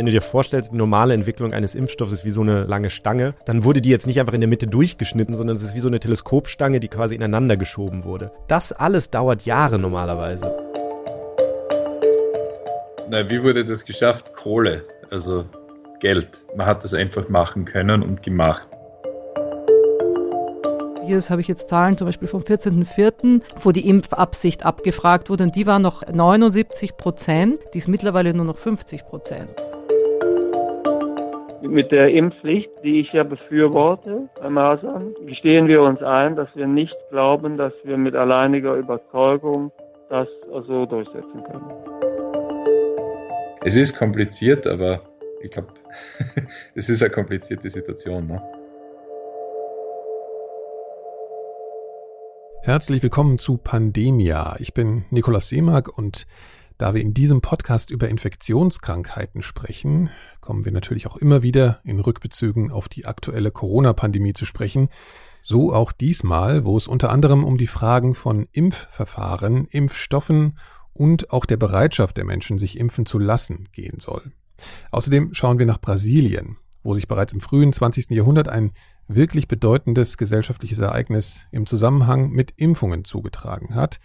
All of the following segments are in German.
Wenn du dir vorstellst, die normale Entwicklung eines Impfstoffs ist wie so eine lange Stange, dann wurde die jetzt nicht einfach in der Mitte durchgeschnitten, sondern es ist wie so eine Teleskopstange, die quasi ineinander geschoben wurde. Das alles dauert Jahre normalerweise. Na, wie wurde das geschafft? Kohle, also Geld. Man hat das einfach machen können und gemacht. Hier habe ich jetzt Zahlen zum Beispiel vom 14.04., wo die Impfabsicht abgefragt wurde und die war noch 79 Prozent, die ist mittlerweile nur noch 50 Prozent. Mit der Impfpflicht, die ich ja befürworte bei Masern, gestehen wir uns ein, dass wir nicht glauben, dass wir mit alleiniger Überzeugung das so durchsetzen können. Es ist kompliziert, aber ich glaube, es ist eine komplizierte Situation. Ne? Herzlich willkommen zu Pandemia. Ich bin Nikolaus Seemark und da wir in diesem Podcast über Infektionskrankheiten sprechen, kommen wir natürlich auch immer wieder in Rückbezügen auf die aktuelle Corona-Pandemie zu sprechen. So auch diesmal, wo es unter anderem um die Fragen von Impfverfahren, Impfstoffen und auch der Bereitschaft der Menschen, sich impfen zu lassen, gehen soll. Außerdem schauen wir nach Brasilien, wo sich bereits im frühen 20. Jahrhundert ein wirklich bedeutendes gesellschaftliches Ereignis im Zusammenhang mit Impfungen zugetragen hat.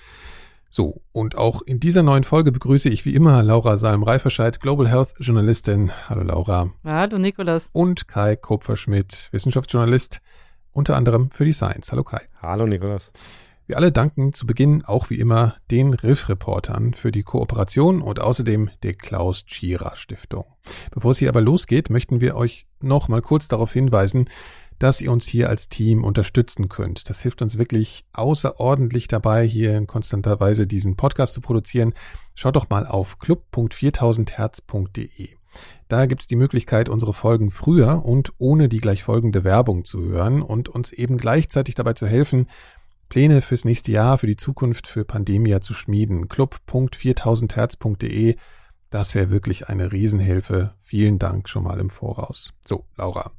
So, und auch in dieser neuen Folge begrüße ich wie immer Laura Salm-Reiferscheid, Global Health Journalistin. Hallo Laura. Hallo Nikolas. Und Kai Kupferschmidt, Wissenschaftsjournalist, unter anderem für die Science. Hallo Kai. Hallo Nikolas. Wir alle danken zu Beginn auch wie immer den Riff-Reportern für die Kooperation und außerdem der Klaus Tschira Stiftung. Bevor es hier aber losgeht, möchten wir euch noch mal kurz darauf hinweisen, dass ihr uns hier als Team unterstützen könnt. Das hilft uns wirklich außerordentlich dabei, hier in konstanter Weise diesen Podcast zu produzieren. Schaut doch mal auf club.4000herz.de. Da gibt es die Möglichkeit, unsere Folgen früher und ohne die gleich folgende Werbung zu hören und uns eben gleichzeitig dabei zu helfen, Pläne fürs nächste Jahr, für die Zukunft, für Pandemia zu schmieden. club.4000herz.de. Das wäre wirklich eine Riesenhilfe. Vielen Dank schon mal im Voraus. So, Laura,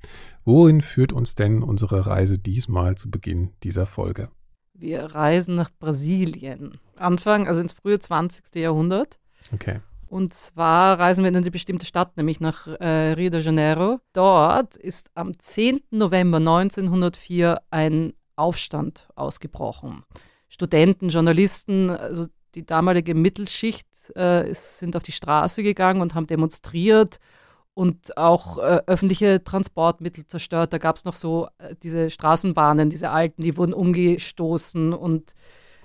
Wohin führt uns denn unsere Reise diesmal zu Beginn dieser Folge? Wir reisen nach Brasilien. Anfang, also ins frühe 20. Jahrhundert. Okay. Und zwar reisen wir in eine bestimmte Stadt, nämlich nach äh, Rio de Janeiro. Dort ist am 10. November 1904 ein Aufstand ausgebrochen. Studenten, Journalisten, also die damalige Mittelschicht äh, ist, sind auf die Straße gegangen und haben demonstriert und auch äh, öffentliche Transportmittel zerstört. Da gab es noch so äh, diese Straßenbahnen, diese alten, die wurden umgestoßen und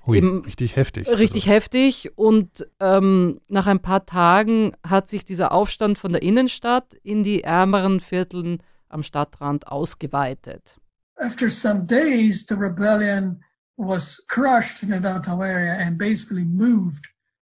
Hui, eben richtig heftig. Richtig also. heftig. Und ähm, nach ein paar Tagen hat sich dieser Aufstand von der Innenstadt in die ärmeren Vierteln am Stadtrand ausgeweitet. After some days, the rebellion was crushed in the downtown area and basically moved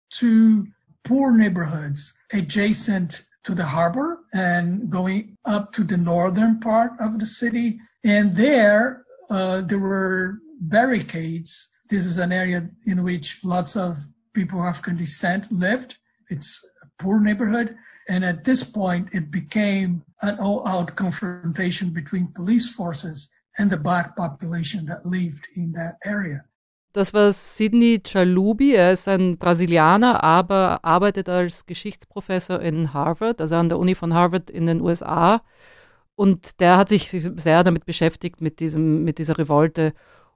to poor neighborhoods adjacent to the harbor and going up to the northern part of the city. And there, uh, there were barricades. This is an area in which lots of people of African descent lived. It's a poor neighborhood. And at this point, it became an all out confrontation between police forces and the black population that lived in that area. Das war Sidney Chalubi. Er ist ein Brasilianer, aber arbeitet als Geschichtsprofessor in Harvard, also an der Uni von Harvard in den USA. Und der hat sich sehr damit beschäftigt, mit, diesem, mit dieser Revolte.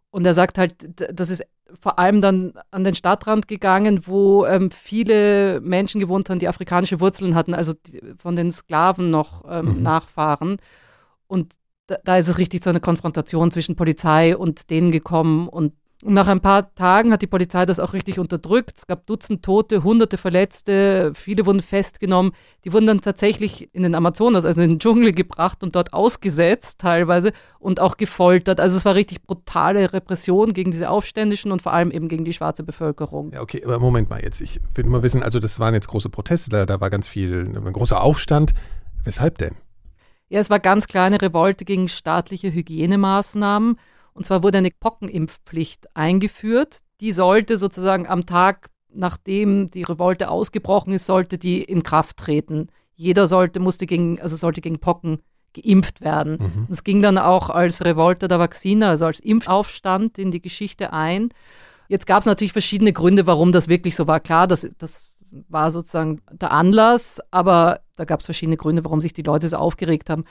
Und er sagt halt, das ist vor allem dann an den Stadtrand gegangen, wo ähm, viele Menschen gewohnt haben, die afrikanische Wurzeln hatten, also die, von den Sklaven noch ähm, mhm. Nachfahren. Und da, da, ist es richtig zu einer Konfrontation zwischen Polizei und denen gekommen. Und nach ein paar Tagen hat die Polizei das auch richtig unterdrückt. Es gab Dutzend Tote, hunderte Verletzte, viele wurden festgenommen. Die wurden dann tatsächlich in den Amazonas, also in den Dschungel gebracht und dort ausgesetzt teilweise und auch gefoltert. Also es war richtig brutale Repression gegen diese Aufständischen und vor allem eben gegen die schwarze Bevölkerung. Ja, okay, aber Moment mal jetzt. Ich will mal wissen, also das waren jetzt große Proteste, da, da war ganz viel, ein großer Aufstand. Weshalb denn? Ja, es war ganz kleine Revolte gegen staatliche Hygienemaßnahmen. Und zwar wurde eine Pockenimpfpflicht eingeführt. Die sollte sozusagen am Tag, nachdem die Revolte ausgebrochen ist, sollte die in Kraft treten. Jeder sollte, musste gegen, also sollte gegen Pocken geimpft werden. Mhm. Es ging dann auch als Revolte der Vaccina, also als Impfaufstand in die Geschichte ein. Jetzt gab es natürlich verschiedene Gründe, warum das wirklich so war. Klar, das, das war sozusagen der Anlass, aber da gab es verschiedene Gründe, warum sich die Leute so aufgeregt haben.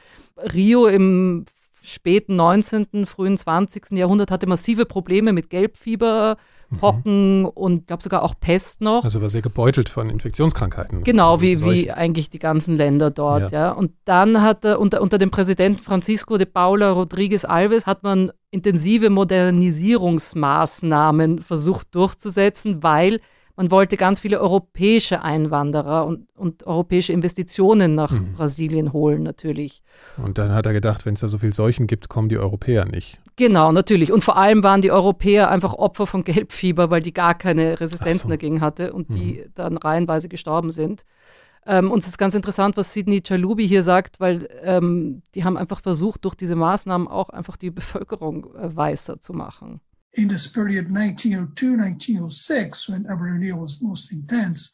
Rio im späten 19., frühen 20. Jahrhundert hatte massive Probleme mit Gelbfieber, mhm. Pocken mhm. und gab sogar auch Pest noch. Also war sehr gebeutelt von Infektionskrankheiten. Genau, wie, wie eigentlich die ganzen Länder dort, ja. ja. Und dann hat er unter, unter dem Präsidenten Francisco de Paula Rodriguez Alves hat man intensive Modernisierungsmaßnahmen versucht durchzusetzen, weil man wollte ganz viele europäische Einwanderer und, und europäische Investitionen nach mhm. Brasilien holen, natürlich. Und dann hat er gedacht, wenn es da so viel Seuchen gibt, kommen die Europäer nicht. Genau, natürlich. Und vor allem waren die Europäer einfach Opfer von Gelbfieber, weil die gar keine Resistenzen so. dagegen hatte und mhm. die dann reihenweise gestorben sind. Ähm, und es ist ganz interessant, was Sidney Chalubi hier sagt, weil ähm, die haben einfach versucht, durch diese Maßnahmen auch einfach die Bevölkerung äh, weißer zu machen. In this period 1902-1906, when Aberdeen was most intense,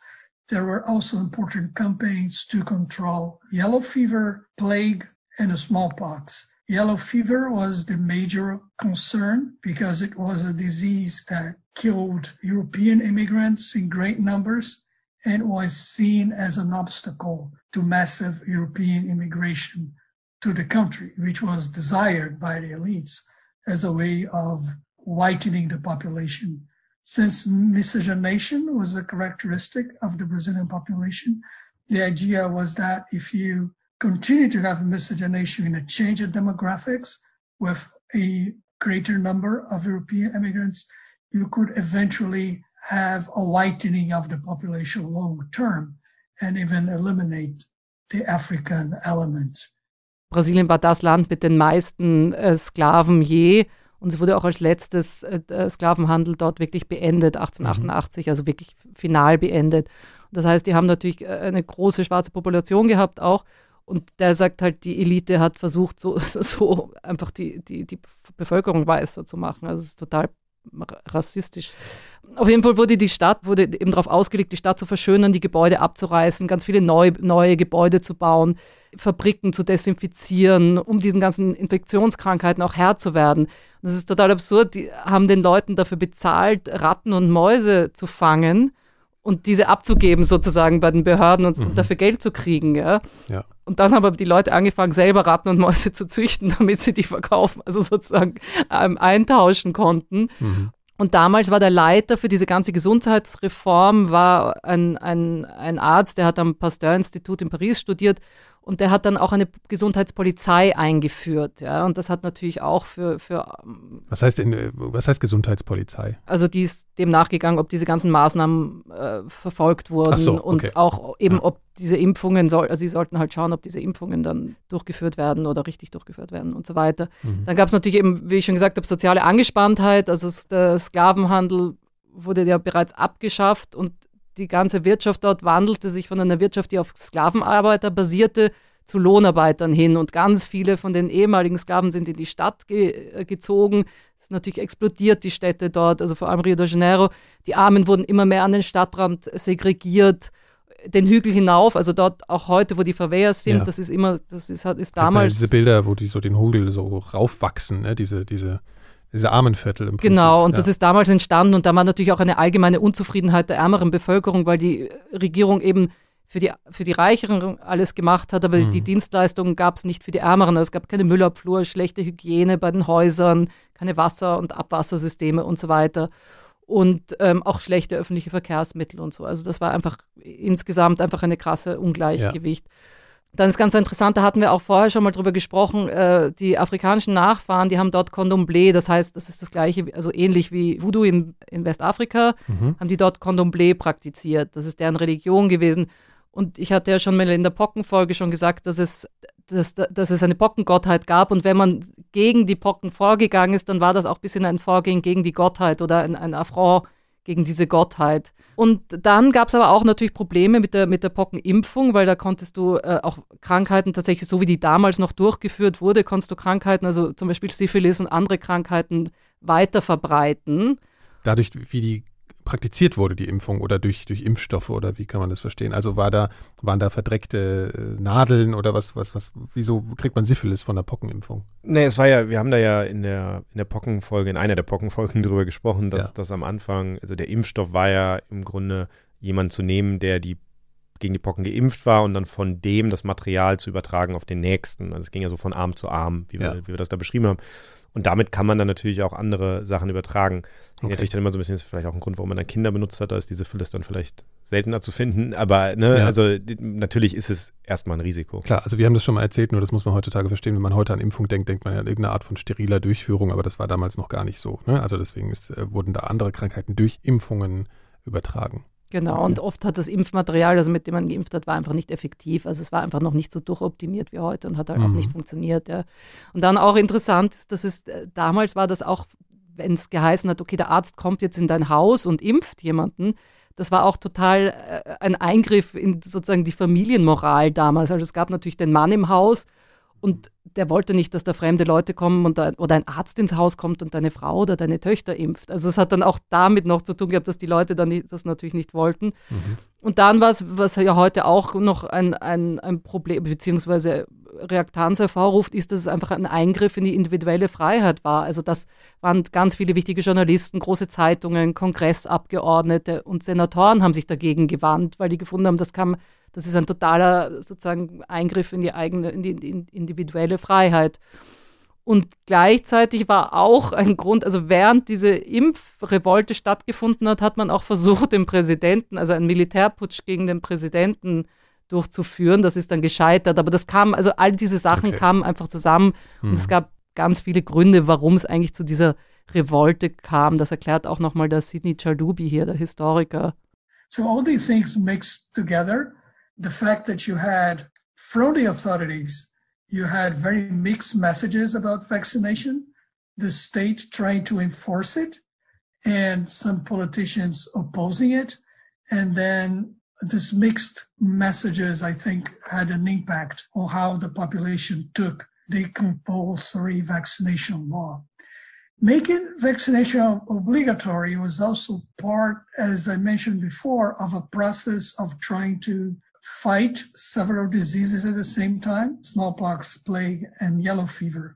there were also important campaigns to control yellow fever, plague, and smallpox. Yellow fever was the major concern because it was a disease that killed European immigrants in great numbers and was seen as an obstacle to massive European immigration to the country, which was desired by the elites as a way of whitening the population. Since miscegenation was a characteristic of the Brazilian population, the idea was that if you continue to have miscegenation in a change of demographics with a greater number of European immigrants, you could eventually have a whitening of the population long term and even eliminate the African element. Brasilien war das Land mit den meisten äh, Sklaven je. Und es wurde auch als letztes äh, Sklavenhandel dort wirklich beendet, 1888, mhm. also wirklich final beendet. Das heißt, die haben natürlich äh, eine große schwarze Population gehabt auch. Und der sagt halt, die Elite hat versucht, so, so einfach die, die, die Bevölkerung weißer zu machen. Also es ist total rassistisch. Auf jeden Fall wurde die Stadt, wurde eben darauf ausgelegt, die Stadt zu verschönern, die Gebäude abzureißen, ganz viele neu, neue Gebäude zu bauen, Fabriken zu desinfizieren, um diesen ganzen Infektionskrankheiten auch Herr zu werden. Das ist total absurd. Die haben den Leuten dafür bezahlt, Ratten und Mäuse zu fangen und diese abzugeben sozusagen bei den Behörden und, mhm. dafür Geld zu kriegen. Ja? ja. Und dann haben aber die Leute angefangen, selber Ratten und Mäuse zu züchten, damit sie die verkaufen, also sozusagen ähm, eintauschen konnten. Mhm. Und damals war der Leiter für diese ganze Gesundheitsreform war ein, ein, ein Arzt, der hat am Pasteur-Institut in Paris studiert und der hat dann auch eine Gesundheitspolizei eingeführt. Ja, und das hat natürlich auch für. für ähm, was, heißt in, was heißt Gesundheitspolizei? Also, die ist dem nachgegangen, ob diese ganzen Maßnahmen äh, verfolgt wurden so, okay. und auch eben, ja. ob diese Impfungen, soll, also sie sollten halt schauen, ob diese Impfungen dann durchgeführt werden oder richtig durchgeführt werden und so weiter. Mhm. Dann gab es natürlich eben, wie ich schon gesagt habe, soziale Angespanntheit. Also, der Sklavenhandel wurde ja bereits abgeschafft und die ganze Wirtschaft dort wandelte sich von einer Wirtschaft, die auf Sklavenarbeiter basierte, zu Lohnarbeitern hin. Und ganz viele von den ehemaligen Sklaven sind in die Stadt ge äh, gezogen. Es ist natürlich explodiert, die Städte dort, also vor allem Rio de Janeiro. Die Armen wurden immer mehr an den Stadtrand segregiert den Hügel hinauf, also dort auch heute, wo die Favelas sind, ja. das ist immer, das ist, ist damals. Diese Bilder, wo die so den Hügel so raufwachsen, ne? diese, diese diese Armenviertel im Prinzip. Genau, und ja. das ist damals entstanden und da war natürlich auch eine allgemeine Unzufriedenheit der ärmeren Bevölkerung, weil die Regierung eben für die, für die Reicheren alles gemacht hat, aber mhm. die Dienstleistungen gab es nicht für die Ärmeren. Es gab keine Müllabflur, schlechte Hygiene bei den Häusern, keine Wasser- und Abwassersysteme und so weiter. Und ähm, auch schlechte öffentliche Verkehrsmittel und so. Also das war einfach insgesamt einfach eine krasse Ungleichgewicht. Ja. Dann ist ganz interessant, da hatten wir auch vorher schon mal drüber gesprochen, äh, die afrikanischen Nachfahren, die haben dort Condomblé, das heißt, das ist das gleiche, also ähnlich wie Voodoo in, in Westafrika, mhm. haben die dort Condomblé praktiziert. Das ist deren Religion gewesen. Und ich hatte ja schon mal in der Pockenfolge schon gesagt, dass es, dass, dass es eine Pockengottheit gab. Und wenn man gegen die Pocken vorgegangen ist, dann war das auch ein bisschen ein Vorgehen gegen die Gottheit oder ein, ein Affront gegen diese Gottheit. Und dann gab es aber auch natürlich Probleme mit der, mit der Pockenimpfung, weil da konntest du äh, auch Krankheiten tatsächlich, so wie die damals noch durchgeführt wurde, konntest du Krankheiten, also zum Beispiel Syphilis und andere Krankheiten weiter verbreiten. Dadurch, wie die praktiziert wurde, die Impfung, oder durch, durch Impfstoffe, oder wie kann man das verstehen? Also war da, waren da verdreckte äh, Nadeln oder was, was, was, wieso kriegt man Syphilis von der Pockenimpfung? Nee, es war ja, wir haben da ja in der, in der Pockenfolge, in einer der Pockenfolgen drüber gesprochen, dass, ja. dass am Anfang, also der Impfstoff war ja im Grunde jemanden zu nehmen, der die gegen die Pocken geimpft war und dann von dem das Material zu übertragen auf den nächsten. Also es ging ja so von Arm zu Arm, wie wir, ja. wie wir das da beschrieben haben. Und damit kann man dann natürlich auch andere Sachen übertragen. Okay. Natürlich dann immer so ein bisschen, ist vielleicht auch ein Grund, warum man dann Kinder benutzt hat, da ist diese Syphilis dann vielleicht seltener zu finden. Aber ne, ja. also natürlich ist es erstmal ein Risiko. Klar, also wir haben das schon mal erzählt, nur das muss man heutzutage verstehen. Wenn man heute an Impfung denkt, denkt man an irgendeine Art von steriler Durchführung, aber das war damals noch gar nicht so. Ne? Also deswegen ist, äh, wurden da andere Krankheiten durch Impfungen übertragen. Genau, okay. und oft hat das Impfmaterial, also mit dem man geimpft hat, war einfach nicht effektiv. Also es war einfach noch nicht so durchoptimiert wie heute und hat halt mhm. auch nicht funktioniert. Ja. Und dann auch interessant, dass es äh, damals war das auch, wenn es geheißen hat, okay, der Arzt kommt jetzt in dein Haus und impft jemanden, das war auch total äh, ein Eingriff in sozusagen die Familienmoral damals. Also es gab natürlich den Mann im Haus und der wollte nicht, dass da fremde Leute kommen und da, oder ein Arzt ins Haus kommt und deine Frau oder deine Töchter impft. Also es hat dann auch damit noch zu tun gehabt, dass die Leute dann nicht, das natürlich nicht wollten. Mhm. Und dann war es, was ja heute auch noch ein, ein, ein Problem, beziehungsweise Reaktanz hervorruft, ist, dass es einfach ein Eingriff in die individuelle Freiheit war. Also das waren ganz viele wichtige Journalisten, große Zeitungen, Kongressabgeordnete und Senatoren haben sich dagegen gewandt, weil die gefunden haben, das kann das ist ein totaler sozusagen Eingriff in die eigene, in die, in individuelle Freiheit. Und gleichzeitig war auch ein Grund, also während diese Impfrevolte stattgefunden hat, hat man auch versucht, den Präsidenten, also einen Militärputsch gegen den Präsidenten durchzuführen. Das ist dann gescheitert. Aber das kam, also all diese Sachen okay. kamen einfach zusammen mhm. und es mhm. gab ganz viele Gründe, warum es eigentlich zu dieser Revolte kam. Das erklärt auch nochmal der Sidney Chaldubi hier, der Historiker. So all these things mixed together the fact that you had from the authorities, you had very mixed messages about vaccination, the state trying to enforce it, and some politicians opposing it. And then this mixed messages, I think, had an impact on how the population took the compulsory vaccination law. Making vaccination obligatory was also part, as I mentioned before, of a process of trying to fight several diseases at the same time smallpox, plague, and yellow fever.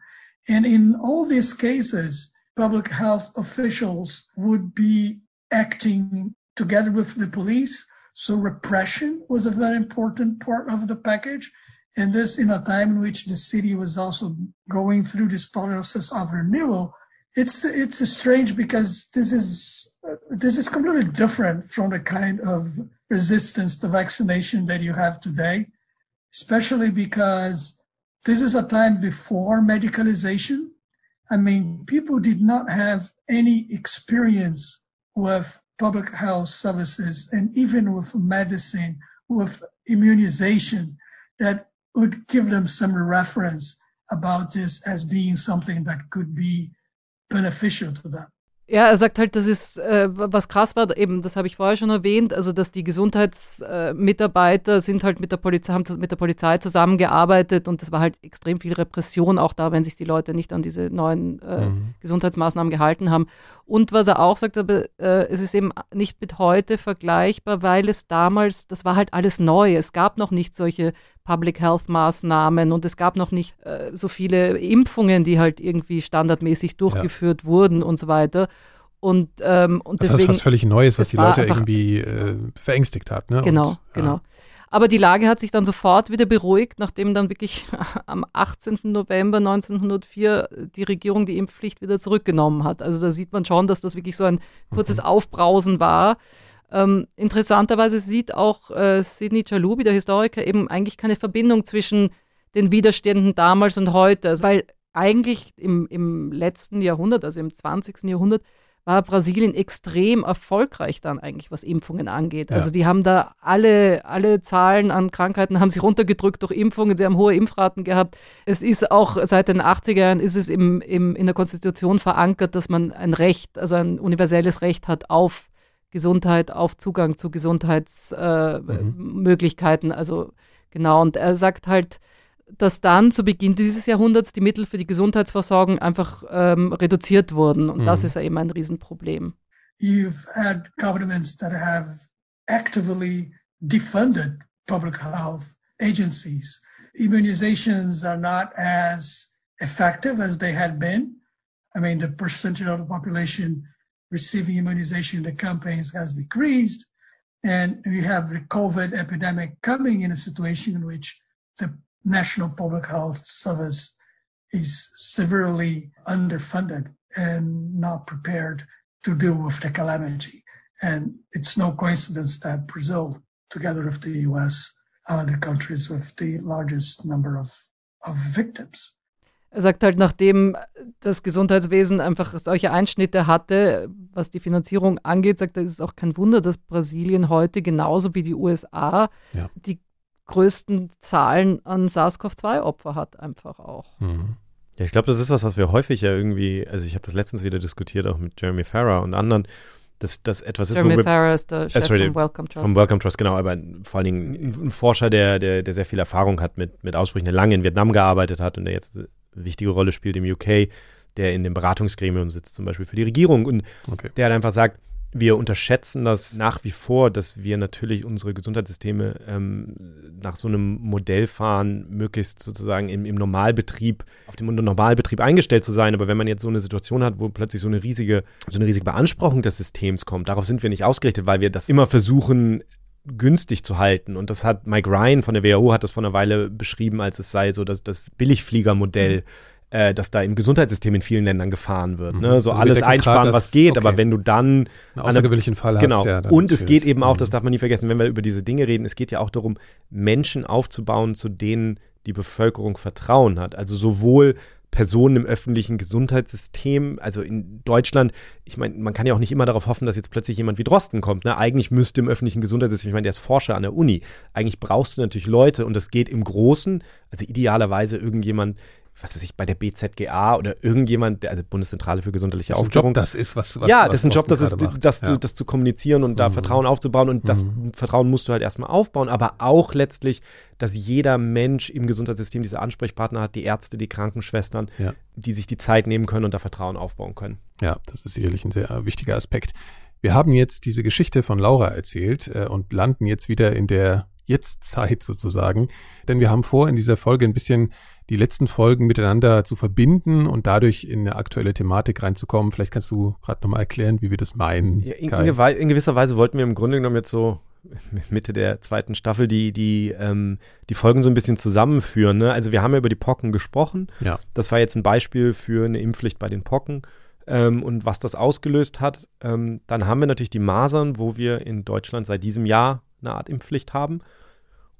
And in all these cases, public health officials would be acting together with the police. So repression was a very important part of the package. And this in a time in which the city was also going through this process of renewal. It's it's strange because this is this is completely different from the kind of resistance to vaccination that you have today, especially because this is a time before medicalization. I mean, people did not have any experience with public health services and even with medicine, with immunization that would give them some reference about this as being something that could be beneficial to them. Ja, er sagt halt, das ist, äh, was krass war, eben, das habe ich vorher schon erwähnt, also dass die Gesundheitsmitarbeiter äh, sind halt mit der Polizei, haben mit der Polizei zusammengearbeitet und es war halt extrem viel Repression auch da, wenn sich die Leute nicht an diese neuen äh, mhm. Gesundheitsmaßnahmen gehalten haben. Und was er auch sagt, aber äh, es ist eben nicht mit heute vergleichbar, weil es damals, das war halt alles neu. Es gab noch nicht solche Public Health Maßnahmen und es gab noch nicht äh, so viele Impfungen, die halt irgendwie standardmäßig durchgeführt ja. wurden und so weiter. Und, ähm, und das deswegen. Ist was völlig Neues, was die Leute irgendwie äh, verängstigt hat. Ne? Genau, und, genau. Ja. Aber die Lage hat sich dann sofort wieder beruhigt, nachdem dann wirklich am 18. November 1904 die Regierung die Impfpflicht wieder zurückgenommen hat. Also da sieht man schon, dass das wirklich so ein kurzes mhm. Aufbrausen war. Ähm, interessanterweise sieht auch äh, Sidney Chalubi, der Historiker, eben eigentlich keine Verbindung zwischen den Widerständen damals und heute. Also, weil eigentlich im, im letzten Jahrhundert, also im 20. Jahrhundert, war Brasilien extrem erfolgreich dann eigentlich, was Impfungen angeht. Ja. Also die haben da alle, alle Zahlen an Krankheiten haben sich runtergedrückt durch Impfungen, sie haben hohe Impfraten gehabt. Es ist auch seit den 80er Jahren ist es im, im, in der Konstitution verankert, dass man ein Recht, also ein universelles Recht hat auf Gesundheit, auf Zugang zu Gesundheitsmöglichkeiten. Äh, mhm. Also genau, und er sagt halt, dass dann zu Beginn dieses Jahrhunderts die Mittel für die Gesundheitsversorgung einfach ähm, reduziert wurden. Und mhm. das ist ja eben ein Riesenproblem. You've had governments that have actively defunded public health agencies. Immunizations are not as effective as they had been. I mean, the percentage of the population receiving immunization in the campaigns has decreased. And we have the COVID epidemic coming in a situation in which the National Public Health Service is severely underfunded and not prepared to deal with the calamity. And it's no coincidence that Brazil, together with the US, are the countries with the largest number of, of victims. Er sagt halt, nachdem das Gesundheitswesen einfach solche Einschnitte hatte, was die Finanzierung angeht, sagt er, ist es auch kein Wunder, dass Brasilien heute genauso wie die USA ja. die größten Zahlen an SARS-CoV-2-Opfer hat, einfach auch. Mhm. Ja, ich glaube, das ist was, was wir häufig ja irgendwie, also ich habe das letztens wieder diskutiert, auch mit Jeremy Farrar und anderen, dass das etwas ist, Jeremy Farrar ist der Chef sorry, vom Welcome Trust. Vom Welcome Trust, genau, aber vor allen Dingen ein Forscher, der, der, der sehr viel Erfahrung hat mit, mit Ausbrüchen, der lange in Vietnam gearbeitet hat und der jetzt wichtige Rolle spielt im UK, der in dem Beratungsgremium sitzt, zum Beispiel für die Regierung und okay. der hat einfach sagt, wir unterschätzen das nach wie vor, dass wir natürlich unsere Gesundheitssysteme ähm, nach so einem Modell fahren, möglichst sozusagen im, im, Normalbetrieb, auf dem Normalbetrieb eingestellt zu sein. Aber wenn man jetzt so eine Situation hat, wo plötzlich so eine riesige, so eine riesige Beanspruchung des Systems kommt, darauf sind wir nicht ausgerichtet, weil wir das immer versuchen, günstig zu halten. Und das hat Mike Ryan von der WHO hat das vor einer Weile beschrieben, als es sei so das, das Billigfliegermodell. Mhm äh, dass da im Gesundheitssystem in vielen Ländern gefahren wird. Ne? Mhm. So also alles einsparen, was geht, okay. aber wenn du dann einen außergewöhnlichen Fall genau. hast. Genau. Ja, und es geht eben auch, das mhm. darf man nie vergessen, wenn wir über diese Dinge reden, es geht ja auch darum, Menschen aufzubauen, zu denen die Bevölkerung Vertrauen hat. Also sowohl Personen im öffentlichen Gesundheitssystem, also in Deutschland, ich meine, man kann ja auch nicht immer darauf hoffen, dass jetzt plötzlich jemand wie Drosten kommt. Ne? Eigentlich müsste im öffentlichen Gesundheitssystem, ich meine, der ist Forscher an der Uni, eigentlich brauchst du natürlich Leute und das geht im Großen, also idealerweise irgendjemand, was weiß ich, bei der BZGA oder irgendjemand, der, also Bundeszentrale für gesundheitliche das Aufklärung. Job, das ist was, was Ja, das ist ein Job, das ist, das, ja. das zu kommunizieren und mhm. da Vertrauen aufzubauen und das mhm. Vertrauen musst du halt erstmal aufbauen, aber auch letztlich, dass jeder Mensch im Gesundheitssystem diese Ansprechpartner hat, die Ärzte, die Krankenschwestern, ja. die sich die Zeit nehmen können und da Vertrauen aufbauen können. Ja, das ist sicherlich ein sehr wichtiger Aspekt. Wir haben jetzt diese Geschichte von Laura erzählt äh, und landen jetzt wieder in der Jetztzeit sozusagen, denn wir haben vor, in dieser Folge ein bisschen die letzten Folgen miteinander zu verbinden und dadurch in eine aktuelle Thematik reinzukommen. Vielleicht kannst du gerade nochmal erklären, wie wir das meinen. Ja, in, in, gewisser Weise wollten wir im Grunde genommen jetzt so Mitte der zweiten Staffel die, die, ähm, die Folgen so ein bisschen zusammenführen. Ne? Also wir haben ja über die Pocken gesprochen. Ja. Das war jetzt ein Beispiel für eine Impfpflicht bei den Pocken. Ähm, und was das ausgelöst hat, ähm, dann haben wir natürlich die Masern, wo wir in Deutschland seit diesem Jahr eine Art Impfpflicht haben.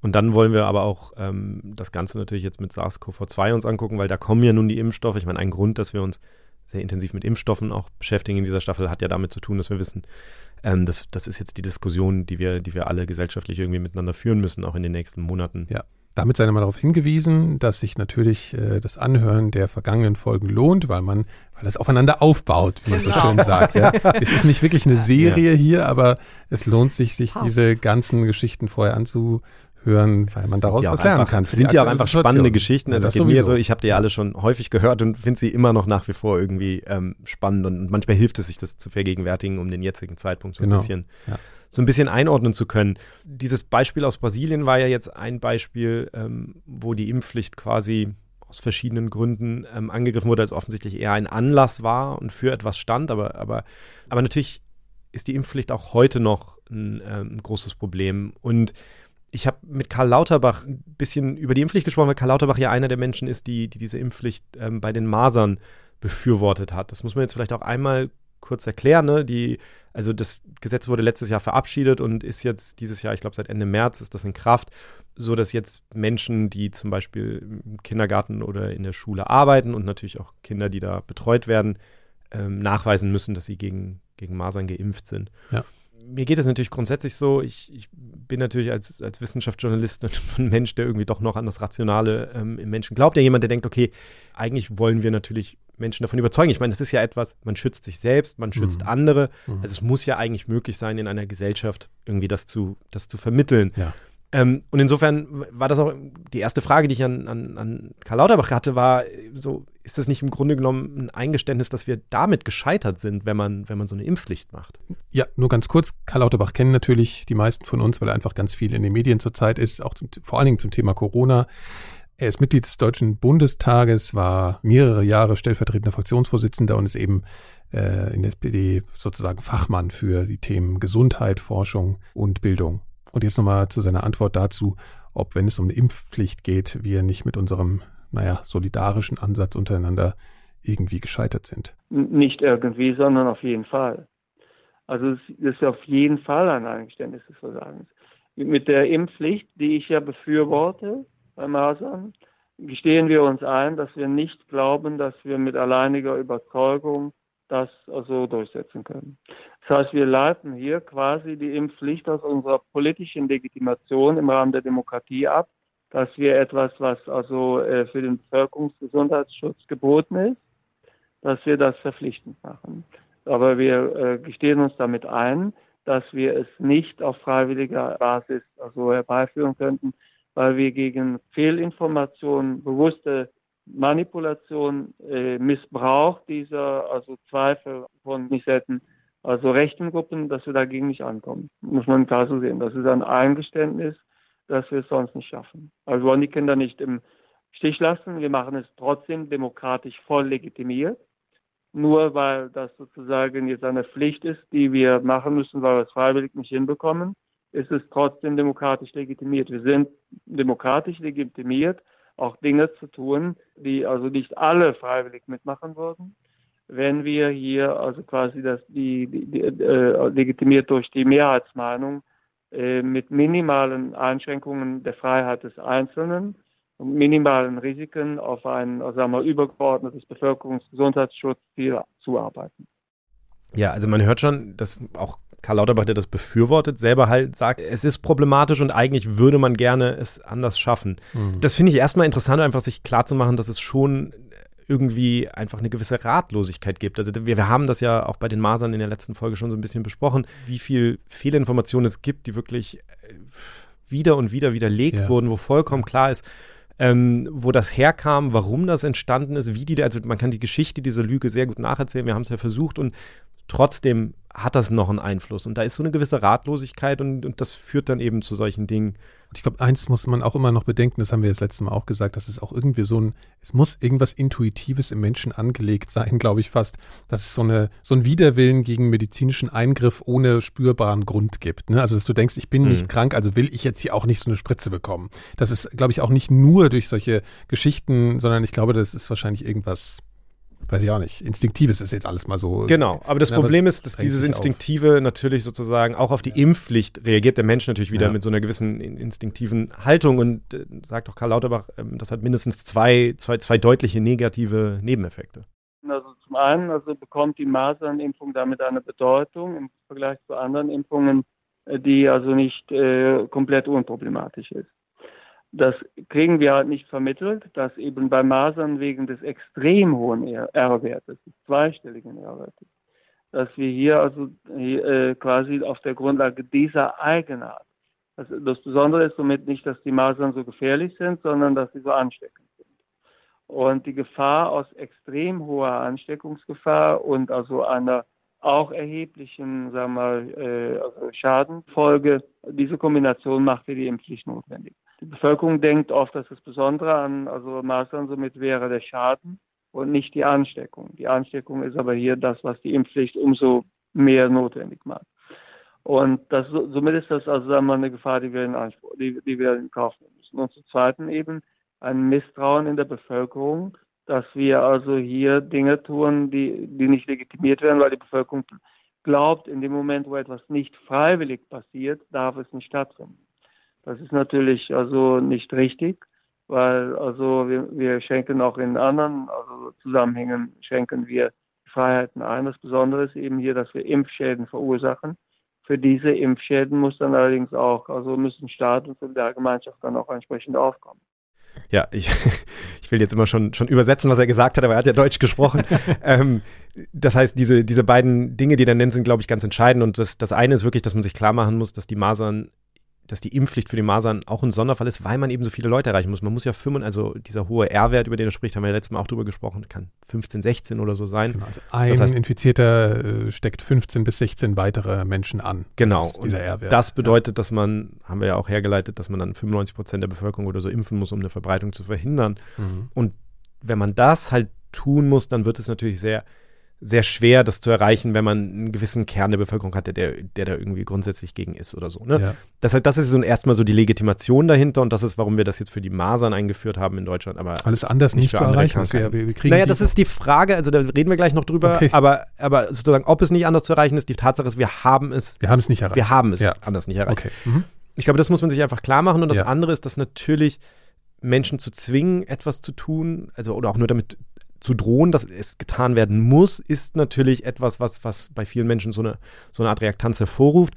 Und dann wollen wir aber auch ähm, das Ganze natürlich jetzt mit SARS-CoV-2 uns angucken, weil da kommen ja nun die Impfstoffe. Ich meine, ein Grund, dass wir uns sehr intensiv mit Impfstoffen auch beschäftigen in dieser Staffel, hat ja damit zu tun, dass wir wissen, ähm, das, das ist jetzt die Diskussion, die wir, die wir alle gesellschaftlich irgendwie miteinander führen müssen, auch in den nächsten Monaten. Ja. Damit sei nochmal darauf hingewiesen, dass sich natürlich äh, das Anhören der vergangenen Folgen lohnt, weil man, weil es aufeinander aufbaut, wie man so genau. schön sagt. Ja. Es ist nicht wirklich eine Serie ja. hier, aber es lohnt sich, sich Passt. diese ganzen Geschichten vorher anzuhören hören, weil man daraus was lernen kann. Sind ja auch einfach Situation. spannende Geschichten. Also ja, es geht sowieso. mir so, ich habe die alle schon häufig gehört und finde sie immer noch nach wie vor irgendwie ähm, spannend und manchmal hilft es sich, das zu vergegenwärtigen, um den jetzigen Zeitpunkt so ein genau. bisschen ja. so ein bisschen einordnen zu können. Dieses Beispiel aus Brasilien war ja jetzt ein Beispiel, ähm, wo die Impfpflicht quasi aus verschiedenen Gründen ähm, angegriffen wurde, als offensichtlich eher ein Anlass war und für etwas stand, aber, aber, aber natürlich ist die Impfpflicht auch heute noch ein, ähm, ein großes Problem und ich habe mit Karl Lauterbach ein bisschen über die Impfpflicht gesprochen, weil Karl Lauterbach ja einer der Menschen ist, die, die diese Impfpflicht ähm, bei den Masern befürwortet hat. Das muss man jetzt vielleicht auch einmal kurz erklären. Ne? Die, also das Gesetz wurde letztes Jahr verabschiedet und ist jetzt dieses Jahr, ich glaube seit Ende März ist das in Kraft, so dass jetzt Menschen, die zum Beispiel im Kindergarten oder in der Schule arbeiten und natürlich auch Kinder, die da betreut werden, ähm, nachweisen müssen, dass sie gegen, gegen Masern geimpft sind. Ja mir geht es natürlich grundsätzlich so, ich, ich, bin natürlich als, als Wissenschaftsjournalist ein Mensch, der irgendwie doch noch an das Rationale ähm, im Menschen glaubt. Ja, jemand, der denkt, okay, eigentlich wollen wir natürlich Menschen davon überzeugen. Ich meine, das ist ja etwas, man schützt sich selbst, man schützt mhm. andere. Mhm. Also es muss ja eigentlich möglich sein, in einer Gesellschaft irgendwie das zu, das zu vermitteln. Ja. Ähm, und insofern war das auch die erste Frage, die ich an, an, an Karl Lauterbach hatte, war so, ist das nicht im Grunde genommen ein Eingeständnis, dass wir damit gescheitert sind, wenn man, wenn man so eine Impfpflicht macht? Ja, nur ganz kurz. Karl Lauterbach kennen natürlich die meisten von uns, weil er einfach ganz viel in den Medien zurzeit ist, auch zum, vor allen Dingen zum Thema Corona. Er ist Mitglied des Deutschen Bundestages, war mehrere Jahre stellvertretender Fraktionsvorsitzender und ist eben äh, in der SPD sozusagen Fachmann für die Themen Gesundheit, Forschung und Bildung. Und jetzt nochmal zu seiner Antwort dazu, ob, wenn es um eine Impfpflicht geht, wir nicht mit unserem, naja, solidarischen Ansatz untereinander irgendwie gescheitert sind. Nicht irgendwie, sondern auf jeden Fall. Also es ist auf jeden Fall ein Eingeständnis des Versagens. Mit der Impfpflicht, die ich ja befürworte bei Masern, gestehen wir uns ein, dass wir nicht glauben, dass wir mit alleiniger Überzeugung das also durchsetzen können. Das heißt, wir leiten hier quasi die Impfpflicht aus unserer politischen Legitimation im Rahmen der Demokratie ab, dass wir etwas, was also äh, für den Bevölkerungsgesundheitsschutz geboten ist, dass wir das verpflichtend machen. Aber wir äh, gestehen uns damit ein, dass wir es nicht auf freiwilliger Basis also herbeiführen könnten, weil wir gegen Fehlinformationen, bewusste Manipulation, äh, Missbrauch dieser, also Zweifel von Missetten, also rechten Gruppen, dass wir dagegen nicht ankommen. Muss man klar so sehen. Das ist ein Eingeständnis, dass wir es sonst nicht schaffen. Also wir wollen die Kinder nicht im Stich lassen. Wir machen es trotzdem demokratisch voll legitimiert. Nur weil das sozusagen jetzt eine Pflicht ist, die wir machen müssen, weil wir es freiwillig nicht hinbekommen, ist es trotzdem demokratisch legitimiert. Wir sind demokratisch legitimiert, auch Dinge zu tun, die also nicht alle freiwillig mitmachen würden. Wenn wir hier also quasi das die, die, die äh, legitimiert durch die Mehrheitsmeinung äh, mit minimalen Einschränkungen der Freiheit des Einzelnen und minimalen Risiken auf ein sagen wir, übergeordnetes Bevölkerungsgesundheitsschutzziel zuarbeiten. Ja, also man hört schon, dass auch Karl Lauterbach, der das befürwortet, selber halt sagt, es ist problematisch und eigentlich würde man gerne es anders schaffen. Mhm. Das finde ich erstmal interessant, einfach sich klarzumachen, dass es schon irgendwie einfach eine gewisse Ratlosigkeit gibt. Also wir, wir haben das ja auch bei den Masern in der letzten Folge schon so ein bisschen besprochen, wie viel Fehlinformationen es gibt, die wirklich äh, wieder und wieder widerlegt ja. wurden, wo vollkommen klar ist, ähm, wo das herkam, warum das entstanden ist, wie die, also man kann die Geschichte dieser Lüge sehr gut nacherzählen, wir haben es ja versucht und trotzdem hat das noch einen Einfluss. Und da ist so eine gewisse Ratlosigkeit und, und das führt dann eben zu solchen Dingen. Und ich glaube, eins muss man auch immer noch bedenken, das haben wir das letzte Mal auch gesagt, dass es auch irgendwie so ein, es muss irgendwas Intuitives im Menschen angelegt sein, glaube ich fast, dass es so, eine, so ein Widerwillen gegen medizinischen Eingriff ohne spürbaren Grund gibt. Ne? Also, dass du denkst, ich bin mhm. nicht krank, also will ich jetzt hier auch nicht so eine Spritze bekommen. Das ist, glaube ich, auch nicht nur durch solche Geschichten, sondern ich glaube, das ist wahrscheinlich irgendwas weiß ich auch nicht, instinktives ist jetzt alles mal so. Genau, aber das ja, Problem das ist, dass dieses Instinktive auf. natürlich sozusagen auch auf die ja. Impfpflicht reagiert der Mensch natürlich wieder ja. mit so einer gewissen instinktiven Haltung und äh, sagt auch Karl Lauterbach, äh, das hat mindestens zwei, zwei, zwei deutliche negative Nebeneffekte. Also zum einen also bekommt die Masernimpfung damit eine Bedeutung im Vergleich zu anderen Impfungen, äh, die also nicht äh, komplett unproblematisch ist. Das kriegen wir halt nicht vermittelt, dass eben bei Masern wegen des extrem hohen R-Wertes, des zweistelligen R-Wertes, dass wir hier also äh, quasi auf der Grundlage dieser Eigenart, also das Besondere ist somit nicht, dass die Masern so gefährlich sind, sondern dass sie so ansteckend sind. Und die Gefahr aus extrem hoher Ansteckungsgefahr und also einer auch erheblichen, sagen wir mal, äh, also Schadenfolge, diese Kombination macht für die Impfpflicht notwendig. Die Bevölkerung denkt oft, dass das Besondere an also Maßnahmen somit wäre der Schaden und nicht die Ansteckung. Die Ansteckung ist aber hier das, was die Impfpflicht umso mehr notwendig macht. Und das, somit ist das also sagen wir, eine Gefahr, die wir in Anspruch, die, die wir in Kauf nehmen müssen. Und zum Zweiten eben ein Misstrauen in der Bevölkerung, dass wir also hier Dinge tun, die, die nicht legitimiert werden, weil die Bevölkerung glaubt, in dem Moment, wo etwas nicht freiwillig passiert, darf es nicht stattfinden. Das ist natürlich also nicht richtig, weil also wir, wir schenken auch in anderen also Zusammenhängen schenken wir Freiheiten ein. Das Besondere ist eben hier, dass wir Impfschäden verursachen. Für diese Impfschäden muss dann allerdings auch, also müssen Staat und Solidargemeinschaft dann auch entsprechend aufkommen. Ja, ich, ich will jetzt immer schon, schon übersetzen, was er gesagt hat, aber er hat ja Deutsch gesprochen. ähm, das heißt, diese, diese beiden Dinge, die er nennt, sind, glaube ich, ganz entscheidend. Und das, das eine ist wirklich, dass man sich klar machen muss, dass die Masern dass die Impfpflicht für die Masern auch ein Sonderfall ist, weil man eben so viele Leute erreichen muss. Man muss ja 5, also dieser hohe R-Wert, über den er spricht, haben wir ja letztes Mal auch drüber gesprochen, kann 15, 16 oder so sein. Genau, also ein das heißt, Infizierter äh, steckt 15 bis 16 weitere Menschen an. Genau. Das dieser R-Wert. Das bedeutet, dass man, haben wir ja auch hergeleitet, dass man dann 95 Prozent der Bevölkerung oder so impfen muss, um eine Verbreitung zu verhindern. Mhm. Und wenn man das halt tun muss, dann wird es natürlich sehr sehr schwer, das zu erreichen, wenn man einen gewissen Kern der Bevölkerung hat, der, der, da irgendwie grundsätzlich gegen ist oder so. Ne? Ja. Das, das ist so erstmal so die Legitimation dahinter und das ist, warum wir das jetzt für die Masern eingeführt haben in Deutschland. Aber Alles anders nicht, nicht zu erreichen. Wir, wir, wir naja, das ist die Frage, also da reden wir gleich noch drüber, okay. aber, aber sozusagen, ob es nicht anders zu erreichen ist, die Tatsache ist, wir haben es. Wir haben es nicht erreicht. Wir haben es ja. anders nicht erreicht. Okay. Mhm. Ich glaube, das muss man sich einfach klar machen und das ja. andere ist, dass natürlich Menschen zu zwingen, etwas zu tun, also oder auch nur damit zu drohen, dass es getan werden muss, ist natürlich etwas, was, was bei vielen Menschen so eine, so eine Art Reaktanz hervorruft.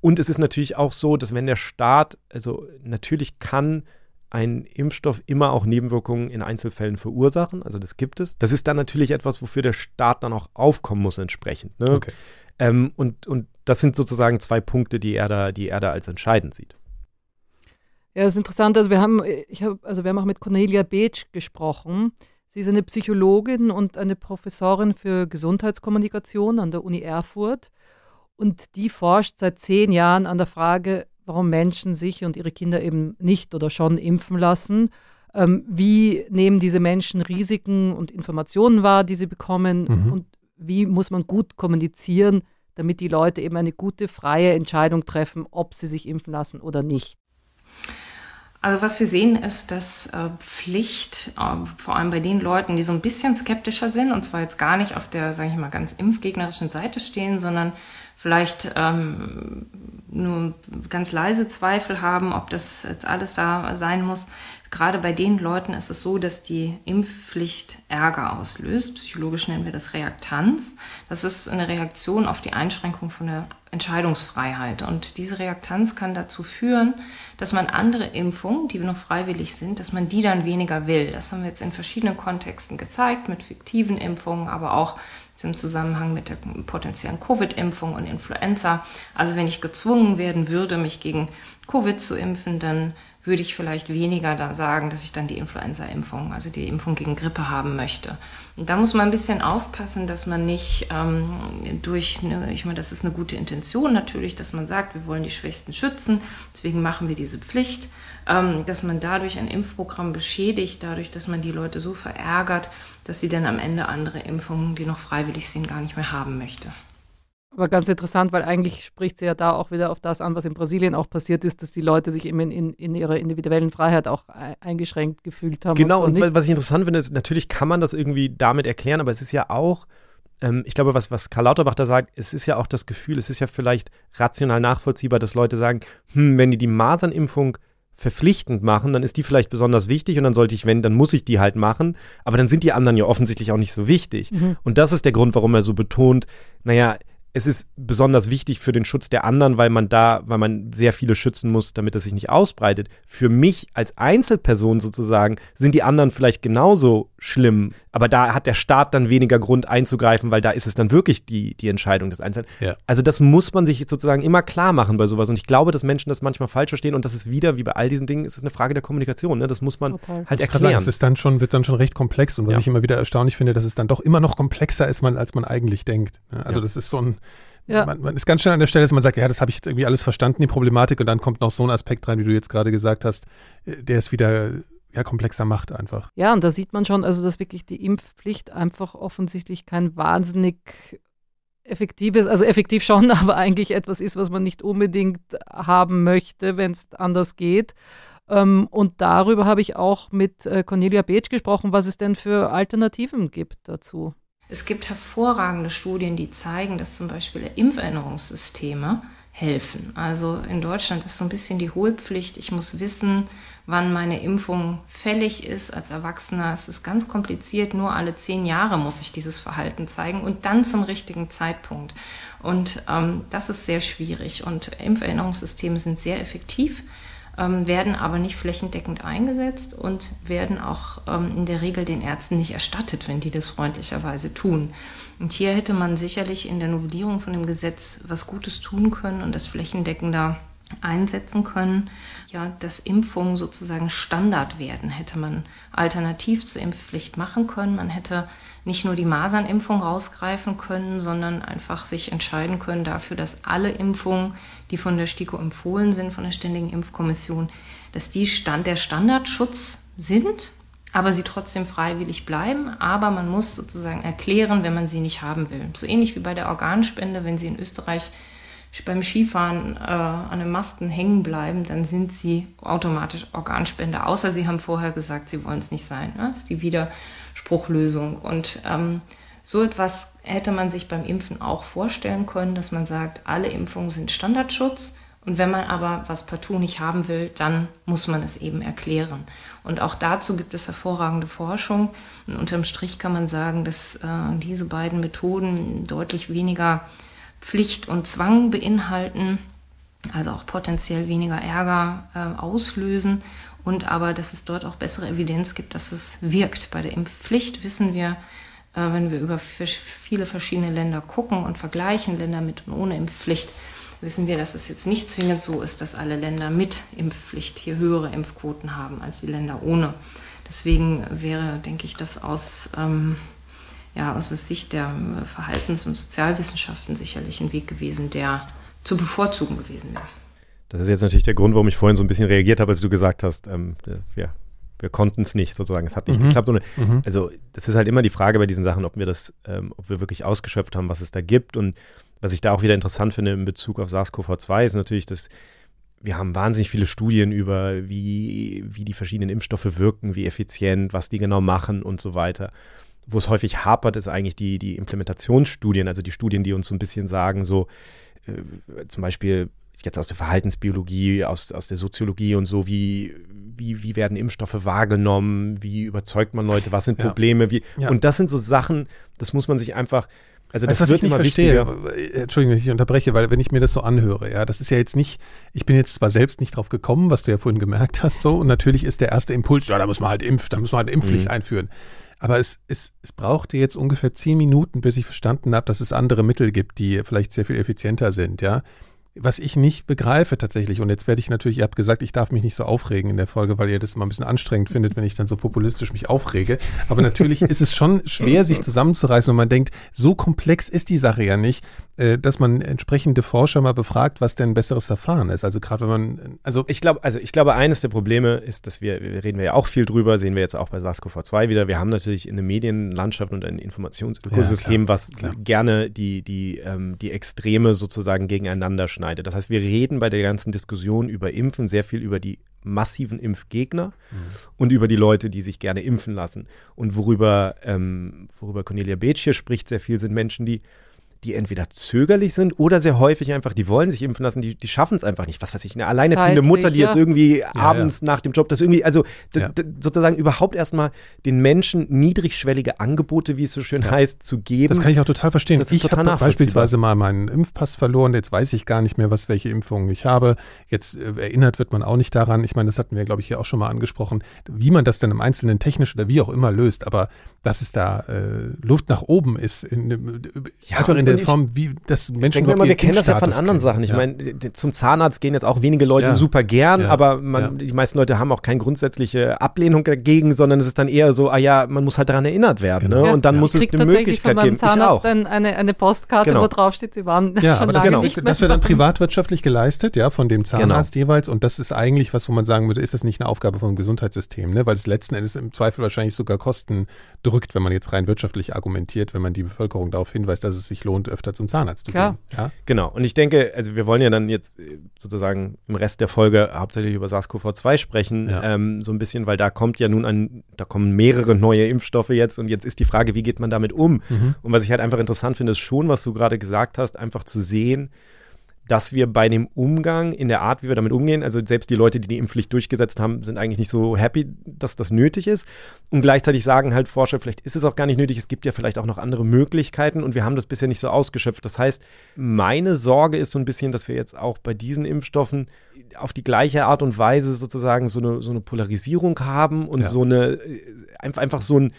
Und es ist natürlich auch so, dass wenn der Staat, also natürlich kann ein Impfstoff immer auch Nebenwirkungen in Einzelfällen verursachen. Also das gibt es. Das ist dann natürlich etwas, wofür der Staat dann auch aufkommen muss entsprechend. Ne? Okay. Ähm, und, und das sind sozusagen zwei Punkte, die er da, die er da als entscheidend sieht. Ja, das ist interessant. Also wir haben, ich hab, also wir haben auch mit Cornelia Beetsch gesprochen. Sie ist eine Psychologin und eine Professorin für Gesundheitskommunikation an der Uni Erfurt. Und die forscht seit zehn Jahren an der Frage, warum Menschen sich und ihre Kinder eben nicht oder schon impfen lassen. Ähm, wie nehmen diese Menschen Risiken und Informationen wahr, die sie bekommen? Mhm. Und wie muss man gut kommunizieren, damit die Leute eben eine gute, freie Entscheidung treffen, ob sie sich impfen lassen oder nicht? Also was wir sehen ist, dass äh, Pflicht, äh, vor allem bei den Leuten, die so ein bisschen skeptischer sind, und zwar jetzt gar nicht auf der, sage ich mal, ganz impfgegnerischen Seite stehen, sondern vielleicht ähm, nur ganz leise Zweifel haben, ob das jetzt alles da sein muss. Gerade bei den Leuten ist es so, dass die Impfpflicht Ärger auslöst. Psychologisch nennen wir das Reaktanz. Das ist eine Reaktion auf die Einschränkung von der Entscheidungsfreiheit. Und diese Reaktanz kann dazu führen, dass man andere Impfungen, die noch freiwillig sind, dass man die dann weniger will. Das haben wir jetzt in verschiedenen Kontexten gezeigt, mit fiktiven Impfungen, aber auch im Zusammenhang mit der potenziellen Covid-Impfung und Influenza. Also wenn ich gezwungen werden würde, mich gegen Covid zu impfen, dann würde ich vielleicht weniger da sagen, dass ich dann die Influenza-Impfung, also die Impfung gegen Grippe haben möchte. Und da muss man ein bisschen aufpassen, dass man nicht ähm, durch, eine, ich meine, das ist eine gute Intention natürlich, dass man sagt, wir wollen die Schwächsten schützen, deswegen machen wir diese Pflicht, ähm, dass man dadurch ein Impfprogramm beschädigt, dadurch, dass man die Leute so verärgert, dass sie dann am Ende andere Impfungen, die noch freiwillig sind, gar nicht mehr haben möchte. Aber ganz interessant, weil eigentlich spricht sie ja da auch wieder auf das an, was in Brasilien auch passiert ist, dass die Leute sich eben in, in, in ihrer individuellen Freiheit auch eingeschränkt gefühlt haben. Genau, und, und was ich interessant finde, ist, natürlich kann man das irgendwie damit erklären, aber es ist ja auch, ähm, ich glaube, was, was Karl Lauterbach da sagt, es ist ja auch das Gefühl, es ist ja vielleicht rational nachvollziehbar, dass Leute sagen, hm, wenn die die Masernimpfung verpflichtend machen, dann ist die vielleicht besonders wichtig und dann sollte ich, wenn, dann muss ich die halt machen. Aber dann sind die anderen ja offensichtlich auch nicht so wichtig. Mhm. Und das ist der Grund, warum er so betont, naja, es ist besonders wichtig für den Schutz der anderen, weil man da, weil man sehr viele schützen muss, damit es sich nicht ausbreitet. Für mich als Einzelperson sozusagen sind die anderen vielleicht genauso schlimm, aber da hat der Staat dann weniger Grund einzugreifen, weil da ist es dann wirklich die, die Entscheidung des Einzelnen. Ja. Also das muss man sich sozusagen immer klar machen bei sowas. Und ich glaube, dass Menschen das manchmal falsch verstehen und das ist wieder, wie bei all diesen Dingen, ist es eine Frage der Kommunikation. Ne? Das muss man Total. halt erklären. Sagen, es ist dann schon, wird dann schon recht komplex und was ja. ich immer wieder erstaunlich finde, dass es dann doch immer noch komplexer ist, als man eigentlich denkt. Also ja. das ist so ein ja. Man, man, ist ganz schnell an der Stelle, dass man sagt, ja, das habe ich jetzt irgendwie alles verstanden, die Problematik, und dann kommt noch so ein Aspekt rein, wie du jetzt gerade gesagt hast, äh, der es wieder ja, komplexer macht einfach. Ja, und da sieht man schon, also dass wirklich die Impfpflicht einfach offensichtlich kein wahnsinnig effektives, also effektiv schon, aber eigentlich etwas ist, was man nicht unbedingt haben möchte, wenn es anders geht. Ähm, und darüber habe ich auch mit äh, Cornelia Beetsch gesprochen, was es denn für Alternativen gibt dazu. Es gibt hervorragende Studien, die zeigen, dass zum Beispiel Impferinnerungssysteme helfen. Also in Deutschland ist so ein bisschen die Hohlpflicht. Ich muss wissen, wann meine Impfung fällig ist. Als Erwachsener Es ist ganz kompliziert. Nur alle zehn Jahre muss ich dieses Verhalten zeigen und dann zum richtigen Zeitpunkt. Und ähm, das ist sehr schwierig. Und Impferinnerungssysteme sind sehr effektiv ähm, werden aber nicht flächendeckend eingesetzt und werden auch ähm, in der Regel den Ärzten nicht erstattet, wenn die das freundlicherweise tun. Und hier hätte man sicherlich in der Novellierung von dem Gesetz was Gutes tun können und das flächendeckender einsetzen können, ja, dass Impfungen sozusagen Standard werden, hätte man alternativ zur Impfpflicht machen können. Man hätte nicht nur die Masernimpfung rausgreifen können, sondern einfach sich entscheiden können dafür, dass alle Impfungen, die von der STIKO empfohlen sind, von der Ständigen Impfkommission, dass die Stand, der Standardschutz sind, aber sie trotzdem freiwillig bleiben. Aber man muss sozusagen erklären, wenn man sie nicht haben will. So ähnlich wie bei der Organspende, wenn sie in Österreich beim Skifahren äh, an den Masten hängen bleiben, dann sind sie automatisch Organspender, außer sie haben vorher gesagt, sie wollen es nicht sein. Ne? Das ist die Widerspruchlösung. Und ähm, so etwas hätte man sich beim Impfen auch vorstellen können, dass man sagt, alle Impfungen sind Standardschutz. Und wenn man aber was partout nicht haben will, dann muss man es eben erklären. Und auch dazu gibt es hervorragende Forschung. Und unterm Strich kann man sagen, dass äh, diese beiden Methoden deutlich weniger Pflicht und Zwang beinhalten, also auch potenziell weniger Ärger äh, auslösen und aber, dass es dort auch bessere Evidenz gibt, dass es wirkt. Bei der Impfpflicht wissen wir, äh, wenn wir über viele verschiedene Länder gucken und vergleichen, Länder mit und ohne Impfpflicht, wissen wir, dass es jetzt nicht zwingend so ist, dass alle Länder mit Impfpflicht hier höhere Impfquoten haben als die Länder ohne. Deswegen wäre, denke ich, das aus ähm, ja aus Sicht der äh, Verhaltens- und Sozialwissenschaften sicherlich ein Weg gewesen, der zu bevorzugen gewesen wäre. Das ist jetzt natürlich der Grund, warum ich vorhin so ein bisschen reagiert habe, als du gesagt hast, ähm, wir, wir konnten es nicht sozusagen, es hat nicht mhm. geklappt. Und, mhm. Also das ist halt immer die Frage bei diesen Sachen, ob wir das, ähm, ob wir wirklich ausgeschöpft haben, was es da gibt. Und was ich da auch wieder interessant finde in Bezug auf SARS-CoV-2 ist natürlich, dass wir haben wahnsinnig viele Studien über, wie, wie die verschiedenen Impfstoffe wirken, wie effizient, was die genau machen und so weiter wo es häufig hapert, ist eigentlich die, die Implementationsstudien, also die Studien, die uns so ein bisschen sagen, so äh, zum Beispiel jetzt aus der Verhaltensbiologie, aus, aus der Soziologie und so, wie, wie, wie werden Impfstoffe wahrgenommen, wie überzeugt man Leute, was sind Probleme, ja. wie, ja. und das sind so Sachen, das muss man sich einfach, also das weißt, wird ich immer verstehe, wichtiger. Entschuldigung, wenn ich unterbreche, weil wenn ich mir das so anhöre, ja, das ist ja jetzt nicht, ich bin jetzt zwar selbst nicht drauf gekommen, was du ja vorhin gemerkt hast, so, und natürlich ist der erste Impuls, ja, da muss man halt impfen, da muss man halt Impfpflicht mhm. einführen. Aber es, es, es brauchte jetzt ungefähr zehn Minuten, bis ich verstanden habe, dass es andere Mittel gibt, die vielleicht sehr viel effizienter sind, ja was ich nicht begreife tatsächlich, und jetzt werde ich natürlich, ihr habt gesagt, ich darf mich nicht so aufregen in der Folge, weil ihr das immer ein bisschen anstrengend findet, wenn ich dann so populistisch mich aufrege. Aber natürlich ist es schon schwer, sich zusammenzureißen. Und man denkt, so komplex ist die Sache ja nicht, dass man entsprechende Forscher mal befragt, was denn ein besseres Verfahren ist. Also gerade wenn man, also ich glaube, also ich glaube, eines der Probleme ist, dass wir, wir reden wir ja auch viel drüber, sehen wir jetzt auch bei SARS-CoV-2 wieder. Wir haben natürlich in der Medienlandschaft und ein Informationsökosystem, ja, was klar. gerne die, die, ähm, die Extreme sozusagen gegeneinander schneidet. Das heißt, wir reden bei der ganzen Diskussion über Impfen sehr viel über die massiven Impfgegner mhm. und über die Leute, die sich gerne impfen lassen. Und worüber, ähm, worüber Cornelia Beetsch hier spricht, sehr viel sind Menschen, die die entweder zögerlich sind oder sehr häufig einfach, die wollen sich impfen lassen, die, die schaffen es einfach nicht. Was weiß ich, eine alleinerziehende Zeitlich, Mutter, die ja. jetzt irgendwie ja, abends ja. nach dem Job, das irgendwie, also sozusagen überhaupt erstmal den Menschen niedrigschwellige Angebote, wie es so schön heißt, zu geben. Das kann ich auch total verstehen. Das ich habe beispielsweise mal meinen Impfpass verloren, jetzt weiß ich gar nicht mehr, was welche Impfungen ich habe. Jetzt äh, erinnert wird man auch nicht daran. Ich meine, das hatten wir, glaube ich, hier auch schon mal angesprochen, wie man das dann im Einzelnen technisch oder wie auch immer löst. Aber dass es da äh, Luft nach oben ist, in, ja, einfach in der Form, wie das Menschen ich denke immer, wir kennen das ja von anderen Sachen. Ich ja. meine, zum Zahnarzt gehen jetzt auch wenige Leute ja. super gern, ja. aber man, die meisten Leute haben auch keine grundsätzliche Ablehnung dagegen, sondern es ist dann eher so, ah ja, man muss halt daran erinnert werden. Genau. Ne? Und dann muss es eine Möglichkeit geben. Zahnarzt ich auch. dann eine, eine Postkarte, genau. wo drauf steht, sie waren ja, schon aber lange das, nicht Das wird dann privatwirtschaftlich geleistet, ja, von dem Zahnarzt genau. jeweils. Und das ist eigentlich was, wo man sagen würde, ist das nicht eine Aufgabe vom Gesundheitssystem, ne? weil es letzten Endes im Zweifel wahrscheinlich sogar Kosten drückt, wenn man jetzt rein wirtschaftlich argumentiert, wenn man die Bevölkerung darauf hinweist, dass es sich lohnt, öfter zum Zahnarzt zu Klar. gehen. Ja? Genau. Und ich denke, also wir wollen ja dann jetzt äh, sozusagen im Rest der Folge hauptsächlich über SARS-CoV-2 sprechen, ja. ähm, so ein bisschen, weil da kommt ja nun ein, da kommen mehrere neue Impfstoffe jetzt und jetzt ist die Frage, wie geht man damit um? Mhm. Und was ich halt einfach interessant finde, ist schon, was du gerade gesagt hast, einfach zu sehen, dass wir bei dem Umgang, in der Art, wie wir damit umgehen, also selbst die Leute, die die Impfpflicht durchgesetzt haben, sind eigentlich nicht so happy, dass das nötig ist. Und gleichzeitig sagen halt Forscher, vielleicht ist es auch gar nicht nötig, es gibt ja vielleicht auch noch andere Möglichkeiten und wir haben das bisher nicht so ausgeschöpft. Das heißt, meine Sorge ist so ein bisschen, dass wir jetzt auch bei diesen Impfstoffen auf die gleiche Art und Weise sozusagen so eine, so eine Polarisierung haben und ja. so eine, einfach so ein,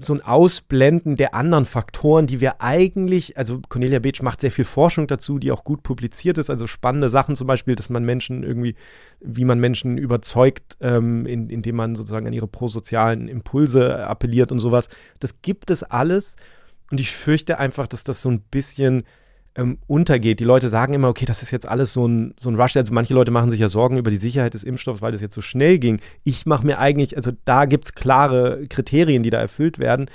so ein Ausblenden der anderen Faktoren, die wir eigentlich, also Cornelia Beetsch macht sehr viel Forschung dazu, die auch gut publiziert ist, also spannende Sachen zum Beispiel, dass man Menschen irgendwie, wie man Menschen überzeugt, ähm, in, indem man sozusagen an ihre prosozialen Impulse appelliert und sowas. Das gibt es alles und ich fürchte einfach, dass das so ein bisschen ähm, untergeht. Die Leute sagen immer, okay, das ist jetzt alles so ein, so ein Rush. Also manche Leute machen sich ja Sorgen über die Sicherheit des Impfstoffs, weil das jetzt so schnell ging. Ich mache mir eigentlich, also da gibt es klare Kriterien, die da erfüllt werden.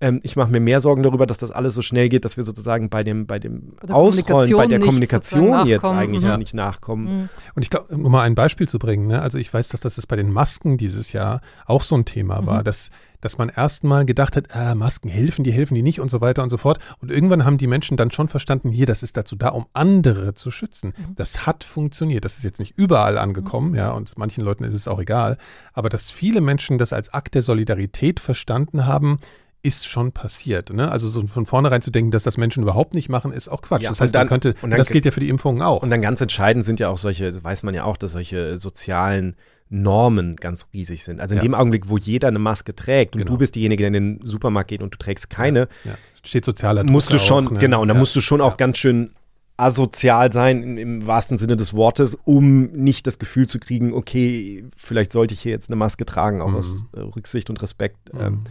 Ähm, ich mache mir mehr Sorgen darüber, dass das alles so schnell geht, dass wir sozusagen bei dem, bei dem Ausrollen, bei der Kommunikation jetzt eigentlich ja. nicht nachkommen. Mhm. Und ich glaube, um mal ein Beispiel zu bringen, ne? also ich weiß doch, dass es bei den Masken dieses Jahr auch so ein Thema mhm. war, dass dass man erstmal gedacht hat, ah, Masken helfen die, helfen die nicht und so weiter und so fort. Und irgendwann haben die Menschen dann schon verstanden, hier, das ist dazu da, um andere zu schützen. Mhm. Das hat funktioniert. Das ist jetzt nicht überall angekommen, mhm. ja, und manchen Leuten ist es auch egal. Aber dass viele Menschen das als Akt der Solidarität verstanden haben, ist schon passiert. Ne? Also so von vornherein zu denken, dass das Menschen überhaupt nicht machen, ist auch Quatsch. Ja, das heißt, dann, man könnte, und dann, das gilt ja für die Impfungen auch. Und dann ganz entscheidend sind ja auch solche, das weiß man ja auch, dass solche sozialen Normen ganz riesig sind. Also in ja. dem Augenblick, wo jeder eine Maske trägt und genau. du bist diejenige, der in den Supermarkt geht und du trägst keine, ja. Steht sozialer Druck musst du schon, auch, ne? genau, und da musst du schon auch ganz schön asozial sein im, im, wahrsten Sinne des Wortes, um nicht das Gefühl zu kriegen, okay, vielleicht sollte ich hier jetzt eine Maske tragen, auch mhm. aus äh, Rücksicht und Respekt. Mhm.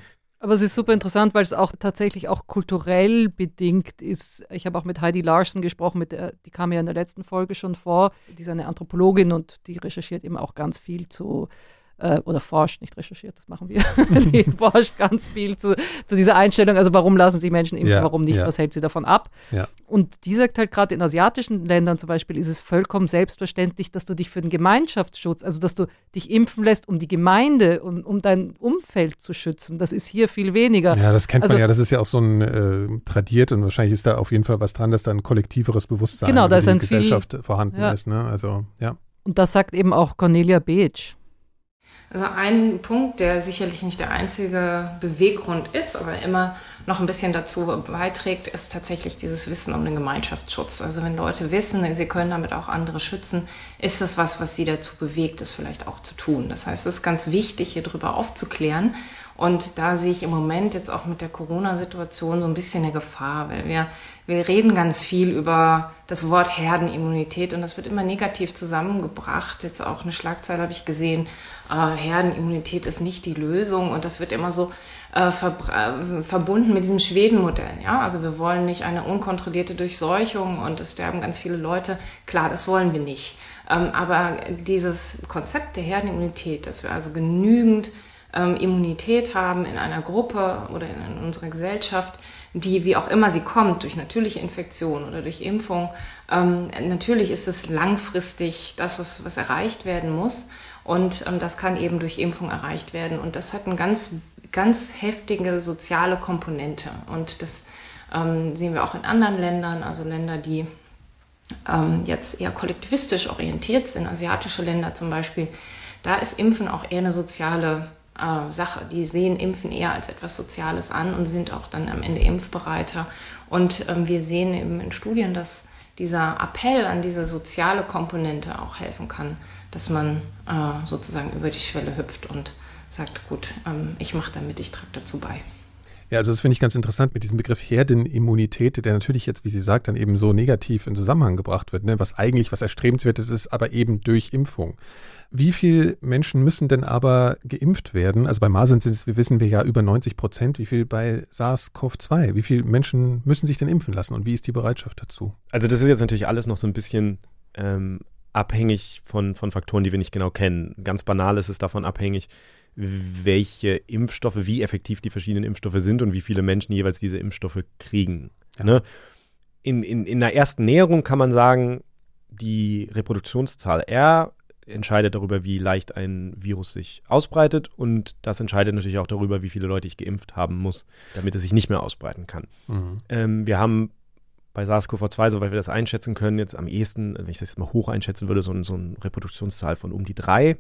Aber es ist super interessant, weil es auch tatsächlich auch kulturell bedingt ist. Ich habe auch mit Heidi Larson gesprochen, mit der, die kam ja in der letzten Folge schon vor. Die ist eine Anthropologin und die recherchiert eben auch ganz viel zu äh, oder forscht, nicht recherchiert, das machen wir. die forscht ganz viel zu, zu dieser Einstellung. Also warum lassen sich Menschen impfen, ja, warum nicht, ja. was hält sie davon ab? Ja. Und die sagt halt gerade in asiatischen Ländern zum Beispiel ist es vollkommen selbstverständlich, dass du dich für den Gemeinschaftsschutz, also dass du dich impfen lässt, um die Gemeinde und um, um dein Umfeld zu schützen. Das ist hier viel weniger. Ja, das kennt also, man ja. Das ist ja auch so ein äh, tradiert und wahrscheinlich ist da auf jeden Fall was dran, dass da ein kollektiveres Bewusstsein genau, in der Gesellschaft viel, vorhanden ist. Ne? Also ja. Und das sagt eben auch Cornelia Beetsch. Also ein Punkt, der sicherlich nicht der einzige Beweggrund ist, aber immer noch ein bisschen dazu beiträgt, ist tatsächlich dieses Wissen um den Gemeinschaftsschutz. Also wenn Leute wissen, sie können damit auch andere schützen, ist das was, was sie dazu bewegt, das vielleicht auch zu tun. Das heißt, es ist ganz wichtig, hier drüber aufzuklären. Und da sehe ich im Moment jetzt auch mit der Corona-Situation so ein bisschen eine Gefahr, weil wir wir reden ganz viel über das Wort Herdenimmunität und das wird immer negativ zusammengebracht. Jetzt auch eine Schlagzeile habe ich gesehen, äh, Herdenimmunität ist nicht die Lösung und das wird immer so äh, äh, verbunden mit diesem Schweden-Modell. Ja? Also wir wollen nicht eine unkontrollierte Durchseuchung und es sterben ganz viele Leute. Klar, das wollen wir nicht. Ähm, aber dieses Konzept der Herdenimmunität, dass wir also genügend ähm, Immunität haben in einer Gruppe oder in unserer Gesellschaft, die, wie auch immer sie kommt, durch natürliche Infektion oder durch Impfung, ähm, natürlich ist es langfristig das, was, was erreicht werden muss. Und ähm, das kann eben durch Impfung erreicht werden. Und das hat eine ganz, ganz heftige soziale Komponente. Und das ähm, sehen wir auch in anderen Ländern, also Länder, die ähm, jetzt eher kollektivistisch orientiert sind, asiatische Länder zum Beispiel. Da ist Impfen auch eher eine soziale äh, Sache. Die sehen Impfen eher als etwas Soziales an und sind auch dann am Ende impfbereiter. Und ähm, wir sehen eben in Studien, dass dieser Appell an diese soziale Komponente auch helfen kann, dass man äh, sozusagen über die Schwelle hüpft und sagt, gut, ähm, ich mache damit, ich trage dazu bei. Ja, also das finde ich ganz interessant mit diesem Begriff Herdenimmunität, der natürlich jetzt, wie Sie sagt, dann eben so negativ in Zusammenhang gebracht wird, ne? was eigentlich was erstrebenswertes ist, aber eben durch Impfung. Wie viele Menschen müssen denn aber geimpft werden? Also bei Masern sind es, wir wissen wir ja über 90 Prozent. Wie viel bei SARS-CoV-2? Wie viele Menschen müssen sich denn impfen lassen und wie ist die Bereitschaft dazu? Also das ist jetzt natürlich alles noch so ein bisschen ähm, abhängig von, von Faktoren, die wir nicht genau kennen. Ganz banal ist es davon abhängig, welche Impfstoffe, wie effektiv die verschiedenen Impfstoffe sind und wie viele Menschen jeweils diese Impfstoffe kriegen. Ja. Ne? In, in, in der ersten Näherung kann man sagen, die Reproduktionszahl R entscheidet darüber, wie leicht ein Virus sich ausbreitet und das entscheidet natürlich auch darüber, wie viele Leute ich geimpft haben muss, damit es sich nicht mehr ausbreiten kann. Mhm. Ähm, wir haben bei SARS-CoV-2, soweit wir das einschätzen können, jetzt am ehesten, wenn ich das jetzt mal hoch einschätzen würde, so, so eine Reproduktionszahl von um die drei.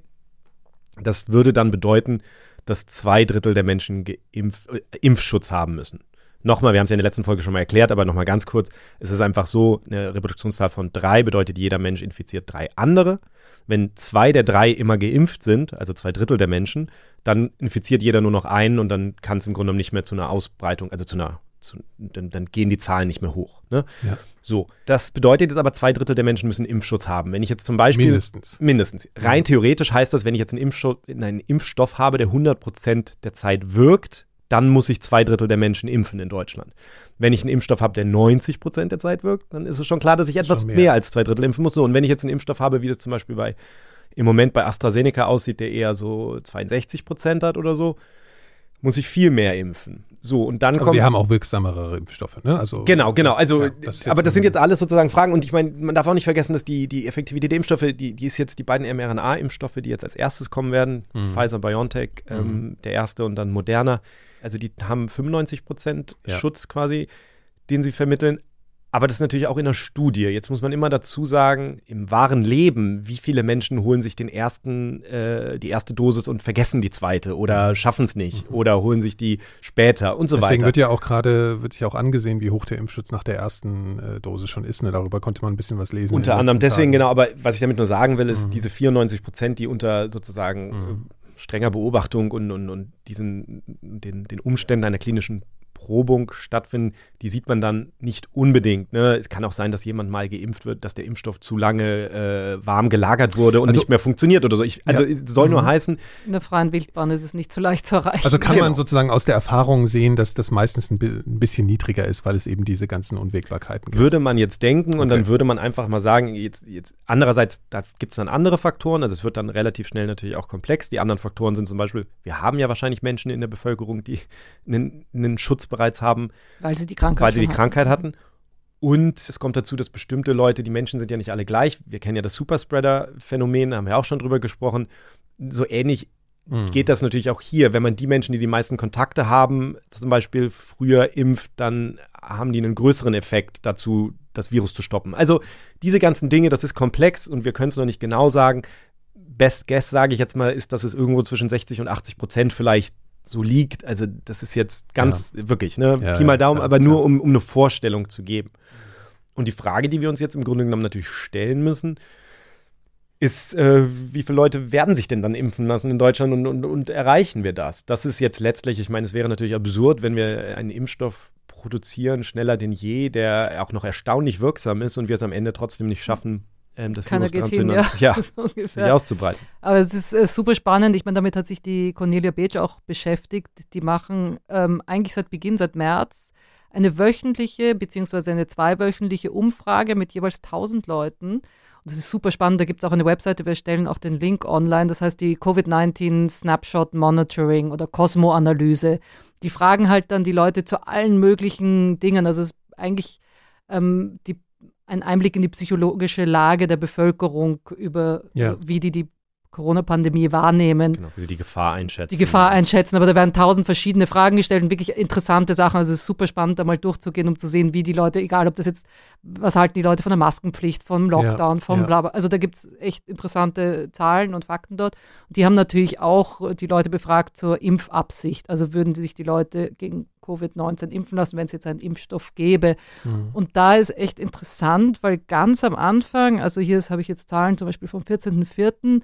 Das würde dann bedeuten, dass zwei Drittel der Menschen Geimpf, äh, Impfschutz haben müssen. Nochmal, wir haben es ja in der letzten Folge schon mal erklärt, aber nochmal ganz kurz. Es ist einfach so, eine Reproduktionszahl von drei bedeutet, jeder Mensch infiziert drei andere. Wenn zwei der drei immer geimpft sind, also zwei Drittel der Menschen, dann infiziert jeder nur noch einen und dann kann es im Grunde nicht mehr zu einer Ausbreitung, also zu einer zu, dann, dann, gehen die Zahlen nicht mehr hoch. Ne? Ja. So, das bedeutet jetzt aber, zwei Drittel der Menschen müssen Impfschutz haben. Wenn ich jetzt zum Beispiel. Mindestens. Mindestens. Rein ja. theoretisch heißt das, wenn ich jetzt einen Impfstoff, einen Impfstoff habe, der 100 Prozent der Zeit wirkt, dann muss ich zwei Drittel der Menschen impfen in Deutschland. Wenn ich einen Impfstoff habe, der 90 Prozent der Zeit wirkt, dann ist es schon klar, dass ich etwas mehr. mehr. als zwei Drittel impfen muss. So, und wenn ich jetzt einen Impfstoff habe, wie das zum Beispiel bei im Moment bei AstraZeneca aussieht, der eher so 62 Prozent hat oder so, muss ich viel mehr impfen. So, und dann also kommt. Wir haben auch wirksamere Impfstoffe, ne? Also, genau, genau. Also, ja, das aber das sind jetzt alles sozusagen Fragen. Und ich meine, man darf auch nicht vergessen, dass die, die Effektivität der Impfstoffe, die, die ist jetzt die beiden mRNA-Impfstoffe, die jetzt als erstes kommen werden, mhm. Pfizer, BioNTech, ähm, mhm. der erste und dann Moderna. Also, die haben 95 Prozent ja. Schutz quasi, den sie vermitteln. Aber das ist natürlich auch in der Studie. Jetzt muss man immer dazu sagen, im wahren Leben, wie viele Menschen holen sich den ersten, äh, die erste Dosis und vergessen die zweite oder mhm. schaffen es nicht mhm. oder holen sich die später und so Deswegen weiter. Deswegen wird ja auch gerade, wird sich auch angesehen, wie hoch der Impfschutz nach der ersten äh, Dosis schon ist. Ne? Darüber konnte man ein bisschen was lesen. Unter anderem deswegen, Tagen. genau. Aber was ich damit nur sagen will, ist mhm. diese 94 Prozent, die unter sozusagen mhm. strenger Beobachtung und, und, und diesen, den, den Umständen einer klinischen Erprobung stattfinden, die sieht man dann nicht unbedingt. Ne? Es kann auch sein, dass jemand mal geimpft wird, dass der Impfstoff zu lange äh, warm gelagert wurde und also, nicht mehr funktioniert oder so. Ich, also ja. es soll nur mhm. heißen. In der freien Wildbahn ist es nicht so leicht zu erreichen. Also kann genau. man sozusagen aus der Erfahrung sehen, dass das meistens ein, bisschen niedriger ist, weil es eben diese ganzen Unwägbarkeiten gibt. Würde man jetzt denken okay. und dann würde man einfach mal sagen, jetzt, jetzt andererseits, da gibt es dann andere Faktoren, also es wird dann relativ schnell natürlich auch komplex. Die anderen Faktoren sind zum Beispiel, wir haben ja wahrscheinlich Menschen in der Bevölkerung, die einen, einen Schutz bereits haben. Weil sie die Krankheit, weil sie die Krankheit hatten. Und es kommt dazu, dass bestimmte Leute, die Menschen sind ja nicht alle gleich. Wir kennen ja das Superspreader-Phänomen, da haben wir auch schon drüber gesprochen. So ähnlich mhm. geht das natürlich auch hier. Wenn man die Menschen, die die meisten Kontakte haben, zum Beispiel früher impft, dann haben die einen größeren Effekt dazu, das Virus zu stoppen. Also diese ganzen Dinge, das ist komplex und wir können es noch nicht genau sagen. Best Guess, sage ich jetzt mal, ist, dass es irgendwo zwischen 60 und 80 Prozent vielleicht so liegt. Also das ist jetzt ganz ja. wirklich, ne? Ja, Pi mal Daumen, klar, aber klar. nur um, um eine Vorstellung zu geben. Und die Frage, die wir uns jetzt im Grunde genommen natürlich stellen müssen, ist, äh, wie viele Leute werden sich denn dann impfen lassen in Deutschland und, und, und erreichen wir das? Das ist jetzt letztlich, ich meine, es wäre natürlich absurd, wenn wir einen Impfstoff produzieren, schneller denn je, der auch noch erstaunlich wirksam ist und wir es am Ende trotzdem nicht schaffen, ähm, das Keiner Virus geht hin, ja, ja so ungefähr. auszubreiten. Aber es ist äh, super spannend. Ich meine, damit hat sich die Cornelia Beetsch auch beschäftigt. Die machen ähm, eigentlich seit Beginn, seit März, eine wöchentliche bzw. eine zweiwöchentliche Umfrage mit jeweils 1000 Leuten. Und das ist super spannend. Da gibt es auch eine Webseite, wir stellen auch den Link online. Das heißt die Covid-19 Snapshot Monitoring oder Cosmo-Analyse. Die fragen halt dann die Leute zu allen möglichen Dingen. Also es ist eigentlich ähm, die ein Einblick in die psychologische Lage der Bevölkerung über, ja. so, wie die die Corona-Pandemie wahrnehmen. Genau, wie sie die Gefahr einschätzen. Die Gefahr einschätzen, aber da werden tausend verschiedene Fragen gestellt und wirklich interessante Sachen. Also es ist super spannend, da mal durchzugehen, um zu sehen, wie die Leute, egal ob das jetzt, was halten die Leute von der Maskenpflicht, vom Lockdown, ja, vom ja. Blabla. Also da gibt es echt interessante Zahlen und Fakten dort. Und die haben natürlich auch die Leute befragt zur Impfabsicht. Also würden sich die Leute gegen Covid-19 impfen lassen, wenn es jetzt einen Impfstoff gäbe. Mhm. Und da ist echt interessant, weil ganz am Anfang, also hier habe ich jetzt Zahlen zum Beispiel vom 14.04.,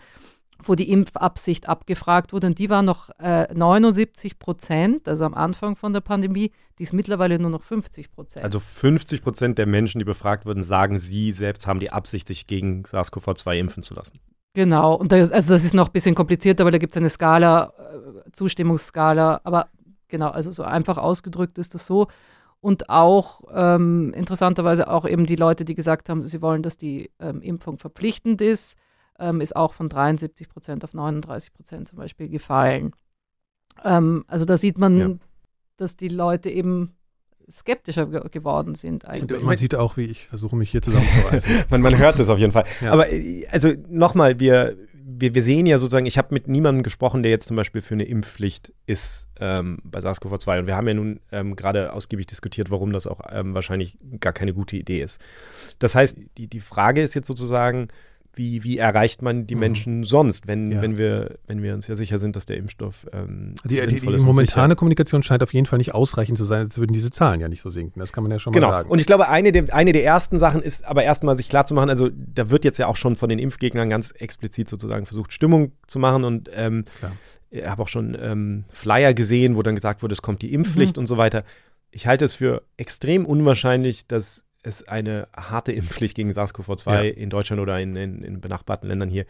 wo die Impfabsicht abgefragt wurde, und die war noch äh, 79 Prozent, also am Anfang von der Pandemie, die ist mittlerweile nur noch 50 Prozent. Also 50 Prozent der Menschen, die befragt wurden, sagen, sie selbst haben die Absicht, sich gegen SARS-CoV-2 impfen zu lassen. Genau, und das, also das ist noch ein bisschen komplizierter, weil da gibt es eine Skala, äh, Zustimmungsskala, aber genau, also so einfach ausgedrückt ist das so. Und auch ähm, interessanterweise auch eben die Leute, die gesagt haben, sie wollen, dass die ähm, Impfung verpflichtend ist, ähm, ist auch von 73 Prozent auf 39 Prozent zum Beispiel gefallen. Ähm, also da sieht man, ja. dass die Leute eben skeptischer ge geworden sind eigentlich. Und man sieht auch, wie ich versuche, mich hier zusammenzureißen. man, man hört es auf jeden Fall. Ja. Aber äh, also nochmal, wir, wir, wir sehen ja sozusagen, ich habe mit niemandem gesprochen, der jetzt zum Beispiel für eine Impfpflicht ist ähm, bei SARS-CoV-2. Und wir haben ja nun ähm, gerade ausgiebig diskutiert, warum das auch ähm, wahrscheinlich gar keine gute Idee ist. Das heißt, die, die Frage ist jetzt sozusagen, wie, wie erreicht man die mhm. Menschen sonst, wenn, ja. wenn, wir, wenn wir uns ja sicher sind, dass der Impfstoff ähm, die, die, die momentane Kommunikation scheint auf jeden Fall nicht ausreichend zu sein, als würden diese Zahlen ja nicht so sinken. Das kann man ja schon genau. mal sagen. Und ich glaube, eine der, eine der ersten Sachen ist aber erstmal sich klarzumachen, also da wird jetzt ja auch schon von den Impfgegnern ganz explizit sozusagen versucht, Stimmung zu machen und ähm, ich habe auch schon ähm, Flyer gesehen, wo dann gesagt wurde, es kommt die Impfpflicht mhm. und so weiter. Ich halte es für extrem unwahrscheinlich, dass es eine harte Impfpflicht gegen SARS-CoV-2 ja. in Deutschland oder in, in, in, benachbarten Ländern hier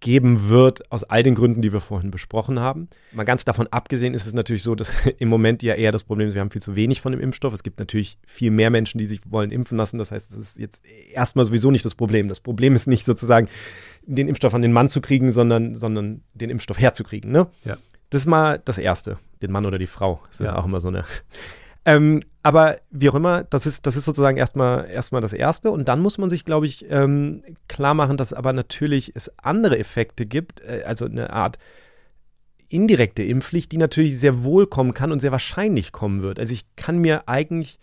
geben wird, aus all den Gründen, die wir vorhin besprochen haben. Mal ganz davon abgesehen ist es natürlich so, dass im Moment ja eher das Problem ist, wir haben viel zu wenig von dem Impfstoff. Es gibt natürlich viel mehr Menschen, die sich wollen impfen lassen. Das heißt, es ist jetzt erstmal sowieso nicht das Problem. Das Problem ist nicht sozusagen, den Impfstoff an den Mann zu kriegen, sondern, sondern den Impfstoff herzukriegen. Ne? Ja. Das ist mal das Erste, den Mann oder die Frau. Das ist ja. auch immer so eine ähm, aber wie auch immer, das ist, das ist sozusagen erstmal, erstmal das Erste. Und dann muss man sich, glaube ich, ähm, klar machen, dass aber natürlich es andere Effekte gibt, äh, also eine Art indirekte Impfpflicht, die natürlich sehr wohl kommen kann und sehr wahrscheinlich kommen wird. Also ich kann mir eigentlich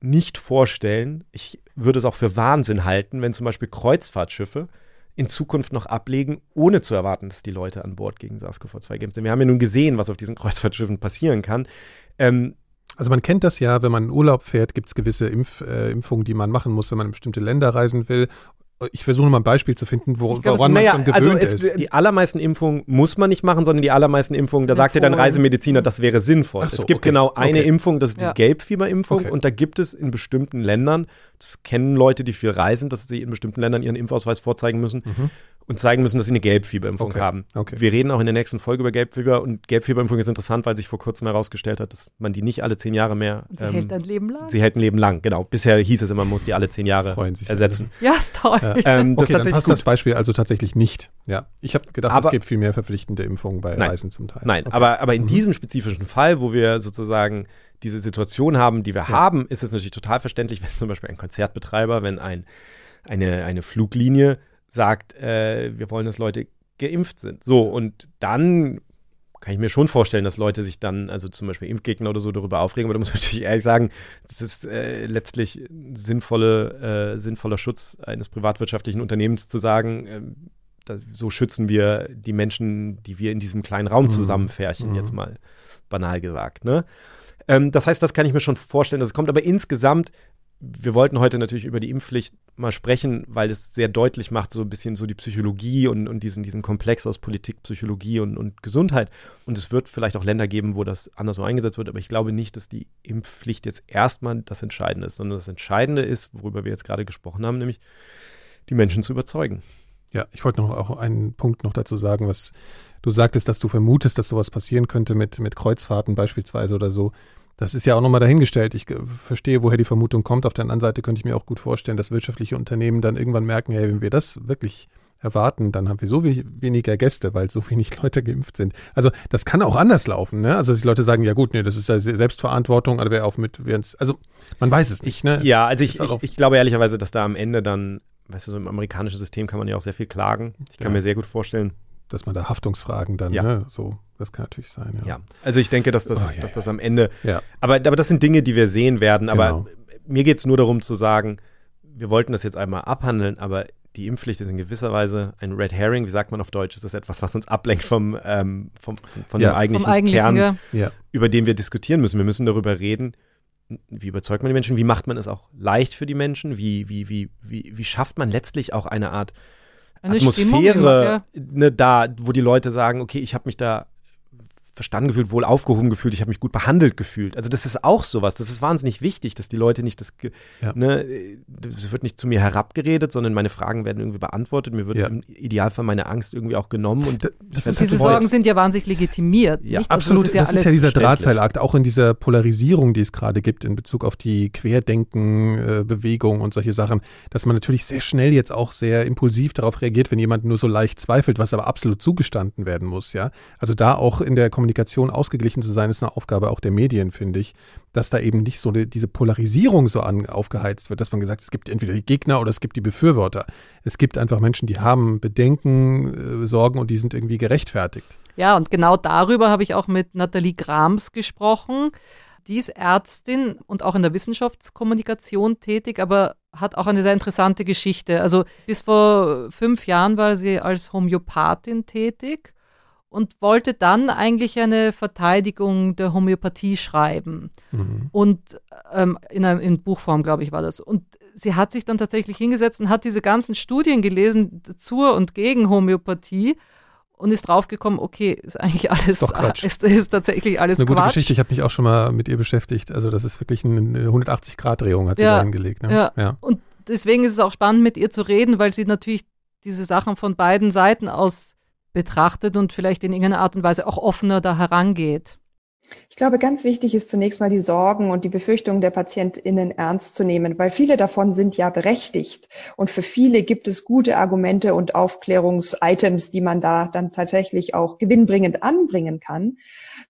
nicht vorstellen, ich würde es auch für Wahnsinn halten, wenn zum Beispiel Kreuzfahrtschiffe in Zukunft noch ablegen, ohne zu erwarten, dass die Leute an Bord gegen SARS-CoV-2 geimpft sind. Wir haben ja nun gesehen, was auf diesen Kreuzfahrtschiffen passieren kann. Ähm, also man kennt das ja, wenn man in Urlaub fährt, gibt es gewisse Impf, äh, Impfungen, die man machen muss, wenn man in bestimmte Länder reisen will. Ich versuche mal ein Beispiel zu finden, wo, glaub, woran naja, man schon gewöhnt also es, ist. Die allermeisten Impfungen muss man nicht machen, sondern die allermeisten Impfungen, da sagt ja dann Reisemediziner, das wäre sinnvoll. So, es gibt okay, genau eine okay. Impfung, das ist die ja. Gelbfieberimpfung okay. und da gibt es in bestimmten Ländern, das kennen Leute, die viel reisen, dass sie in bestimmten Ländern ihren Impfausweis vorzeigen müssen. Mhm und zeigen müssen, dass sie eine Gelbfieberimpfung okay. haben. Okay. Wir reden auch in der nächsten Folge über Gelbfieber und Gelbfieberimpfung ist interessant, weil sich vor kurzem herausgestellt hat, dass man die nicht alle zehn Jahre mehr. sie ähm, hält ein Leben lang. Sie hält ein Leben lang, genau. Bisher hieß es immer, man muss die alle zehn Jahre ersetzen. Ja, ist toll. Ja. Ähm, okay, dann passt gut. das Beispiel also tatsächlich nicht. Ja, ich habe gedacht, aber, es gibt viel mehr verpflichtende Impfungen bei nein, Reisen zum Teil. Nein, okay. aber, aber in mhm. diesem spezifischen Fall, wo wir sozusagen diese Situation haben, die wir ja. haben, ist es natürlich total verständlich, wenn zum Beispiel ein Konzertbetreiber, wenn ein, eine, eine Fluglinie sagt, äh, wir wollen, dass Leute geimpft sind. So, und dann kann ich mir schon vorstellen, dass Leute sich dann, also zum Beispiel Impfgegner oder so, darüber aufregen. Aber da muss man natürlich ehrlich sagen, das ist äh, letztlich sinnvolle, äh, sinnvoller Schutz eines privatwirtschaftlichen Unternehmens zu sagen, äh, da, so schützen wir die Menschen, die wir in diesem kleinen Raum mhm. zusammenfärchen, mhm. jetzt mal banal gesagt. Ne? Ähm, das heißt, das kann ich mir schon vorstellen, dass es kommt. Aber insgesamt wir wollten heute natürlich über die Impfpflicht mal sprechen, weil es sehr deutlich macht, so ein bisschen so die Psychologie und, und diesen, diesen Komplex aus Politik, Psychologie und, und Gesundheit. Und es wird vielleicht auch Länder geben, wo das anderswo eingesetzt wird, aber ich glaube nicht, dass die Impfpflicht jetzt erstmal das Entscheidende ist, sondern das Entscheidende ist, worüber wir jetzt gerade gesprochen haben, nämlich die Menschen zu überzeugen. Ja, ich wollte noch auch einen Punkt noch dazu sagen, was du sagtest, dass du vermutest, dass sowas passieren könnte mit, mit Kreuzfahrten beispielsweise oder so. Das ist ja auch nochmal dahingestellt. Ich verstehe, woher die Vermutung kommt. Auf der anderen Seite könnte ich mir auch gut vorstellen, dass wirtschaftliche Unternehmen dann irgendwann merken, hey, wenn wir das wirklich erwarten, dann haben wir so weniger Gäste, weil so wenig Leute geimpft sind. Also das kann auch anders laufen. Ne? Also dass die Leute sagen, ja gut, nee, das ist ja Selbstverantwortung, aber wer auf mit, also man weiß es nicht. Ne? Ja, also ich, ich, ich, glaube ehrlicherweise, dass da am Ende dann, weißt du, so im amerikanischen System kann man ja auch sehr viel klagen. Ich kann ja. mir sehr gut vorstellen, dass man da Haftungsfragen dann, ja. ne, so, das kann natürlich sein. Ja, ja. also ich denke, dass das, oh, ja, dass das am Ende, ja. aber, aber das sind Dinge, die wir sehen werden. Aber genau. mir geht es nur darum zu sagen, wir wollten das jetzt einmal abhandeln, aber die Impfpflicht ist in gewisser Weise ein Red Herring, wie sagt man auf Deutsch? Ist das etwas, was uns ablenkt vom, ähm, vom, von ja. dem eigentlichen, vom eigentlichen Kern, ja. über den wir diskutieren müssen. Wir müssen darüber reden, wie überzeugt man die Menschen, wie macht man es auch leicht für die Menschen, wie, wie, wie, wie, wie schafft man letztlich auch eine Art eine Atmosphäre ne, da, wo die Leute sagen, okay, ich habe mich da verstanden gefühlt, wohl aufgehoben gefühlt, ich habe mich gut behandelt gefühlt. Also das ist auch sowas, das ist wahnsinnig wichtig, dass die Leute nicht das, ja. ne, es wird nicht zu mir herabgeredet, sondern meine Fragen werden irgendwie beantwortet, mir wird ja. im Idealfall meine Angst irgendwie auch genommen und das ist diese Sorgen sind ja wahnsinnig legitimiert. Ja, nicht? absolut, also das, ist ja, das ist ja dieser Drahtseilakt, auch in dieser Polarisierung, die es gerade gibt in Bezug auf die Querdenken-Bewegung äh, und solche Sachen, dass man natürlich sehr schnell jetzt auch sehr impulsiv darauf reagiert, wenn jemand nur so leicht zweifelt, was aber absolut zugestanden werden muss, ja. Also da auch in der Kommunikation Kommunikation ausgeglichen zu sein, ist eine Aufgabe auch der Medien, finde ich, dass da eben nicht so eine, diese Polarisierung so an, aufgeheizt wird, dass man gesagt, es gibt entweder die Gegner oder es gibt die Befürworter. Es gibt einfach Menschen, die haben Bedenken, äh, Sorgen und die sind irgendwie gerechtfertigt. Ja, und genau darüber habe ich auch mit Nathalie Grams gesprochen die ist Ärztin und auch in der Wissenschaftskommunikation tätig, aber hat auch eine sehr interessante Geschichte. Also bis vor fünf Jahren war sie als Homöopathin tätig und wollte dann eigentlich eine Verteidigung der Homöopathie schreiben. Mhm. Und ähm, in, einer, in Buchform, glaube ich, war das. Und sie hat sich dann tatsächlich hingesetzt und hat diese ganzen Studien gelesen zur und gegen Homöopathie und ist draufgekommen, okay, ist eigentlich alles, ist, Quatsch. ist, ist tatsächlich alles das ist eine Quatsch. gute Geschichte, ich habe mich auch schon mal mit ihr beschäftigt. Also das ist wirklich eine 180-Grad-Drehung, hat sie ja, da hingelegt. Ne? Ja. ja, und deswegen ist es auch spannend, mit ihr zu reden, weil sie natürlich diese Sachen von beiden Seiten aus betrachtet und vielleicht in irgendeiner Art und Weise auch offener da herangeht. Ich glaube, ganz wichtig ist zunächst mal die Sorgen und die Befürchtungen der PatientInnen ernst zu nehmen, weil viele davon sind ja berechtigt. Und für viele gibt es gute Argumente und Aufklärungsitems, die man da dann tatsächlich auch gewinnbringend anbringen kann.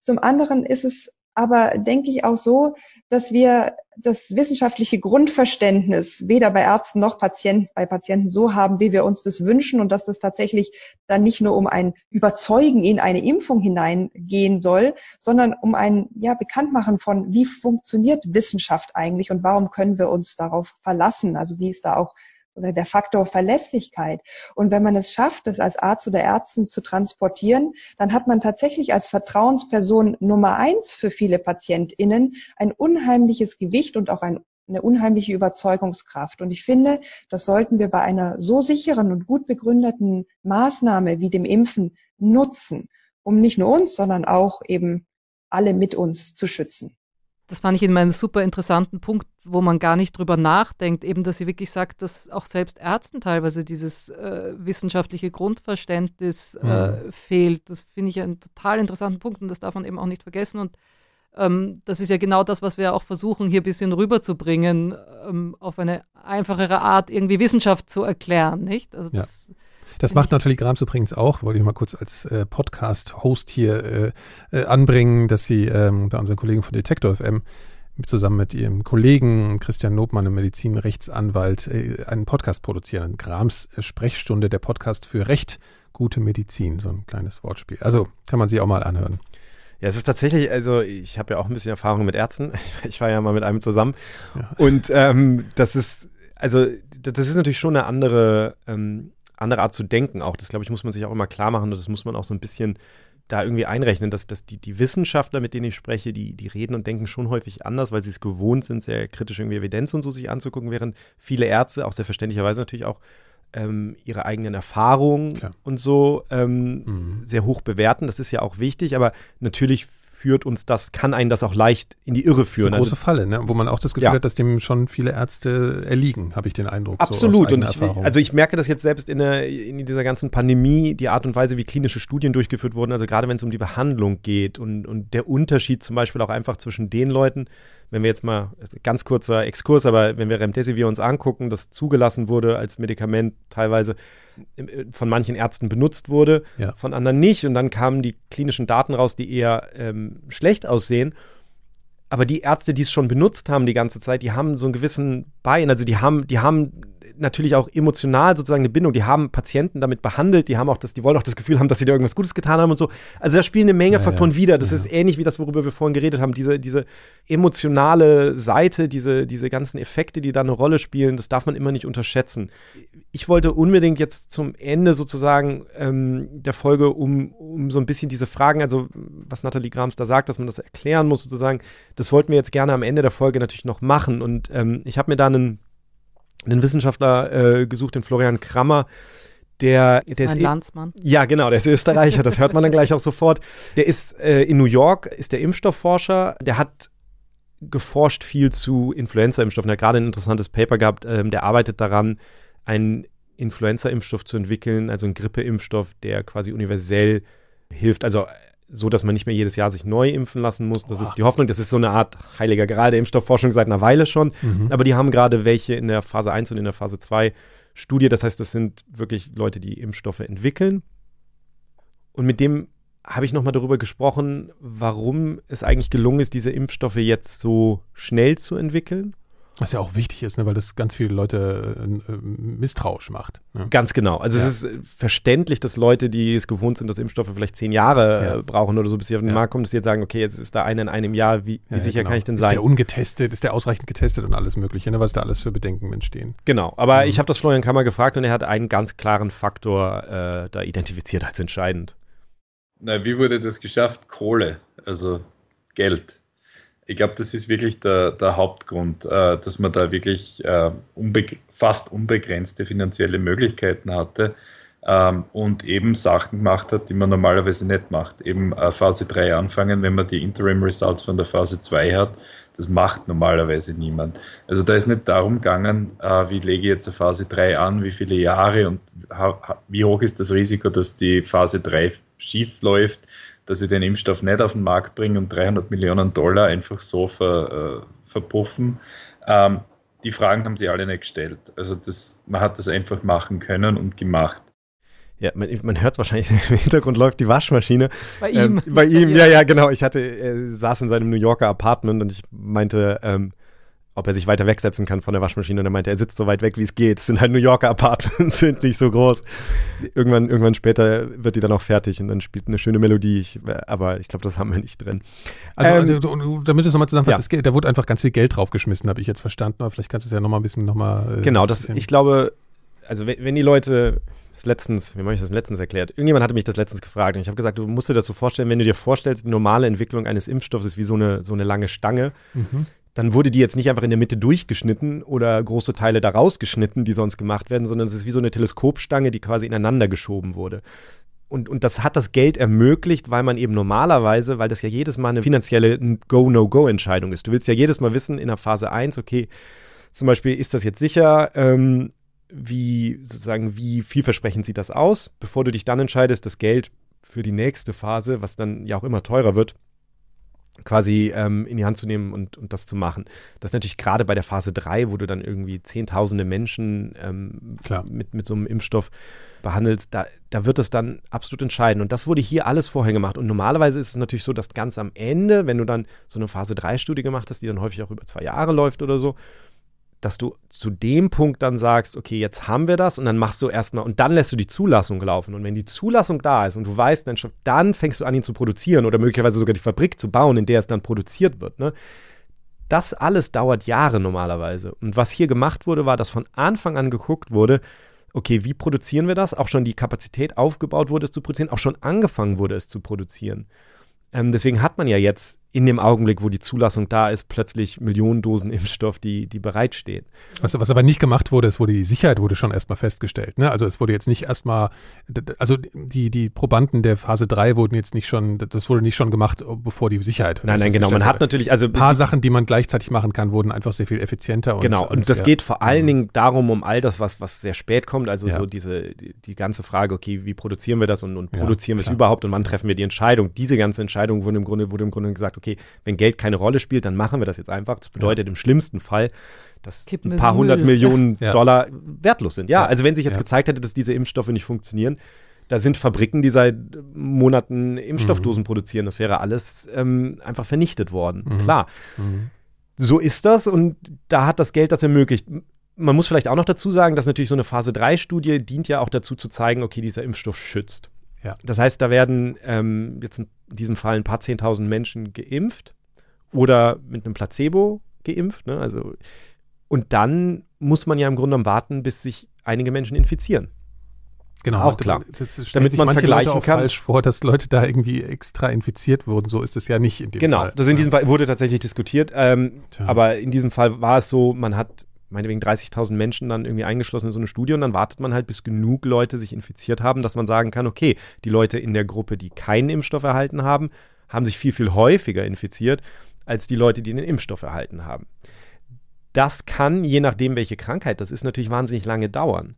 Zum anderen ist es aber denke ich auch so, dass wir das wissenschaftliche Grundverständnis weder bei Ärzten noch Patienten, bei Patienten so haben, wie wir uns das wünschen und dass das tatsächlich dann nicht nur um ein Überzeugen in eine Impfung hineingehen soll, sondern um ein ja, Bekanntmachen von, wie funktioniert Wissenschaft eigentlich und warum können wir uns darauf verlassen? Also wie ist da auch oder der Faktor Verlässlichkeit. Und wenn man es schafft, das als Arzt oder Ärztin zu transportieren, dann hat man tatsächlich als Vertrauensperson Nummer eins für viele PatientInnen ein unheimliches Gewicht und auch ein eine unheimliche Überzeugungskraft. Und ich finde, das sollten wir bei einer so sicheren und gut begründeten Maßnahme wie dem Impfen nutzen, um nicht nur uns, sondern auch eben alle mit uns zu schützen das fand ich in meinem super interessanten Punkt, wo man gar nicht drüber nachdenkt, eben, dass sie wirklich sagt, dass auch selbst Ärzten teilweise dieses äh, wissenschaftliche Grundverständnis äh, mhm. fehlt. Das finde ich einen total interessanten Punkt und das darf man eben auch nicht vergessen. Und ähm, das ist ja genau das, was wir auch versuchen, hier ein bisschen rüberzubringen, ähm, auf eine einfachere Art irgendwie Wissenschaft zu erklären, nicht? Also das ja. Das macht Nathalie Grams übrigens auch, wollte ich mal kurz als äh, Podcast-Host hier äh, äh, anbringen, dass sie ähm, bei unseren Kollegen von Detektor FM zusammen mit ihrem Kollegen Christian Nobmann, einem Medizinrechtsanwalt, äh, einen Podcast produzieren. Grams Sprechstunde, der Podcast für Recht, gute Medizin, so ein kleines Wortspiel. Also kann man sie auch mal anhören. Ja, es ist tatsächlich, also ich habe ja auch ein bisschen Erfahrung mit Ärzten. Ich war ja mal mit einem zusammen. Ja. Und ähm, das ist, also das ist natürlich schon eine andere ähm, andere Art zu denken auch. Das, glaube ich, muss man sich auch immer klar machen und das muss man auch so ein bisschen da irgendwie einrechnen, dass, dass die, die Wissenschaftler, mit denen ich spreche, die, die reden und denken schon häufig anders, weil sie es gewohnt sind, sehr kritisch irgendwie Evidenz und so sich anzugucken, während viele Ärzte, auch sehr verständlicherweise natürlich auch, ähm, ihre eigenen Erfahrungen Klar. und so ähm, mhm. sehr hoch bewerten. Das ist ja auch wichtig, aber natürlich führt uns das, kann einen das auch leicht in die Irre führen. Das ist eine große also, Falle, ne? wo man auch das Gefühl ja. hat, dass dem schon viele Ärzte erliegen, habe ich den Eindruck. Absolut. So und ich, also ich merke das jetzt selbst in, der, in dieser ganzen Pandemie, die Art und Weise, wie klinische Studien durchgeführt wurden, also gerade wenn es um die Behandlung geht und, und der Unterschied zum Beispiel auch einfach zwischen den Leuten, wenn wir jetzt mal, ganz kurzer Exkurs, aber wenn wir Remdesivir uns angucken, das zugelassen wurde als Medikament teilweise von manchen Ärzten benutzt wurde, ja. von anderen nicht. Und dann kamen die klinischen Daten raus, die eher ähm, schlecht aussehen. Aber die Ärzte, die es schon benutzt haben die ganze Zeit, die haben so einen gewissen Bein, also die haben, die haben natürlich auch emotional sozusagen eine Bindung. Die haben Patienten damit behandelt, die haben auch das, die wollen auch das Gefühl haben, dass sie da irgendwas Gutes getan haben und so. Also da spielen eine Menge ja, Faktoren ja. wieder. Das ja. ist ähnlich wie das, worüber wir vorhin geredet haben. Diese, diese emotionale Seite, diese, diese ganzen Effekte, die da eine Rolle spielen, das darf man immer nicht unterschätzen. Ich wollte unbedingt jetzt zum Ende sozusagen ähm, der Folge um, um so ein bisschen diese Fragen, also was Nathalie Grams da sagt, dass man das erklären muss sozusagen, das wollten wir jetzt gerne am Ende der Folge natürlich noch machen. Und ähm, ich habe mir da einen einen Wissenschaftler äh, gesucht, den Florian Krammer. Der, der ist, ist Landsmann. Ja, genau, der ist Österreicher, das hört man dann gleich auch sofort. Der ist äh, in New York, ist der Impfstoffforscher, der hat geforscht viel zu Influenza-Impfstoffen. Der hat gerade ein interessantes Paper gehabt, ähm, der arbeitet daran, einen Influenza-Impfstoff zu entwickeln, also einen Grippe-Impfstoff, der quasi universell hilft. Also so, dass man nicht mehr jedes Jahr sich neu impfen lassen muss. Das oh. ist die Hoffnung. Das ist so eine Art heiliger Gral der Impfstoffforschung seit einer Weile schon. Mhm. Aber die haben gerade welche in der Phase 1 und in der Phase 2 Studie. Das heißt, das sind wirklich Leute, die Impfstoffe entwickeln. Und mit dem habe ich nochmal darüber gesprochen, warum es eigentlich gelungen ist, diese Impfstoffe jetzt so schnell zu entwickeln. Was ja auch wichtig ist, ne, weil das ganz viele Leute äh, misstrauisch macht. Ne? Ganz genau. Also ja. es ist verständlich, dass Leute, die es gewohnt sind, dass Impfstoffe vielleicht zehn Jahre ja. äh, brauchen oder so, bis sie auf den ja. Markt kommen, dass sie jetzt sagen, okay, jetzt ist da einer in einem Jahr, wie, wie sicher genau. kann ich denn sein? Ist der ungetestet, ist der ausreichend getestet und alles mögliche, ne, was da alles für Bedenken entstehen. Genau, aber mhm. ich habe das Florian Kammer gefragt und er hat einen ganz klaren Faktor äh, da identifiziert als entscheidend. Na, wie wurde das geschafft? Kohle, also Geld ich glaube, das ist wirklich der, der Hauptgrund, äh, dass man da wirklich äh, unbe fast unbegrenzte finanzielle Möglichkeiten hatte ähm, und eben Sachen gemacht hat, die man normalerweise nicht macht. Eben äh, Phase 3 anfangen, wenn man die Interim Results von der Phase 2 hat. Das macht normalerweise niemand. Also da ist nicht darum gegangen, äh, wie lege ich jetzt eine Phase 3 an, wie viele Jahre und wie hoch ist das Risiko, dass die Phase 3 schief läuft dass sie den Impfstoff nicht auf den Markt bringen und 300 Millionen Dollar einfach so ver, äh, verpuffen. Ähm, die Fragen haben sie alle nicht gestellt. Also das, man hat das einfach machen können und gemacht. Ja, man, man hört wahrscheinlich im Hintergrund läuft die Waschmaschine. Bei ihm. Ähm, bei ihm, ja, ja, genau. Ich hatte, er saß in seinem New Yorker Apartment und ich meinte, ähm, ob er sich weiter wegsetzen kann von der Waschmaschine. Und er meinte, er sitzt so weit weg, wie es geht. Es sind halt New Yorker Apartments, sind nicht so groß. Irgendwann, irgendwann später wird die dann auch fertig und dann spielt eine schöne Melodie. Ich, aber ich glaube, das haben wir nicht drin. Also, ähm, also damit du es nochmal zusammenfasst, ja. da wurde einfach ganz viel Geld draufgeschmissen, habe ich jetzt verstanden. Aber vielleicht kannst du es ja nochmal ein bisschen nochmal. Äh, genau, das, ich glaube, also wenn, wenn die Leute letztens, wie habe ich das letztens erklärt? Irgendjemand hatte mich das letztens gefragt und ich habe gesagt, du musst dir das so vorstellen, wenn du dir vorstellst, die normale Entwicklung eines Impfstoffs ist wie so eine, so eine lange Stange. Mhm dann wurde die jetzt nicht einfach in der Mitte durchgeschnitten oder große Teile daraus geschnitten, die sonst gemacht werden, sondern es ist wie so eine Teleskopstange, die quasi ineinander geschoben wurde. Und, und das hat das Geld ermöglicht, weil man eben normalerweise, weil das ja jedes Mal eine finanzielle Go-No-Go-Entscheidung ist. Du willst ja jedes Mal wissen in der Phase 1, okay, zum Beispiel, ist das jetzt sicher? Ähm, wie sozusagen, wie vielversprechend sieht das aus, bevor du dich dann entscheidest, das Geld für die nächste Phase, was dann ja auch immer teurer wird, quasi ähm, in die Hand zu nehmen und, und das zu machen. Das ist natürlich gerade bei der Phase 3, wo du dann irgendwie zehntausende Menschen ähm, mit, mit so einem Impfstoff behandelst, da, da wird es dann absolut entscheiden. Und das wurde hier alles vorher gemacht. Und normalerweise ist es natürlich so, dass ganz am Ende, wenn du dann so eine Phase 3-Studie gemacht hast, die dann häufig auch über zwei Jahre läuft oder so, dass du zu dem Punkt dann sagst, okay, jetzt haben wir das und dann machst du erstmal und dann lässt du die Zulassung laufen. Und wenn die Zulassung da ist und du weißt, dann, dann fängst du an, ihn zu produzieren oder möglicherweise sogar die Fabrik zu bauen, in der es dann produziert wird. Ne? Das alles dauert Jahre normalerweise. Und was hier gemacht wurde, war, dass von Anfang an geguckt wurde, okay, wie produzieren wir das? Auch schon die Kapazität aufgebaut wurde, es zu produzieren, auch schon angefangen wurde, es zu produzieren. Ähm, deswegen hat man ja jetzt in dem Augenblick, wo die Zulassung da ist, plötzlich Millionen Dosen Impfstoff, die, die bereitstehen. Was, was aber nicht gemacht wurde, ist, wurde die Sicherheit wurde schon erstmal festgestellt. Ne? Also es wurde jetzt nicht erstmal, also die, die Probanden der Phase 3 wurden jetzt nicht schon, das wurde nicht schon gemacht, bevor die Sicherheit. Nein, nein, genau. Man hat natürlich, also ein paar Sachen, die man gleichzeitig machen kann, wurden einfach sehr viel effizienter. Und, genau, und, und das geht vor allen Dingen darum, um all das, was, was sehr spät kommt, also ja. so diese, die, die, ganze Frage, okay, wie produzieren wir das und, und produzieren ja, wir es überhaupt und wann treffen wir die Entscheidung? Diese ganze Entscheidung wurde im Grunde, wurde im Grunde gesagt, okay, wenn Geld keine Rolle spielt, dann machen wir das jetzt einfach. Das bedeutet ja. im schlimmsten Fall, dass Kippen ein paar hundert Millionen ja. Dollar wertlos sind. Ja, also wenn sich jetzt gezeigt hätte, dass diese Impfstoffe nicht funktionieren, da sind Fabriken, die seit Monaten Impfstoffdosen mhm. produzieren. Das wäre alles ähm, einfach vernichtet worden. Mhm. Klar. Mhm. So ist das und da hat das Geld das ermöglicht. Man muss vielleicht auch noch dazu sagen, dass natürlich so eine Phase 3-Studie dient ja auch dazu zu zeigen, okay, dieser Impfstoff schützt. Ja. Das heißt, da werden ähm, jetzt in diesem Fall ein paar zehntausend Menschen geimpft oder mit einem Placebo geimpft. Ne? Also, und dann muss man ja im Grunde genommen warten, bis sich einige Menschen infizieren. Genau, auch klar. Das damit man vergleichen Leute kann. falsch vor, dass Leute da irgendwie extra infiziert wurden. So ist es ja nicht in dem genau, Fall. Genau, das in diesem Fall wurde tatsächlich diskutiert. Ähm, aber in diesem Fall war es so, man hat meinetwegen 30.000 Menschen dann irgendwie eingeschlossen in so eine Studie und dann wartet man halt, bis genug Leute sich infiziert haben, dass man sagen kann, okay, die Leute in der Gruppe, die keinen Impfstoff erhalten haben, haben sich viel, viel häufiger infiziert als die Leute, die den Impfstoff erhalten haben. Das kann, je nachdem, welche Krankheit das ist, natürlich wahnsinnig lange dauern.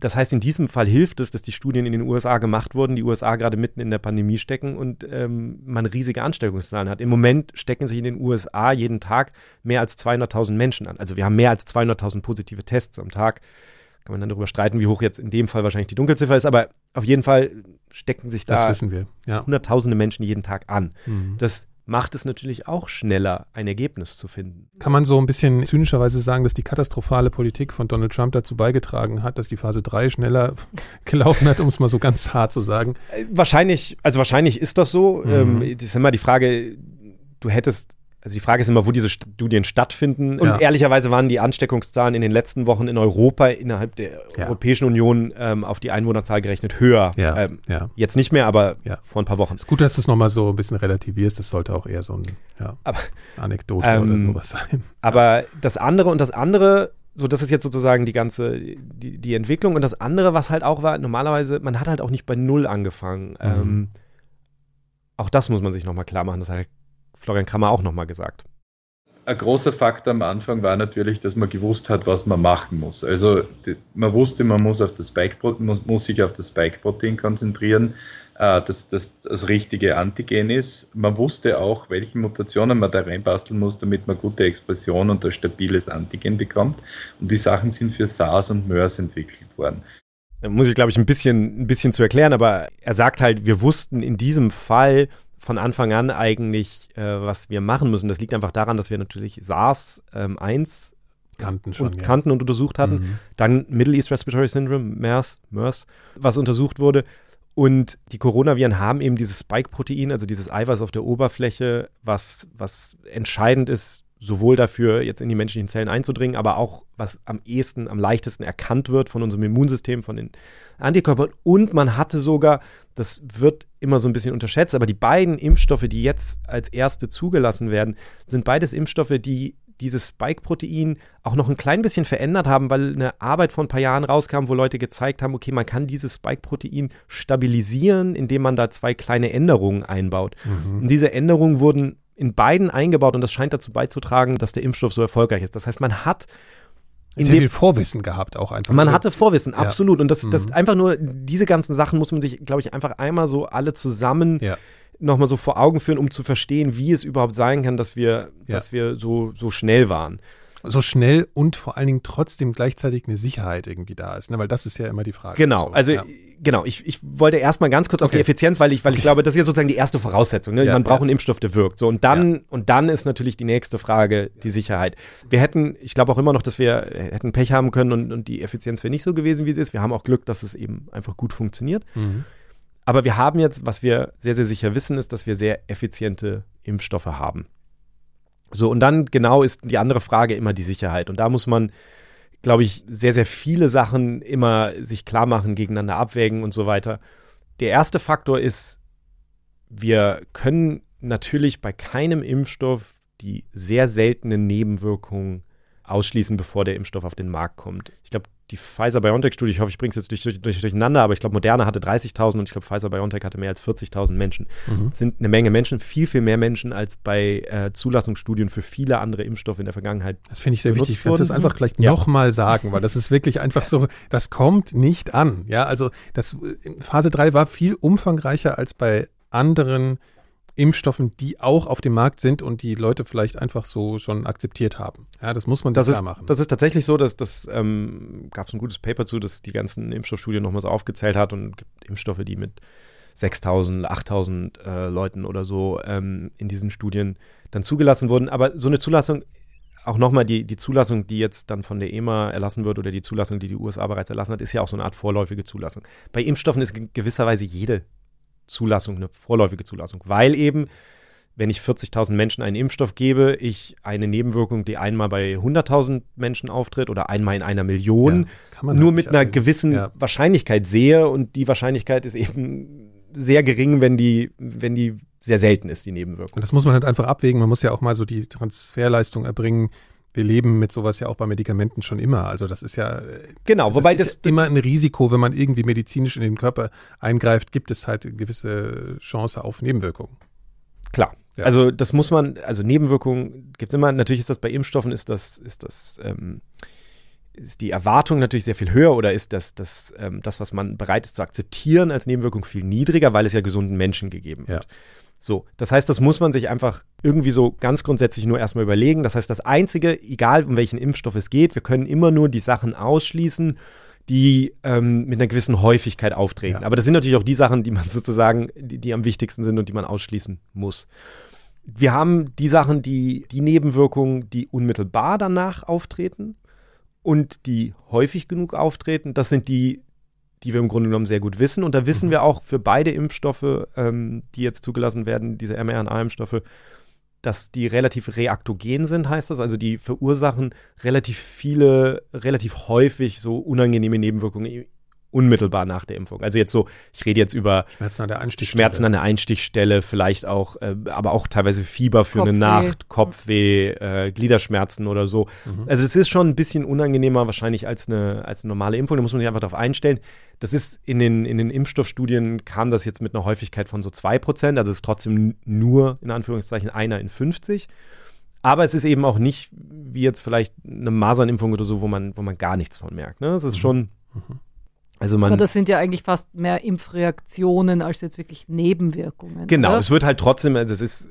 Das heißt, in diesem Fall hilft es, dass die Studien in den USA gemacht wurden, die USA gerade mitten in der Pandemie stecken und ähm, man riesige Ansteckungszahlen hat. Im Moment stecken sich in den USA jeden Tag mehr als 200.000 Menschen an. Also wir haben mehr als 200.000 positive Tests am Tag. Kann man dann darüber streiten, wie hoch jetzt in dem Fall wahrscheinlich die Dunkelziffer ist, aber auf jeden Fall stecken sich da ja. hunderttausende Menschen jeden Tag an. Mhm. Das macht es natürlich auch schneller, ein Ergebnis zu finden. Kann man so ein bisschen zynischerweise sagen, dass die katastrophale Politik von Donald Trump dazu beigetragen hat, dass die Phase 3 schneller gelaufen hat, um es mal so ganz hart zu sagen? Äh, wahrscheinlich, also wahrscheinlich ist das so. Mhm. Ähm, das ist immer die Frage, du hättest also die Frage ist immer, wo diese Studien stattfinden. Und ja. ehrlicherweise waren die Ansteckungszahlen in den letzten Wochen in Europa innerhalb der ja. Europäischen Union ähm, auf die Einwohnerzahl gerechnet höher. Ja. Ähm, jetzt nicht mehr, aber vor ein paar Wochen. Es ist gut, dass du es nochmal so ein bisschen relativierst. Das sollte auch eher so eine Anekdote ähm, oder sowas sein. Aber das andere und das andere so, das ist jetzt sozusagen die ganze, die, die Entwicklung. Und das andere, was halt auch war, normalerweise, man hat halt auch nicht bei Null angefangen. Mhm. Ähm, auch das muss man sich nochmal klar machen. Das hat Florian Krammer auch nochmal gesagt. Ein großer Faktor am Anfang war natürlich, dass man gewusst hat, was man machen muss. Also die, man wusste, man muss, auf das Spike muss, muss sich auf das Spike-Protein konzentrieren, äh, dass das das richtige Antigen ist. Man wusste auch, welche Mutationen man da reinbasteln muss, damit man gute Expression und ein stabiles Antigen bekommt. Und die Sachen sind für SARS und MERS entwickelt worden. Da muss ich, glaube ich, ein bisschen, ein bisschen zu erklären, aber er sagt halt, wir wussten in diesem Fall, von Anfang an eigentlich, äh, was wir machen müssen. Das liegt einfach daran, dass wir natürlich SARS ähm, 1 kannten, schon, und, ja. kannten und untersucht hatten. Mhm. Dann Middle East Respiratory Syndrome, MERS, MERS, was untersucht wurde. Und die Coronaviren haben eben dieses Spike-Protein, also dieses Eiweiß auf der Oberfläche, was, was entscheidend ist, sowohl dafür, jetzt in die menschlichen Zellen einzudringen, aber auch, was am ehesten, am leichtesten erkannt wird von unserem Immunsystem, von den Antikörpern. Und man hatte sogar, das wird immer so ein bisschen unterschätzt, aber die beiden Impfstoffe, die jetzt als erste zugelassen werden, sind beides Impfstoffe, die dieses Spike-Protein auch noch ein klein bisschen verändert haben, weil eine Arbeit vor ein paar Jahren rauskam, wo Leute gezeigt haben, okay, man kann dieses Spike-Protein stabilisieren, indem man da zwei kleine Änderungen einbaut. Mhm. Und diese Änderungen wurden in beiden eingebaut und das scheint dazu beizutragen, dass der Impfstoff so erfolgreich ist. Das heißt, man hat sehr viel Vorwissen gehabt auch einfach. Man hatte Vorwissen, absolut. Ja. Und das, das mhm. einfach nur, diese ganzen Sachen muss man sich, glaube ich, einfach einmal so alle zusammen ja. nochmal so vor Augen führen, um zu verstehen, wie es überhaupt sein kann, dass wir, ja. dass wir so, so schnell waren so schnell und vor allen Dingen trotzdem gleichzeitig eine Sicherheit irgendwie da ist, ne? weil das ist ja immer die Frage. Genau, so, also ja. genau, ich, ich wollte erstmal ganz kurz okay. auf die Effizienz, weil ich, weil ich glaube, das ist ja sozusagen die erste Voraussetzung. Ne? Ja, Man braucht ja. einen Impfstoff, der wirkt. So, und dann, und dann ist natürlich die nächste Frage die Sicherheit. Wir hätten, ich glaube auch immer noch, dass wir hätten Pech haben können und, und die Effizienz wäre nicht so gewesen, wie sie ist. Wir haben auch Glück, dass es eben einfach gut funktioniert. Mhm. Aber wir haben jetzt, was wir sehr, sehr sicher wissen, ist, dass wir sehr effiziente Impfstoffe haben. So, und dann genau ist die andere Frage immer die Sicherheit. Und da muss man, glaube ich, sehr, sehr viele Sachen immer sich klar machen, gegeneinander abwägen und so weiter. Der erste Faktor ist, wir können natürlich bei keinem Impfstoff die sehr seltenen Nebenwirkungen ausschließen, bevor der Impfstoff auf den Markt kommt. Ich glaube, die Pfizer-BioNTech-Studie, ich hoffe, ich bringe es jetzt durch, durch, durch, durcheinander, aber ich glaube, Moderna hatte 30.000 und ich glaube, Pfizer-BioNTech hatte mehr als 40.000 Menschen. Mhm. Das sind eine Menge Menschen, viel, viel mehr Menschen als bei äh, Zulassungsstudien für viele andere Impfstoffe in der Vergangenheit. Das finde ich sehr wichtig. Kannst du das einfach gleich ja. nochmal sagen, weil das ist wirklich einfach so, das kommt nicht an. Ja, also das Phase 3 war viel umfangreicher als bei anderen Impfstoffen, die auch auf dem Markt sind und die Leute vielleicht einfach so schon akzeptiert haben. Ja, das muss man das klar ist, machen. Das ist tatsächlich so, dass das ähm, gab es ein gutes Paper zu, das die ganzen Impfstoffstudien nochmal so aufgezählt hat und gibt Impfstoffe, die mit 6000, 8000 äh, Leuten oder so ähm, in diesen Studien dann zugelassen wurden. Aber so eine Zulassung, auch nochmal die, die Zulassung, die jetzt dann von der EMA erlassen wird oder die Zulassung, die die USA bereits erlassen hat, ist ja auch so eine Art vorläufige Zulassung. Bei Impfstoffen ist gewisserweise jede Zulassung, eine vorläufige Zulassung, weil eben, wenn ich 40.000 Menschen einen Impfstoff gebe, ich eine Nebenwirkung, die einmal bei 100.000 Menschen auftritt oder einmal in einer Million, ja, nur halt mit einer gewissen ja. Wahrscheinlichkeit sehe und die Wahrscheinlichkeit ist eben sehr gering, wenn die, wenn die sehr selten ist, die Nebenwirkung. Und das muss man halt einfach abwägen. Man muss ja auch mal so die Transferleistung erbringen wir leben mit sowas ja auch bei Medikamenten schon immer. Also das ist ja genau, wobei das, das immer ein Risiko, wenn man irgendwie medizinisch in den Körper eingreift, gibt es halt eine gewisse Chance auf Nebenwirkungen. Klar. Ja. Also das muss man, also Nebenwirkungen gibt es immer. Natürlich ist das bei Impfstoffen ist das ist das ähm, ist die Erwartung natürlich sehr viel höher oder ist das, das, ähm, das, was man bereit ist zu akzeptieren als Nebenwirkung viel niedriger, weil es ja gesunden Menschen gegeben wird. Ja. So, das heißt, das muss man sich einfach irgendwie so ganz grundsätzlich nur erstmal überlegen. Das heißt, das Einzige, egal um welchen Impfstoff es geht, wir können immer nur die Sachen ausschließen, die ähm, mit einer gewissen Häufigkeit auftreten. Ja. Aber das sind natürlich auch die Sachen, die man sozusagen, die, die am wichtigsten sind und die man ausschließen muss. Wir haben die Sachen, die, die Nebenwirkungen, die unmittelbar danach auftreten und die häufig genug auftreten. Das sind die, die wir im Grunde genommen sehr gut wissen. Und da wissen mhm. wir auch für beide Impfstoffe, ähm, die jetzt zugelassen werden, diese mRNA-Impfstoffe, dass die relativ reaktogen sind, heißt das. Also die verursachen relativ viele, relativ häufig so unangenehme Nebenwirkungen unmittelbar nach der Impfung. Also jetzt so, ich rede jetzt über Schmerzen an der Einstichstelle, Schmerzen an der Einstichstelle vielleicht auch, äh, aber auch teilweise Fieber für Kopfweh. eine Nacht, Kopfweh, äh, Gliederschmerzen oder so. Mhm. Also es ist schon ein bisschen unangenehmer wahrscheinlich als eine, als eine normale Impfung. Da muss man sich einfach darauf einstellen. Das ist in den, in den Impfstoffstudien kam das jetzt mit einer Häufigkeit von so 2%, also es ist trotzdem nur in Anführungszeichen einer in 50. Aber es ist eben auch nicht wie jetzt vielleicht eine Masernimpfung oder so, wo man, wo man gar nichts von merkt. Ne? Es ist mhm. schon. Mhm also man, Aber das sind ja eigentlich fast mehr Impfreaktionen als jetzt wirklich Nebenwirkungen. Genau, oder? es wird halt trotzdem, also es ist.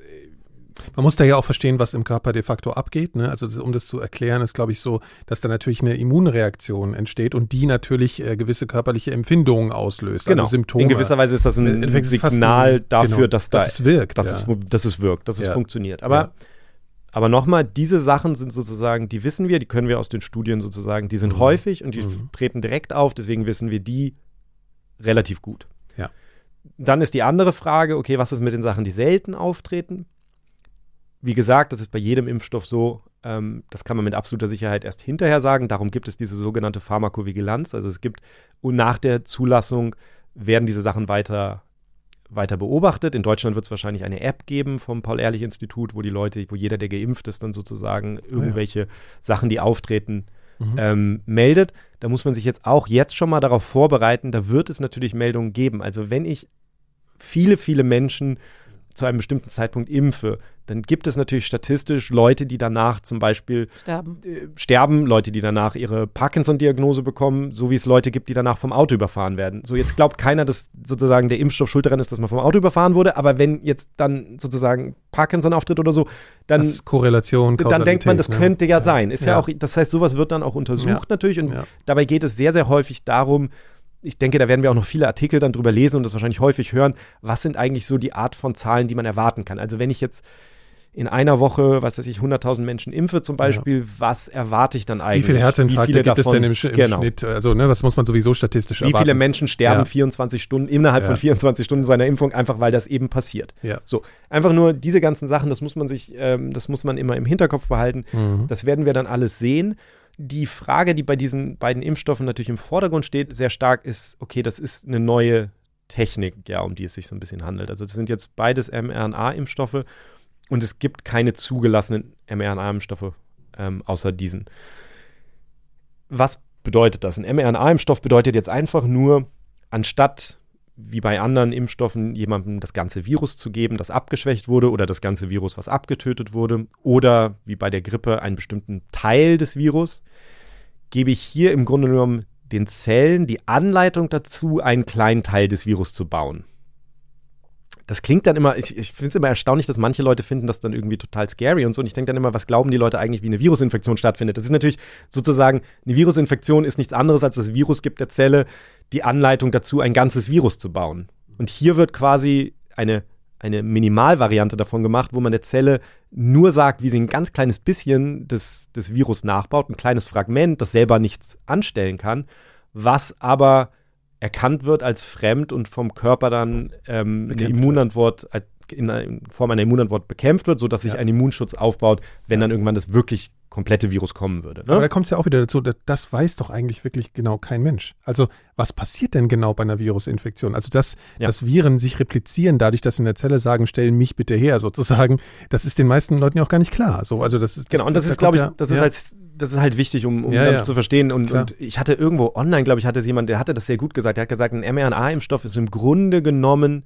Man muss da ja auch verstehen, was im Körper de facto abgeht. Ne? Also um das zu erklären, ist glaube ich so, dass da natürlich eine Immunreaktion entsteht und die natürlich äh, gewisse körperliche Empfindungen auslöst, genau. also Symptome. In gewisser Weise ist das ein äh, Signal ein, dafür, genau, dass, da, dass es wirkt, dass, ja. es, dass es wirkt, dass ja. es funktioniert. Aber ja. Aber nochmal, diese Sachen sind sozusagen, die wissen wir, die können wir aus den Studien sozusagen, die sind mhm. häufig und die mhm. treten direkt auf, deswegen wissen wir die relativ gut. Ja. Dann ist die andere Frage, okay, was ist mit den Sachen, die selten auftreten? Wie gesagt, das ist bei jedem Impfstoff so, ähm, das kann man mit absoluter Sicherheit erst hinterher sagen. Darum gibt es diese sogenannte Pharmakovigilanz. Also es gibt, und nach der Zulassung werden diese Sachen weiter weiter beobachtet. In Deutschland wird es wahrscheinlich eine App geben vom Paul-Ehrlich-Institut, wo die Leute, wo jeder, der geimpft ist, dann sozusagen irgendwelche ja. Sachen, die auftreten, mhm. ähm, meldet. Da muss man sich jetzt auch jetzt schon mal darauf vorbereiten. Da wird es natürlich Meldungen geben. Also wenn ich viele, viele Menschen zu einem bestimmten Zeitpunkt impfe, dann gibt es natürlich statistisch Leute, die danach zum Beispiel sterben, äh, sterben Leute, die danach ihre Parkinson-Diagnose bekommen, so wie es Leute gibt, die danach vom Auto überfahren werden. So, jetzt glaubt keiner, dass sozusagen der Impfstoff schuld daran ist, dass man vom Auto überfahren wurde, aber wenn jetzt dann sozusagen Parkinson auftritt oder so, dann. Das ist Korrelation, Dann denkt man, das ne? könnte ja, ja, sein. Ist ja. ja. auch, das heißt, sowas wird dann auch untersucht ja. natürlich und dabei geht es sehr, sehr häufig darum, ich denke, da werden wir auch noch viele Artikel dann drüber lesen und das wahrscheinlich häufig hören. Was sind eigentlich so die Art von Zahlen, die man erwarten kann? Also wenn ich jetzt in einer Woche, was weiß ich, 100.000 Menschen impfe zum Beispiel, ja. was erwarte ich dann eigentlich? Wie viele Herzinfarkte viele gibt davon, es denn im, im genau. Schnitt? Also, ne, was muss man sowieso statistisch Wie erwarten? viele Menschen sterben ja. 24 Stunden, innerhalb ja. von 24 Stunden seiner Impfung, einfach weil das eben passiert. Ja. So, einfach nur diese ganzen Sachen, das muss man sich, ähm, das muss man immer im Hinterkopf behalten. Mhm. Das werden wir dann alles sehen die Frage, die bei diesen beiden Impfstoffen natürlich im Vordergrund steht, sehr stark ist, okay, das ist eine neue Technik, ja, um die es sich so ein bisschen handelt. Also das sind jetzt beides mRNA-Impfstoffe und es gibt keine zugelassenen mRNA-Impfstoffe ähm, außer diesen. Was bedeutet das? Ein mRNA-Impfstoff bedeutet jetzt einfach nur, anstatt wie bei anderen Impfstoffen jemandem das ganze Virus zu geben, das abgeschwächt wurde oder das ganze Virus, was abgetötet wurde oder wie bei der Grippe einen bestimmten Teil des Virus, gebe ich hier im Grunde genommen den Zellen die Anleitung dazu, einen kleinen Teil des Virus zu bauen. Das klingt dann immer, ich, ich finde es immer erstaunlich, dass manche Leute finden das dann irgendwie total scary und so. Und ich denke dann immer, was glauben die Leute eigentlich, wie eine Virusinfektion stattfindet? Das ist natürlich sozusagen, eine Virusinfektion ist nichts anderes, als das Virus gibt der Zelle die Anleitung dazu, ein ganzes Virus zu bauen. Und hier wird quasi eine, eine Minimalvariante davon gemacht, wo man der Zelle nur sagt, wie sie ein ganz kleines bisschen des, des Virus nachbaut, ein kleines Fragment, das selber nichts anstellen kann, was aber erkannt wird als fremd und vom Körper dann ähm, eine Immunantwort in Form einer Immunantwort bekämpft wird, sodass sich ja. ein Immunschutz aufbaut, wenn ja. dann irgendwann das wirklich komplette Virus kommen würde. Ne? Aber da kommt es ja auch wieder dazu, das weiß doch eigentlich wirklich genau kein Mensch. Also was passiert denn genau bei einer Virusinfektion? Also dass, ja. dass Viren sich replizieren, dadurch, dass sie in der Zelle sagen, stellen mich bitte her, sozusagen, das ist den meisten Leuten ja auch gar nicht klar. So, also das ist, genau, und das, das ist, glaube ich, das ja. ist halt das ist halt wichtig, um, um ja, ja. zu verstehen. Und, und, ich hatte irgendwo online, glaube ich, hatte es jemand, der hatte das sehr gut gesagt. Der hat gesagt, ein mRNA-Impfstoff ist im Grunde genommen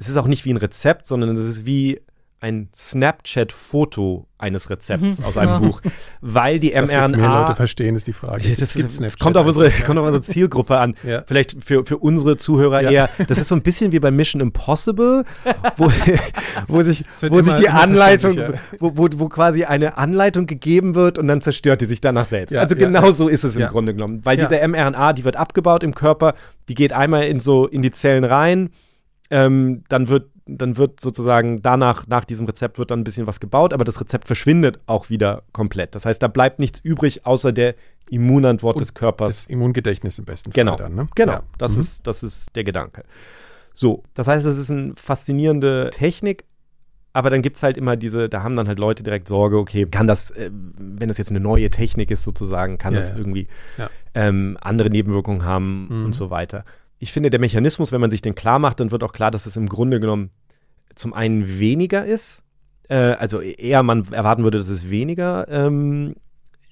es ist auch nicht wie ein Rezept, sondern es ist wie ein Snapchat-Foto eines Rezepts mhm. aus einem Buch, weil die mRNA. Dass mehr Leute verstehen, ist die Frage. Das, das, das kommt, auf unsere, kommt auf unsere Zielgruppe an. Ja. Vielleicht für, für unsere Zuhörer ja. eher. Das ist so ein bisschen wie bei Mission Impossible, wo, wo sich, wo sich die Anleitung, wo, wo, wo quasi eine Anleitung gegeben wird und dann zerstört die sich danach selbst. Ja, also genau so ist es im Grunde genommen. Weil diese mRNA, die wird abgebaut im Körper, die geht einmal in so in die Zellen rein ähm, dann wird dann wird sozusagen danach, nach diesem Rezept wird dann ein bisschen was gebaut, aber das Rezept verschwindet auch wieder komplett. Das heißt, da bleibt nichts übrig, außer der Immunantwort Und des Körpers. Das Immungedächtnis im besten Genau. Fall dann, ne? Genau, Ja. das, Mhm. ist, das ist der Gedanke. So, das heißt, es ist eine faszinierende Technik, aber dann gibt es halt immer diese, da haben dann halt Leute direkt Sorge, okay, kann das, äh, wenn das jetzt eine neue Technik ist sozusagen, kann Ja, das ja. irgendwie Ja. ähm, andere Nebenwirkungen haben Mhm. und so weiter. Ich finde, der Mechanismus, wenn man sich den klar macht, dann wird auch klar, dass es im Grunde genommen zum einen weniger ist, äh, also eher man erwarten würde, dass es weniger ähm,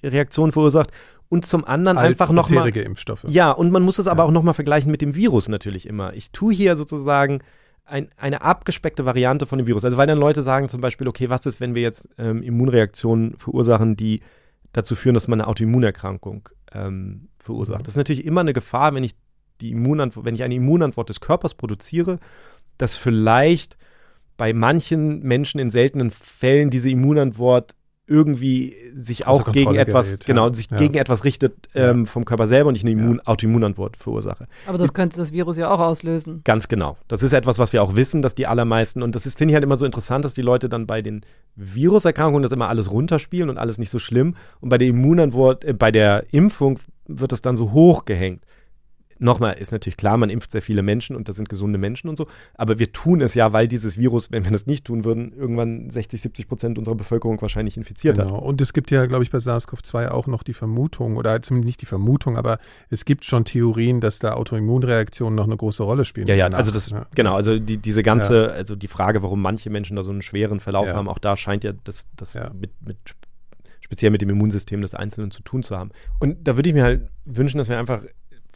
Reaktionen verursacht und zum anderen Als einfach nochmal Impfstoffe. ja, und man muss es aber Ja. auch nochmal vergleichen mit dem Virus natürlich immer. Ich tue hier sozusagen ein, eine abgespeckte Variante von dem Virus. Also weil dann Leute sagen zum Beispiel, okay, was ist, wenn wir jetzt ähm, Immunreaktionen verursachen, die dazu führen, dass man eine Autoimmunerkrankung ähm, verursacht. Mhm. Das ist natürlich immer eine Gefahr, wenn ich die Immunantwort, wenn ich eine Immunantwort des Körpers produziere, dass vielleicht bei manchen Menschen in seltenen Fällen diese Immunantwort irgendwie sich auch gegen Kontrolle etwas, gerät, ja. genau, sich Ja. gegen etwas richtet ähm, vom Körper selber und ich eine Immun Autoimmunantwort verursache. Aber das könnte das Virus ja auch auslösen. Ganz genau. Das ist etwas, was wir auch wissen, dass die allermeisten, und das ist, finde ich halt immer so interessant, dass die Leute dann bei den Viruserkrankungen das immer alles runterspielen und alles nicht so schlimm. Und bei der Immunantwort, äh, bei der Impfung wird das dann so hochgehängt. Nochmal ist natürlich klar, man impft sehr viele Menschen und das sind gesunde Menschen und so. Aber wir tun es ja, weil dieses Virus, wenn wir das nicht tun würden, irgendwann 60, 70 Prozent unserer Bevölkerung wahrscheinlich infiziert Genau. hat. Und es gibt ja, glaube ich, bei SARS-CoV-2 auch noch die Vermutung, oder zumindest nicht die Vermutung, aber es gibt schon Theorien, dass da Autoimmunreaktionen noch eine große Rolle spielen. Ja, ja, danach. also das, Ja. genau, also die, diese ganze, also die Frage, warum manche Menschen da so einen schweren Verlauf Ja. haben, auch da scheint ja das, das Ja. mit, mit speziell mit dem Immunsystem des Einzelnen zu tun zu haben. Und da würde ich mir halt wünschen, dass wir einfach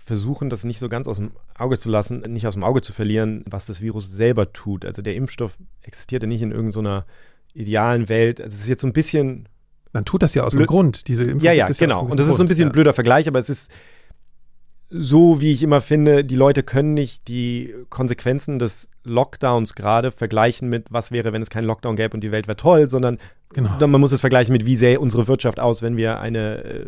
versuchen, das nicht so ganz aus dem Auge zu lassen, nicht aus dem Auge zu verlieren, was das Virus selber tut. Also der Impfstoff existiert ja nicht in irgendeiner idealen Welt. Also es ist jetzt so ein bisschen Man tut das ja aus dem Grund. Diese Impfung ja, ja, genau. einem Und das ist so ein bisschen ein ja. blöder Vergleich, aber es ist so, wie ich immer finde, die Leute können nicht die Konsequenzen des Lockdowns gerade vergleichen mit, was wäre, wenn es keinen Lockdown gäbe und die Welt wäre toll, sondern Genau. man muss es vergleichen mit, wie sähe unsere Wirtschaft aus, wenn wir eine äh,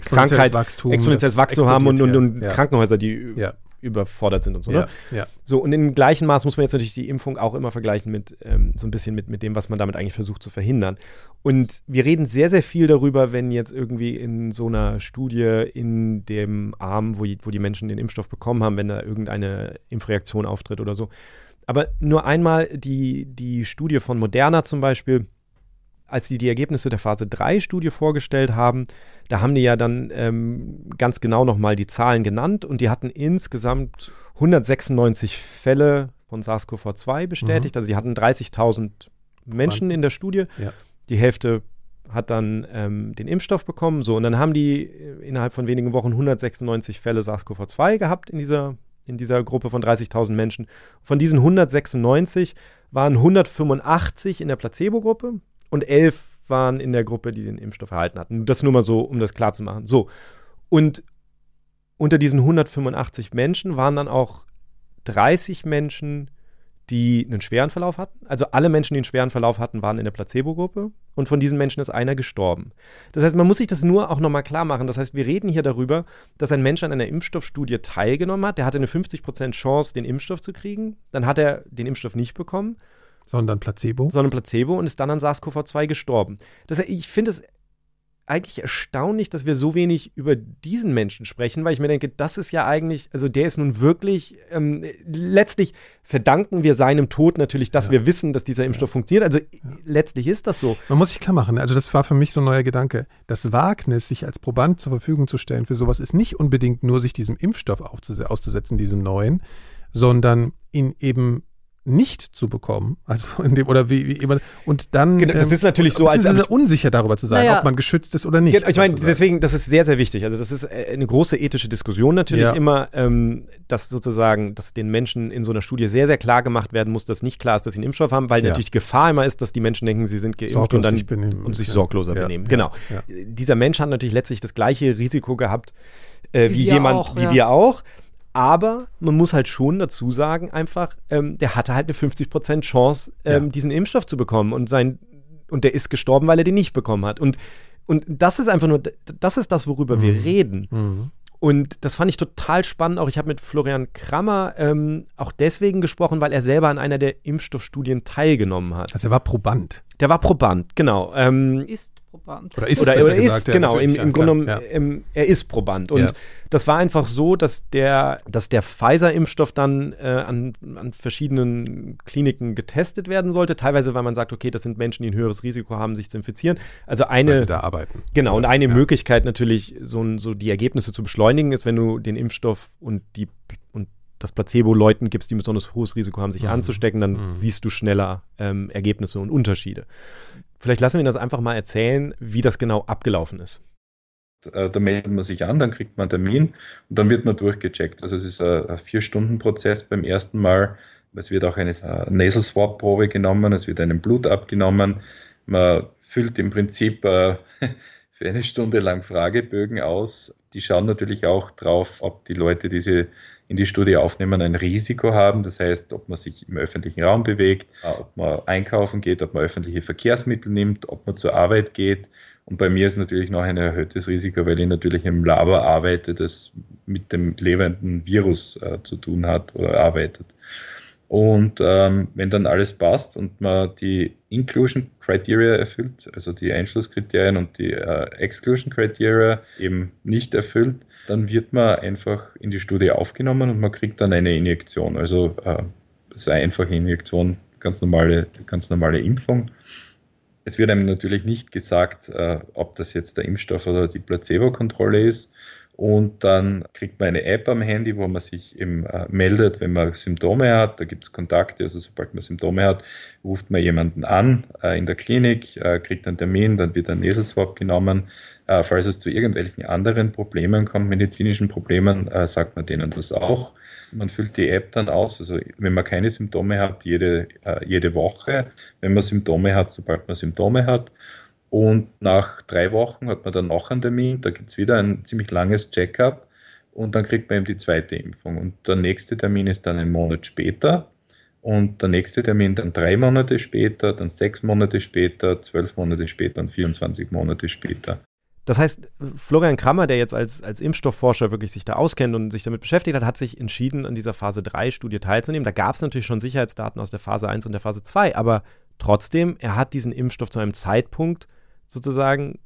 Krankheit, Wachstum, exponentielles Wachstum haben und, und, und ja. Krankenhäuser, die Ja. überfordert sind und so. Ne? ja. So, und im gleichen Maß muss man jetzt natürlich die Impfung auch immer vergleichen mit ähm, so ein bisschen mit, mit dem, was man damit eigentlich versucht zu verhindern. Und wir reden sehr, sehr viel darüber, wenn jetzt irgendwie in so einer Studie in dem Arm, wo die, wo die Menschen den Impfstoff bekommen haben, wenn da irgendeine Impfreaktion auftritt oder so. Aber nur einmal die, die Studie von Moderna zum Beispiel, als die die Ergebnisse der Phase 3-Studie vorgestellt haben, da haben die ja dann ähm, ganz genau nochmal die Zahlen genannt und die hatten insgesamt 196 Fälle von SARS-CoV-2 bestätigt. Also die hatten 30.000 Menschen in der Studie. Ja. Die Hälfte hat dann ähm, den Impfstoff bekommen. So, und dann haben die äh, innerhalb von wenigen Wochen 196 Fälle SARS-CoV-2 gehabt in dieser, in dieser Gruppe von 30.000 Menschen. Von diesen 196 waren 185 in der Placebo-Gruppe und 11 waren in der Gruppe, die den Impfstoff erhalten hatten. Das nur mal so, um das klar zu machen. So. Und unter diesen 185 Menschen waren dann auch 30 Menschen, die einen schweren Verlauf hatten. Also alle Menschen, die einen schweren Verlauf hatten, waren in der Placebo-Gruppe. Und von diesen Menschen ist einer gestorben. Das heißt, man muss sich das nur auch nochmal klar machen. Das heißt, wir reden hier darüber, dass ein Mensch an einer Impfstoffstudie teilgenommen hat. Der hatte eine 50% Chance, den Impfstoff zu kriegen. Dann hat er den Impfstoff nicht bekommen Sondern Placebo. sondern Placebo und ist dann an SARS-CoV-2 gestorben. Das, ich finde es eigentlich erstaunlich, dass wir so wenig über diesen Menschen sprechen, weil ich mir denke, das ist ja eigentlich, also der ist nun wirklich, ähm, letztlich verdanken wir seinem Tod natürlich, dass Ja. wir wissen, dass dieser Impfstoff funktioniert. Also letztlich ist das so. Man muss sich klar machen, also das war für mich so ein neuer Gedanke. Das Wagnis, sich als Proband zur Verfügung zu stellen für sowas, ist nicht unbedingt nur, sich diesem Impfstoff auszusetzen, diesem neuen, sondern ihn eben nicht zu bekommen. Also in dem, oder wie, wie immer, und dann. Genau, das ist natürlich so, als- unsicher darüber zu sein, Naja. ob man geschützt ist oder nicht. Ich meine, sozusagen. deswegen, das ist sehr, sehr wichtig. Also das ist äh, eine große ethische Diskussion natürlich Ja. immer, ähm, dass sozusagen, dass den Menschen in so einer Studie sehr, sehr klar gemacht werden muss, dass nicht klar ist, dass sie einen Impfstoff haben, weil Ja. natürlich die Gefahr immer ist, dass die Menschen denken, sie sind geimpft Sorglos und dann sich benehmen. und sich Ja. sorgloser Ja, benehmen. ja, Genau. ja. Dieser Mensch hat natürlich letztlich das gleiche Risiko gehabt äh, Wie wie, jemand, auch, wie ja. wir auch. Aber man muss halt schon dazu sagen, einfach, ähm, der hatte halt eine 50% Chance, ähm, Ja. diesen Impfstoff zu bekommen. Und sein, und der ist gestorben, weil er den nicht bekommen hat. Und, und das ist einfach nur, das ist das, worüber wir reden. Mhm. Und das fand ich total spannend. Auch ich habe mit Florian Krammer ähm, auch deswegen gesprochen, weil er selber an einer der Impfstoffstudien teilgenommen hat. Also er war Proband. Der war Proband, genau. Ähm, ist Proband. Oder ist, oder, oder ist ja, genau, im, im ja, Grunde genommen, ja. ähm, er ist Proband. Und das war einfach so, dass der, dass der Pfizer-Impfstoff dann äh, an, an verschiedenen Kliniken getestet werden sollte. Teilweise, weil man sagt, okay, das sind Menschen, die ein höheres Risiko haben, sich zu infizieren. Also eine. Weil da arbeiten. Genau, und eine Möglichkeit natürlich, so, so die Ergebnisse zu beschleunigen, ist, wenn du den Impfstoff und die und das Placebo Leuten gibst, die ein besonders hohes Risiko haben, sich mhm. anzustecken, dann mhm. siehst du schneller ähm, Ergebnisse und Unterschiede. Vielleicht lassen wir das einfach mal erzählen, wie das genau abgelaufen ist. Äh, da meldet man sich an, dann kriegt man einen Termin und dann wird man durchgecheckt. Also es ist ein Vier-Stunden-Prozess beim ersten Mal. Es wird auch eine äh, Nasal Swab-Probe genommen, es wird einem Blut abgenommen. Man füllt im Prinzip äh, für eine Stunde lang Fragebögen aus. Die schauen natürlich auch drauf, ob die Leute, die sie in die Studie aufnehmen, ein Risiko haben. Das heißt, ob man sich im öffentlichen Raum bewegt, ob man einkaufen geht, ob man öffentliche Verkehrsmittel nimmt, ob man zur Arbeit geht. Und bei mir ist natürlich noch ein erhöhtes Risiko, weil ich natürlich im Labor arbeite, das mit dem lebenden Virus äh, zu tun hat oder arbeitet. Und ähm, wenn dann alles passt und man die Inclusion Criteria erfüllt, also die Einschlusskriterien und die äh, Exclusion Criteria eben nicht erfüllt, dann wird man einfach in die Studie aufgenommen und man kriegt dann eine Injektion. Also äh, es einfache Injektion, ganz normale, ganz normale Impfung. Es wird einem natürlich nicht gesagt, äh, ob das jetzt der Impfstoff oder die Placebo-Kontrolle ist. Und dann kriegt man eine App am Handy, wo man sich eben äh, meldet, wenn man Symptome hat. Da gibt es Kontakte, also sobald man Symptome hat, ruft man jemanden an äh, in der Klinik, äh, kriegt einen Termin, dann wird ein Nasal genommen. Falls es zu irgendwelchen anderen Problemen kommt, medizinischen Problemen, sagt man denen das auch. Man füllt die App dann aus, also wenn man keine Symptome hat, jede, jede Woche. Wenn man Symptome hat, sobald man Symptome hat. Und nach drei Wochen hat man dann noch einen Termin, da gibt es wieder ein ziemlich langes Check-up und dann kriegt man eben die zweite Impfung. Und der nächste Termin ist dann einen Monat später und der nächste Termin dann drei Monate später, dann sechs Monate später, zwölf Monate später und 24 Monate später. Das heißt, Florian Krammer, der jetzt als, als Impfstoffforscher wirklich sich da auskennt und sich damit beschäftigt hat, hat sich entschieden, an dieser Phase 3 Studie teilzunehmen. Da gab es natürlich schon Sicherheitsdaten aus der Phase 1 und der Phase 2, aber trotzdem, er hat diesen Impfstoff zu einem Zeitpunkt sozusagen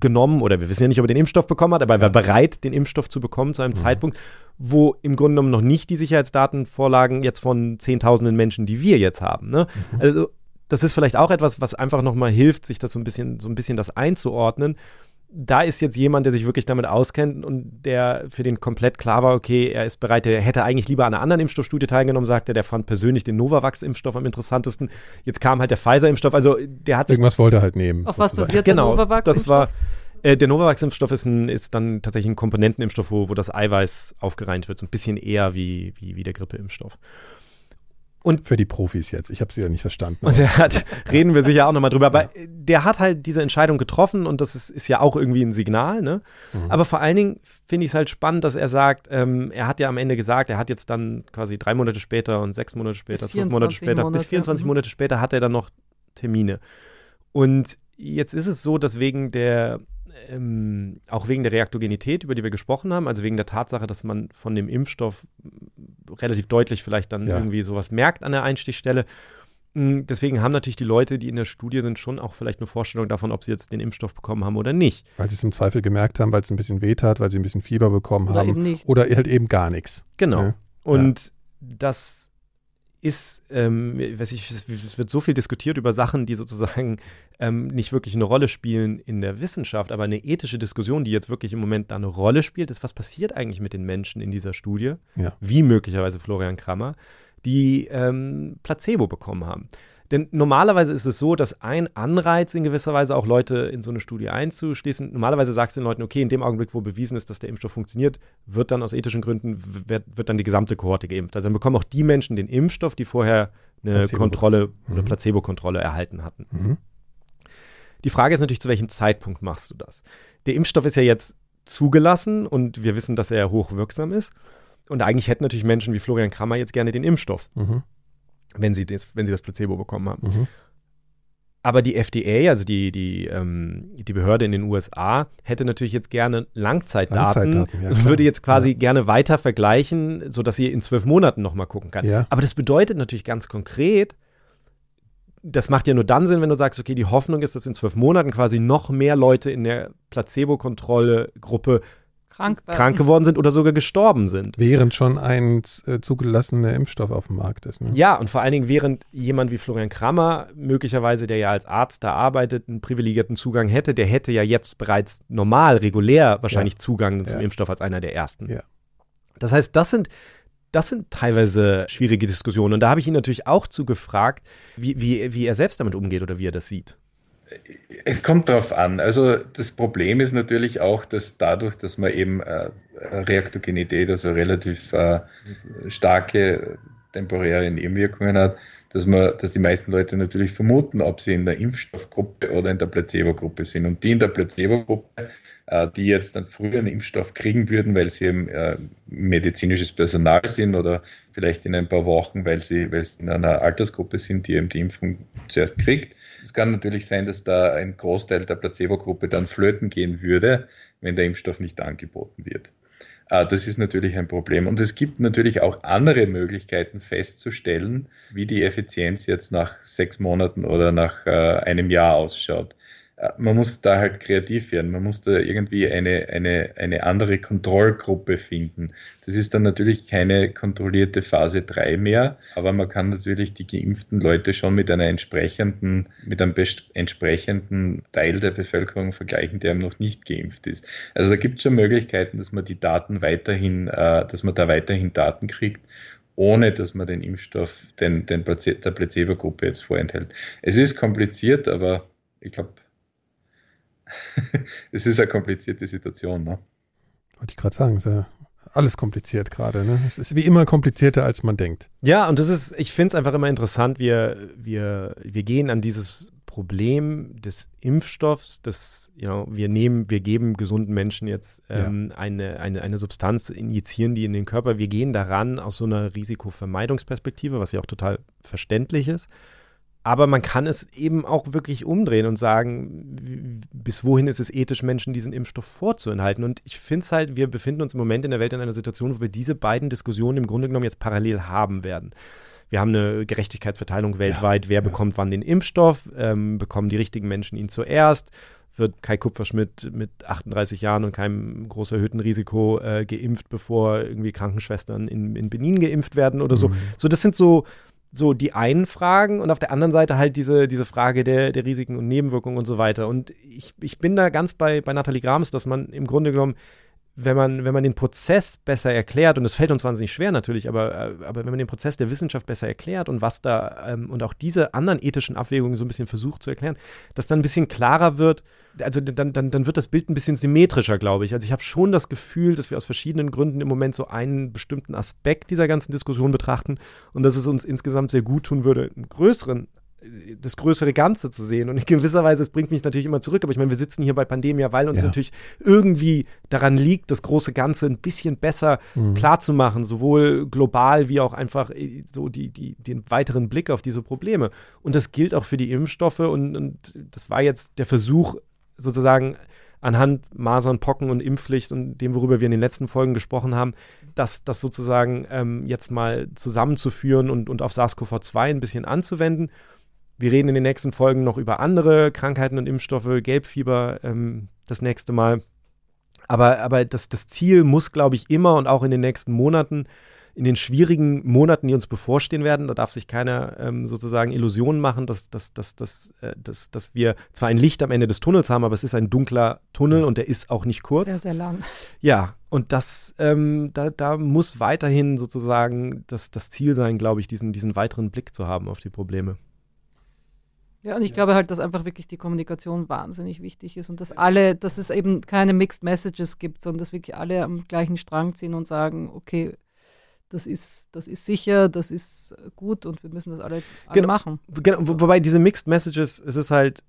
genommen, oder wir wissen ja nicht, ob er den Impfstoff bekommen hat, aber er war bereit, den Impfstoff zu bekommen zu einem mhm. Zeitpunkt, wo im Grunde genommen noch nicht die Sicherheitsdaten vorlagen, jetzt von Zehntausenden Menschen, die wir jetzt haben. Ne? Mhm. Also das ist vielleicht auch etwas, was einfach nochmal hilft, sich das so ein bisschen, so ein bisschen das einzuordnen da ist jetzt jemand, der sich wirklich damit auskennt und der für den komplett klar war, okay, er ist bereit, er hätte eigentlich lieber an einer anderen Impfstoffstudie teilgenommen, sagte er, der fand persönlich den Novavax-Impfstoff am interessantesten. Jetzt kam halt der Pfizer-Impfstoff, also der hat sich. Irgendwas wollte er halt nehmen. Auf was basiert genau, der Novavax? Das war. Äh, der Novavax-Impfstoff ist, ist dann tatsächlich ein Komponentenimpfstoff, wo, wo das Eiweiß aufgereint wird, so ein bisschen eher wie, wie, wie der Grippeimpfstoff. Und für die Profis jetzt. Ich habe sie ja nicht verstanden. Und der hat, reden wir sicher auch nochmal drüber, aber der hat halt diese Entscheidung getroffen und das ist, ist ja auch irgendwie ein Signal, ne? Mhm. Aber vor allen Dingen finde ich es halt spannend, dass er sagt, ähm, er hat ja am Ende gesagt, er hat jetzt dann quasi drei Monate später und sechs Monate später, zwölf Monate später, Monate, bis 24 ja. Monate später hat er dann noch Termine. Und jetzt ist es so, dass wegen der ähm, auch wegen der Reaktogenität, über die wir gesprochen haben, also wegen der Tatsache, dass man von dem Impfstoff relativ deutlich vielleicht dann ja. irgendwie sowas merkt an der Einstichstelle. Hm, deswegen haben natürlich die Leute, die in der Studie sind, schon auch vielleicht eine Vorstellung davon, ob sie jetzt den Impfstoff bekommen haben oder nicht. Weil sie es im Zweifel gemerkt haben, weil es ein bisschen wehtat, weil sie ein bisschen Fieber bekommen oder haben. Eben nicht. Oder halt eben gar nichts. Genau. Ja. Und ja. das ist, ähm, weiß ich, es wird so viel diskutiert über Sachen, die sozusagen ähm, nicht wirklich eine Rolle spielen in der Wissenschaft, aber eine ethische Diskussion, die jetzt wirklich im Moment da eine Rolle spielt, ist, was passiert eigentlich mit den Menschen in dieser Studie, ja. wie möglicherweise Florian Krammer, die ähm, Placebo bekommen haben. Denn normalerweise ist es so, dass ein Anreiz in gewisser Weise auch Leute in so eine Studie einzuschließen. Normalerweise sagst du den Leuten, okay, in dem Augenblick, wo bewiesen ist, dass der Impfstoff funktioniert, wird dann aus ethischen Gründen, wird, wird dann die gesamte Kohorte geimpft. Also dann bekommen auch die Menschen den Impfstoff, die vorher eine Placebo. Kontrolle, eine mhm. Placebo-Kontrolle erhalten hatten. Mhm. Die Frage ist natürlich, zu welchem Zeitpunkt machst du das? Der Impfstoff ist ja jetzt zugelassen und wir wissen, dass er hochwirksam ist. Und eigentlich hätten natürlich Menschen wie Florian Krammer jetzt gerne den Impfstoff. Mhm wenn sie das, wenn sie das Placebo bekommen haben. Mhm. Aber die FDA, also die, die, ähm, die Behörde in den USA, hätte natürlich jetzt gerne Langzeitdaten, Langzeitdaten ja, würde jetzt quasi ja. gerne weiter vergleichen, sodass sie in zwölf Monaten nochmal gucken kann. Ja. Aber das bedeutet natürlich ganz konkret, das macht ja nur dann Sinn, wenn du sagst, okay, die Hoffnung ist, dass in zwölf Monaten quasi noch mehr Leute in der Placebo-Kontrolle-Gruppe krank, krank, geworden sind oder sogar gestorben sind. Während schon ein äh, zugelassener Impfstoff auf dem Markt ist. Ne? Ja, und vor allen Dingen während jemand wie Florian Krammer, möglicherweise, der ja als Arzt da arbeitet, einen privilegierten Zugang hätte, der hätte ja jetzt bereits normal, regulär wahrscheinlich ja. Zugang zum ja. Impfstoff als einer der ersten. Ja. Das heißt, das sind, das sind teilweise schwierige Diskussionen. Und da habe ich ihn natürlich auch zugefragt, wie, wie, wie er selbst damit umgeht oder wie er das sieht. Es kommt darauf an. Also das Problem ist natürlich auch, dass dadurch, dass man eben äh, Reaktogenität, also relativ äh, starke temporäre Nebenwirkungen hat, dass man, dass die meisten Leute natürlich vermuten, ob sie in der Impfstoffgruppe oder in der Placebo-Gruppe sind. Und die in der Placebo-Gruppe, äh, die jetzt dann früher einen Impfstoff kriegen würden, weil sie eben äh, medizinisches Personal sind oder vielleicht in ein paar Wochen, weil sie, weil sie in einer Altersgruppe sind, die eben die Impfung zuerst kriegt, es kann natürlich sein, dass da ein Großteil der Placebo-Gruppe dann flöten gehen würde, wenn der Impfstoff nicht angeboten wird. Ah, das ist natürlich ein Problem. Und es gibt natürlich auch andere Möglichkeiten festzustellen, wie die Effizienz jetzt nach sechs Monaten oder nach äh, einem Jahr ausschaut. Äh, man muss da halt kreativ werden. Man muss da irgendwie eine, eine, eine andere Kontrollgruppe finden. Das ist dann natürlich keine kontrollierte Phase 3 mehr, aber man kann natürlich die geimpften Leute schon mit einer entsprechenden, mit einem entsprechenden Teil der Bevölkerung vergleichen, der noch nicht geimpft ist. Also da gibt es schon Möglichkeiten, dass man die Daten weiterhin, äh, dass man da weiterhin Daten kriegt ohne dass man den Impfstoff den, den der Placebo-Gruppe jetzt vorenthält. Es ist kompliziert, aber ich glaube, es ist eine komplizierte Situation. Ne? Wollte ich gerade sagen, ist ja alles kompliziert gerade. Ne? Es ist wie immer komplizierter, als man denkt. Ja, und das ist, ich finde es einfach immer interessant, wir, wir, wir gehen an dieses Problem des Impfstoffs, das, you know, wir nehmen, wir geben gesunden Menschen jetzt ähm, ja. eine, eine, eine Substanz, injizieren die in den Körper. Wir gehen daran aus so einer Risikovermeidungsperspektive, was ja auch total verständlich ist. Aber man kann es eben auch wirklich umdrehen und sagen, bis wohin ist es ethisch, Menschen diesen Impfstoff vorzuenthalten. Und ich finde es halt, wir befinden uns im Moment in der Welt in einer Situation, wo wir diese beiden Diskussionen im Grunde genommen jetzt parallel haben werden. Wir haben eine Gerechtigkeitsverteilung weltweit. Ja, Wer ja. bekommt wann den Impfstoff? Ähm, bekommen die richtigen Menschen ihn zuerst? Wird Kai Kupferschmidt mit 38 Jahren und keinem groß erhöhten Risiko äh, geimpft, bevor irgendwie Krankenschwestern in, in Benin geimpft werden oder so? Mhm. So, das sind so, so die einen Fragen und auf der anderen Seite halt diese, diese Frage der, der Risiken und Nebenwirkungen und so weiter. Und ich, ich bin da ganz bei, bei Nathalie Grams, dass man im Grunde genommen wenn man, wenn man den Prozess besser erklärt, und es fällt uns wahnsinnig schwer natürlich, aber, äh, aber wenn man den Prozess der Wissenschaft besser erklärt und was da ähm, und auch diese anderen ethischen Abwägungen so ein bisschen versucht zu erklären, dass dann ein bisschen klarer wird, also dann, dann, dann wird das Bild ein bisschen symmetrischer, glaube ich. Also ich habe schon das Gefühl, dass wir aus verschiedenen Gründen im Moment so einen bestimmten Aspekt dieser ganzen Diskussion betrachten und dass es uns insgesamt sehr gut tun würde, einen größeren das größere Ganze zu sehen. Und in gewisser Weise, es bringt mich natürlich immer zurück, aber ich meine, wir sitzen hier bei Pandemia, weil uns ja. natürlich irgendwie daran liegt, das große Ganze ein bisschen besser mhm. klarzumachen, sowohl global wie auch einfach äh, so die, die, den weiteren Blick auf diese Probleme. Und das gilt auch für die Impfstoffe und, und das war jetzt der Versuch, sozusagen anhand Masern, Pocken und Impfpflicht und dem, worüber wir in den letzten Folgen gesprochen haben, das, das sozusagen ähm, jetzt mal zusammenzuführen und, und auf SARS-CoV-2 ein bisschen anzuwenden. Wir reden in den nächsten Folgen noch über andere Krankheiten und Impfstoffe, Gelbfieber ähm, das nächste Mal. Aber, aber das, das Ziel muss, glaube ich, immer und auch in den nächsten Monaten, in den schwierigen Monaten, die uns bevorstehen werden, da darf sich keiner ähm, sozusagen Illusionen machen, dass, dass, dass, dass, äh, dass, dass wir zwar ein Licht am Ende des Tunnels haben, aber es ist ein dunkler Tunnel und der ist auch nicht kurz. Sehr, sehr lang. Ja, und das, ähm, da, da muss weiterhin sozusagen das, das Ziel sein, glaube ich, diesen, diesen weiteren Blick zu haben auf die Probleme. Ja, und ich ja. glaube halt, dass einfach wirklich die Kommunikation wahnsinnig wichtig ist und dass alle, dass es eben keine Mixed Messages gibt, sondern dass wirklich alle am gleichen Strang ziehen und sagen, okay, das ist, das ist sicher, das ist gut und wir müssen das alle, alle genau, machen. Genau, also. wobei diese Mixed Messages, es ist halt,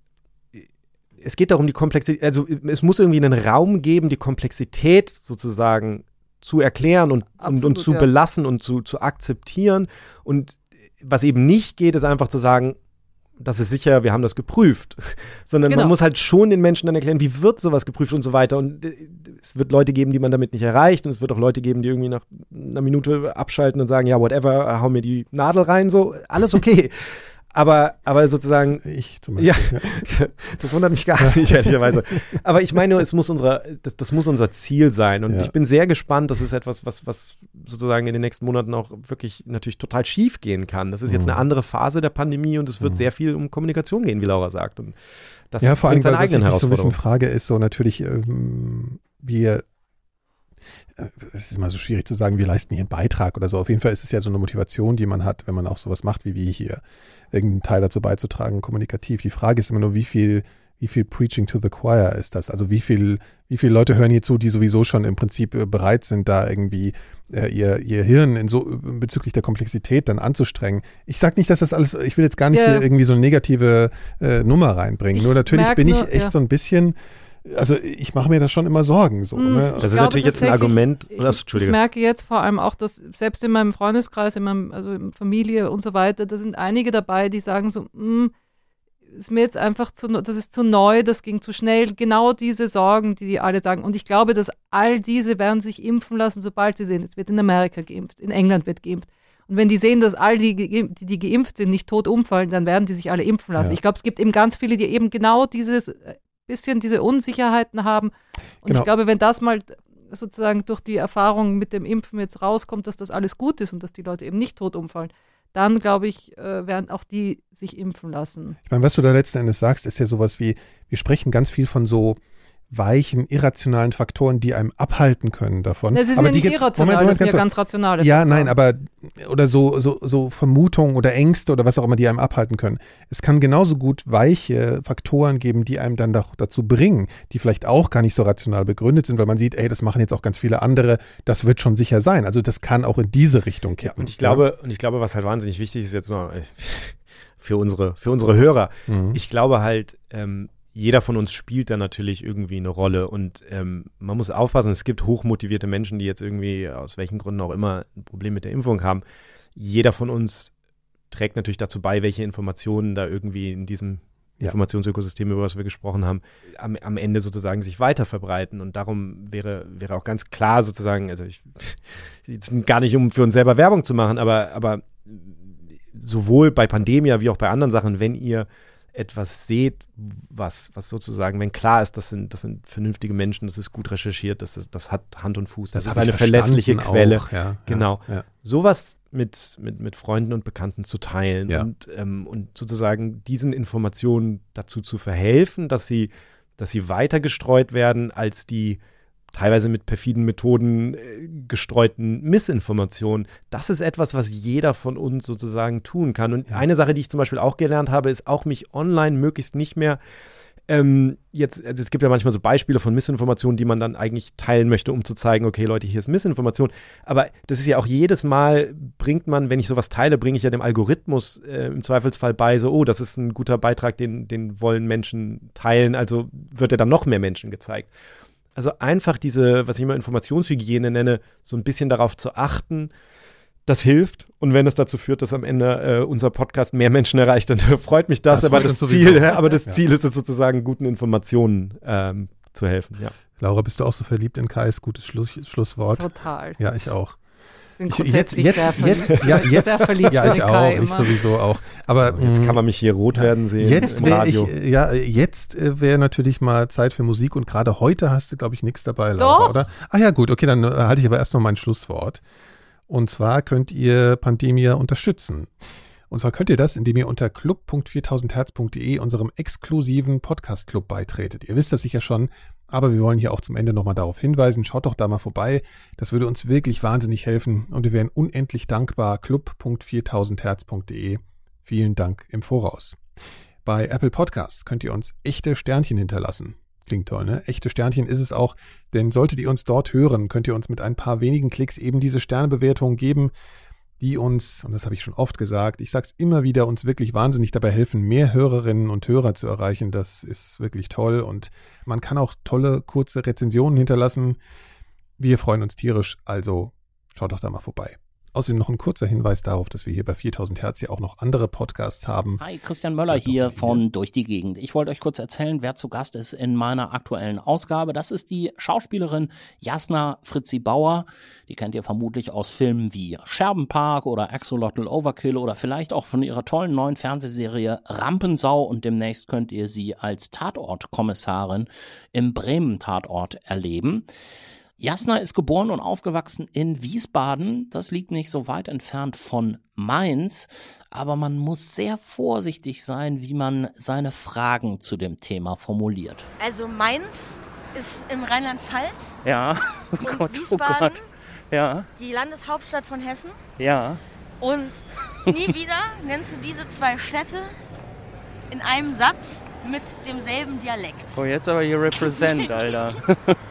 es geht darum, die Komplexität, also es muss irgendwie einen Raum geben, die Komplexität sozusagen zu erklären und, Absolut, und, und, zu ja. belassen und zu, zu akzeptieren. Und was eben nicht geht, ist einfach zu sagen, das ist sicher, wir haben das geprüft, sondern genau. man muss halt schon den Menschen dann erklären, wie wird sowas geprüft und so weiter. Und äh, es wird Leute geben, die man damit nicht erreicht und es wird auch Leute geben, die irgendwie nach einer Minute abschalten und sagen, ja, whatever, hau mir die Nadel rein, so, alles okay. aber, aber sozusagen. Ich zum Beispiel. Ja, ja. das wundert mich gar nicht, ehrlicherweise. Aber ich meine, es muss unsere, das, das muss unser Ziel sein. Und ja. ich bin sehr gespannt. Das ist etwas, was, was sozusagen in den nächsten Monaten auch wirklich natürlich total schief gehen kann. Das ist jetzt mhm. eine andere Phase der Pandemie und es wird mhm. sehr viel um Kommunikation gehen, wie Laura sagt. Und das ja, vor allem, weil, was so ein bisschen Frage ist, so natürlich, ähm, wir es ist immer so schwierig zu sagen, wir leisten hier einen Beitrag oder so. Auf jeden Fall ist es ja so eine Motivation, die man hat, wenn man auch sowas macht wie wir hier, irgendeinen Teil dazu beizutragen, kommunikativ. Die Frage ist immer nur, wie viel, wie viel Preaching to the Choir ist das? Also wie viel, wie viele Leute hören hier zu, die sowieso schon im Prinzip äh, bereit sind, da irgendwie äh, ihr, ihr Hirn in so bezüglich der Komplexität dann anzustrengen. Ich sage nicht, dass das alles, ich will jetzt gar nicht yeah. hier irgendwie so eine negative äh, Nummer reinbringen. Ich nur natürlich bin ich echt ja. so ein bisschen also ich mache mir da schon immer Sorgen. So, mm, ne? Das ist natürlich jetzt ein Argument. Ich, ich, merke jetzt vor allem auch, dass selbst in meinem Freundeskreis, in meinem, also in Familie und so weiter, da sind einige dabei, die sagen so, mm, ist mir jetzt einfach zu, das ist zu neu, das ging zu schnell. Genau diese Sorgen, die die alle sagen. Und ich glaube, dass all diese werden sich impfen lassen, sobald sie sehen, es wird in Amerika geimpft, in England wird geimpft. Und wenn die sehen, dass all die, die, die geimpft sind, nicht tot umfallen, dann werden die sich alle impfen lassen. Ja. Ich glaube, es gibt eben ganz viele, die eben genau dieses äh, bisschen diese Unsicherheiten haben. Und genau. ich glaube, wenn das mal sozusagen durch die Erfahrung mit dem Impfen jetzt rauskommt, dass das alles gut ist und dass die Leute eben nicht tot umfallen, dann glaube ich, äh, werden auch die sich impfen lassen. Ich meine, was du da letzten Endes sagst, ist ja sowas wie, wir sprechen ganz viel von so weichen, irrationalen Faktoren, die einem abhalten können davon. Das ist aber ja nicht irrational, Moment, Moment, das sind ja ganz rationale Ja, Faktoren. nein, aber oder so, so, so Vermutungen oder Ängste oder was auch immer, die einem abhalten können. Es kann genauso gut weiche Faktoren geben, die einem dann doch dazu bringen, die vielleicht auch gar nicht so rational begründet sind, weil man sieht, ey, das machen jetzt auch ganz viele andere, das wird schon sicher sein. Also das kann auch in diese Richtung kippen. Ja, und ich glaube, ja. und ich glaube, was halt wahnsinnig wichtig ist jetzt noch äh, für unsere, für unsere Hörer, mhm. ich glaube halt, ähm, jeder von uns spielt da natürlich irgendwie eine Rolle und ähm, man muss aufpassen, es gibt hochmotivierte Menschen, die jetzt irgendwie aus welchen Gründen auch immer ein Problem mit der Impfung haben. Jeder von uns trägt natürlich dazu bei, welche Informationen da irgendwie in diesem ja. Informationsökosystem, über was wir gesprochen haben, am, am, Ende sozusagen sich weiter verbreiten. Und darum wäre, wäre auch ganz klar sozusagen, also ich jetzt gar nicht, um für uns selber Werbung zu machen, aber, aber sowohl bei Pandemia wie auch bei anderen Sachen, wenn ihr etwas seht, was, was sozusagen, wenn klar ist, das sind, das sind vernünftige Menschen, das ist gut recherchiert, das, ist, das hat Hand und Fuß, das, das ist eine verlässliche Quelle. Auch, ja, genau. Ja, ja. Sowas mit, mit, mit Freunden und Bekannten zu teilen und, ähm, und sozusagen diesen Informationen dazu zu verhelfen, dass sie, dass sie weiter gestreut werden als die teilweise mit perfiden Methoden äh, gestreuten Missinformationen. Das ist etwas, was jeder von uns sozusagen tun kann. Und eine Sache, die ich zum Beispiel auch gelernt habe, ist auch mich online möglichst nicht mehr ähm, jetzt, also es gibt ja manchmal so Beispiele von Missinformationen, die man dann eigentlich teilen möchte, um zu zeigen, okay, Leute, hier ist Missinformation. Aber das ist ja auch jedes Mal, bringt man, wenn ich sowas teile, bringe ich ja dem Algorithmus äh, im Zweifelsfall bei, so, oh, das ist ein guter Beitrag, den, den wollen Menschen teilen, also wird er dann noch mehr Menschen gezeigt. Also einfach diese, was ich immer Informationshygiene nenne, so ein bisschen darauf zu achten, das hilft. Und wenn es dazu führt, dass am Ende äh, unser Podcast mehr Menschen erreicht, dann freut mich das. das aber, das Ziel, aber das ja. Ziel ist es sozusagen, guten Informationen ähm, zu helfen. Ja. Laura, bist du auch so verliebt in Kais? Gutes Schluss, Schlusswort. Total. Ja, ich auch bin ich, jetzt, jetzt, sehr jetzt, ja, jetzt, sehr verliebt ja, ich auch, ich sowieso auch. Aber jetzt kann man mich hier rot werden sehen jetzt im Radio. Ich, ja, jetzt äh, wäre natürlich mal Zeit für Musik und gerade heute hast du, glaube ich, nichts dabei, Laura, Doch. oder? Ah ja, gut, okay, dann äh, halte ich aber erst noch mein Schlusswort. Und zwar könnt ihr Pandemia unterstützen. Und zwar könnt ihr das, indem ihr unter club.4000herz.de unserem exklusiven Podcast-Club beitretet. Ihr wisst das sicher schon, aber wir wollen hier auch zum Ende nochmal darauf hinweisen. Schaut doch da mal vorbei. Das würde uns wirklich wahnsinnig helfen und wir wären unendlich dankbar. club.4000herz.de. Vielen Dank im Voraus. Bei Apple Podcasts könnt ihr uns echte Sternchen hinterlassen. Klingt toll, ne? Echte Sternchen ist es auch, denn solltet ihr uns dort hören, könnt ihr uns mit ein paar wenigen Klicks eben diese Sternebewertung geben die uns, und das habe ich schon oft gesagt, ich sage es immer wieder, uns wirklich wahnsinnig dabei helfen, mehr Hörerinnen und Hörer zu erreichen. Das ist wirklich toll und man kann auch tolle, kurze Rezensionen hinterlassen. Wir freuen uns tierisch, also schaut doch da mal vorbei. Außerdem noch ein kurzer Hinweis darauf, dass wir hier bei 4000 Hertz ja auch noch andere Podcasts haben. Hi, Christian Möller hier von Durch die Gegend. Ich wollte euch kurz erzählen, wer zu Gast ist in meiner aktuellen Ausgabe. Das ist die Schauspielerin Jasna Fritzi Bauer. Die kennt ihr vermutlich aus Filmen wie Scherbenpark oder Axolotl Overkill oder vielleicht auch von ihrer tollen neuen Fernsehserie Rampensau und demnächst könnt ihr sie als Tatortkommissarin im Bremen Tatort erleben. Jasna ist geboren und aufgewachsen in Wiesbaden. Das liegt nicht so weit entfernt von Mainz. Aber man muss sehr vorsichtig sein, wie man seine Fragen zu dem Thema formuliert. Also Mainz ist im Rheinland-Pfalz. Ja, oh Gott, oh Wiesbaden, oh Gott. Ja. Die Landeshauptstadt von Hessen. Ja. Und nie wieder nennst du diese zwei Städte in einem Satz mit demselben Dialekt. Oh, jetzt aber hier represent, Alter.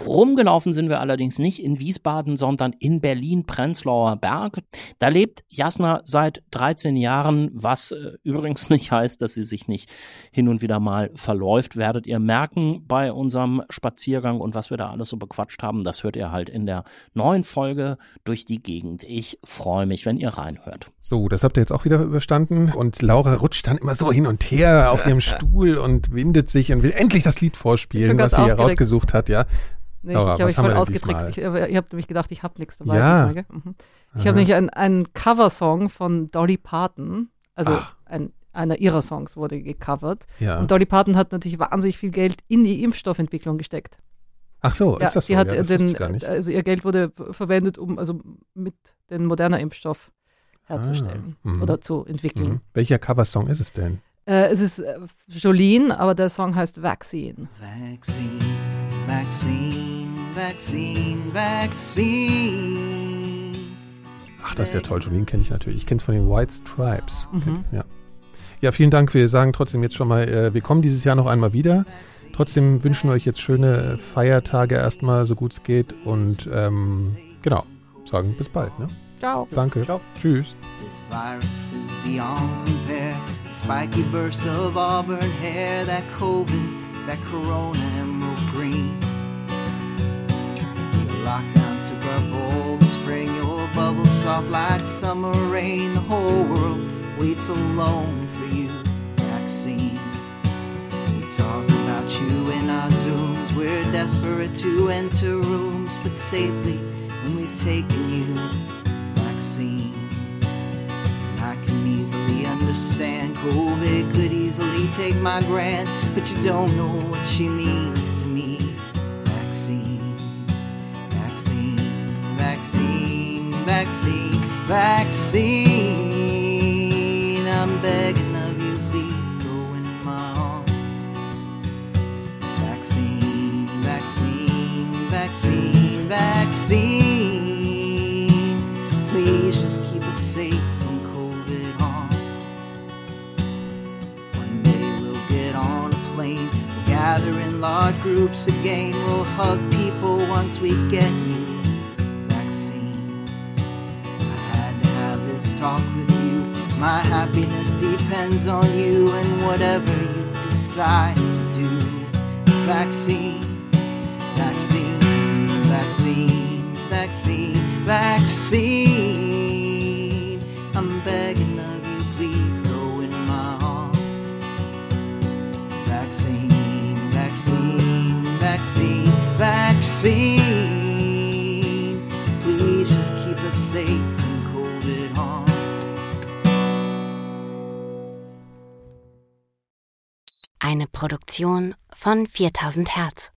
Rumgelaufen sind wir allerdings nicht in Wiesbaden, sondern in Berlin-Prenzlauer Berg. Da lebt Jasna seit 13 Jahren, was äh, übrigens nicht heißt, dass sie sich nicht hin und wieder mal verläuft. Werdet ihr merken bei unserem Spaziergang und was wir da alles so bequatscht haben. Das hört ihr halt in der neuen Folge durch die Gegend. Ich freue mich, wenn ihr reinhört. So, das habt ihr jetzt auch wieder überstanden. Und Laura rutscht dann immer so hin und her auf ihrem Stuhl und windet sich und will endlich das Lied vorspielen, was sie hier rausgesucht hat, ja. Nee, Laura, ich habe mich voll ausgetrickst. Ich, ich habe nämlich gedacht, ich habe nichts dabei. Ja. Mhm. Ich habe nämlich einen, einen Coversong von Dolly Parton, also ein, einer ihrer Songs wurde gecovert. Ja. Und Dolly Parton hat natürlich wahnsinnig viel Geld in die Impfstoffentwicklung gesteckt. Ach so, ja, ist das so? Hat ja, das den, Also ihr Geld wurde verwendet, um also mit den moderner Impfstoff herzustellen ah, oder zu entwickeln. Mhm. Welcher Coversong ist es denn? Äh, es ist äh, Jolene, aber der Song heißt Vaccine. Vaccine, Vaccine, Vaccine, Vaccine. Ach, das ist ja toll. Jolene kenne ich natürlich. Ich kenne es von den White Stripes. Mhm. Ja. ja, vielen Dank. Wir sagen trotzdem jetzt schon mal, äh, wir kommen dieses Jahr noch einmal wieder. Trotzdem wünschen wir euch jetzt schöne Feiertage erstmal, so gut es geht. Und ähm, genau, sagen bis bald. Ne? Ciao. Danke. Ciao. Tschüss. This virus is beyond compare. The spiky bursts of auburn hair, that COVID, that corona emerald green. The lockdowns took up all the spring, your bubbles soft like summer rain. The whole world waits alone for you. Vaccine. We talk about you in our Zooms. We're desperate to enter rooms, but safely when we've taken you vaccine. I can easily understand COVID could easily take my grand, but you don't know what she means to me. Vaccine, vaccine, vaccine, vaccine, vaccine. I'm begging of you, please go in my arms. Vaccine, vaccine, vaccine, vaccine just keep us safe from COVID on. One day we'll get on a plane, we'll gather in large groups again, we'll hug people once we get you vaccine. I had to have this talk with you. My happiness depends on you and whatever you decide to do. Vaccine, vaccine, vaccine, vaccine, vaccine. Begging of you, please go in my arms. Vaccine, vaccine, vaccine, vaccine. Please just keep us safe from. Eine Produktion von 4000 Hertz.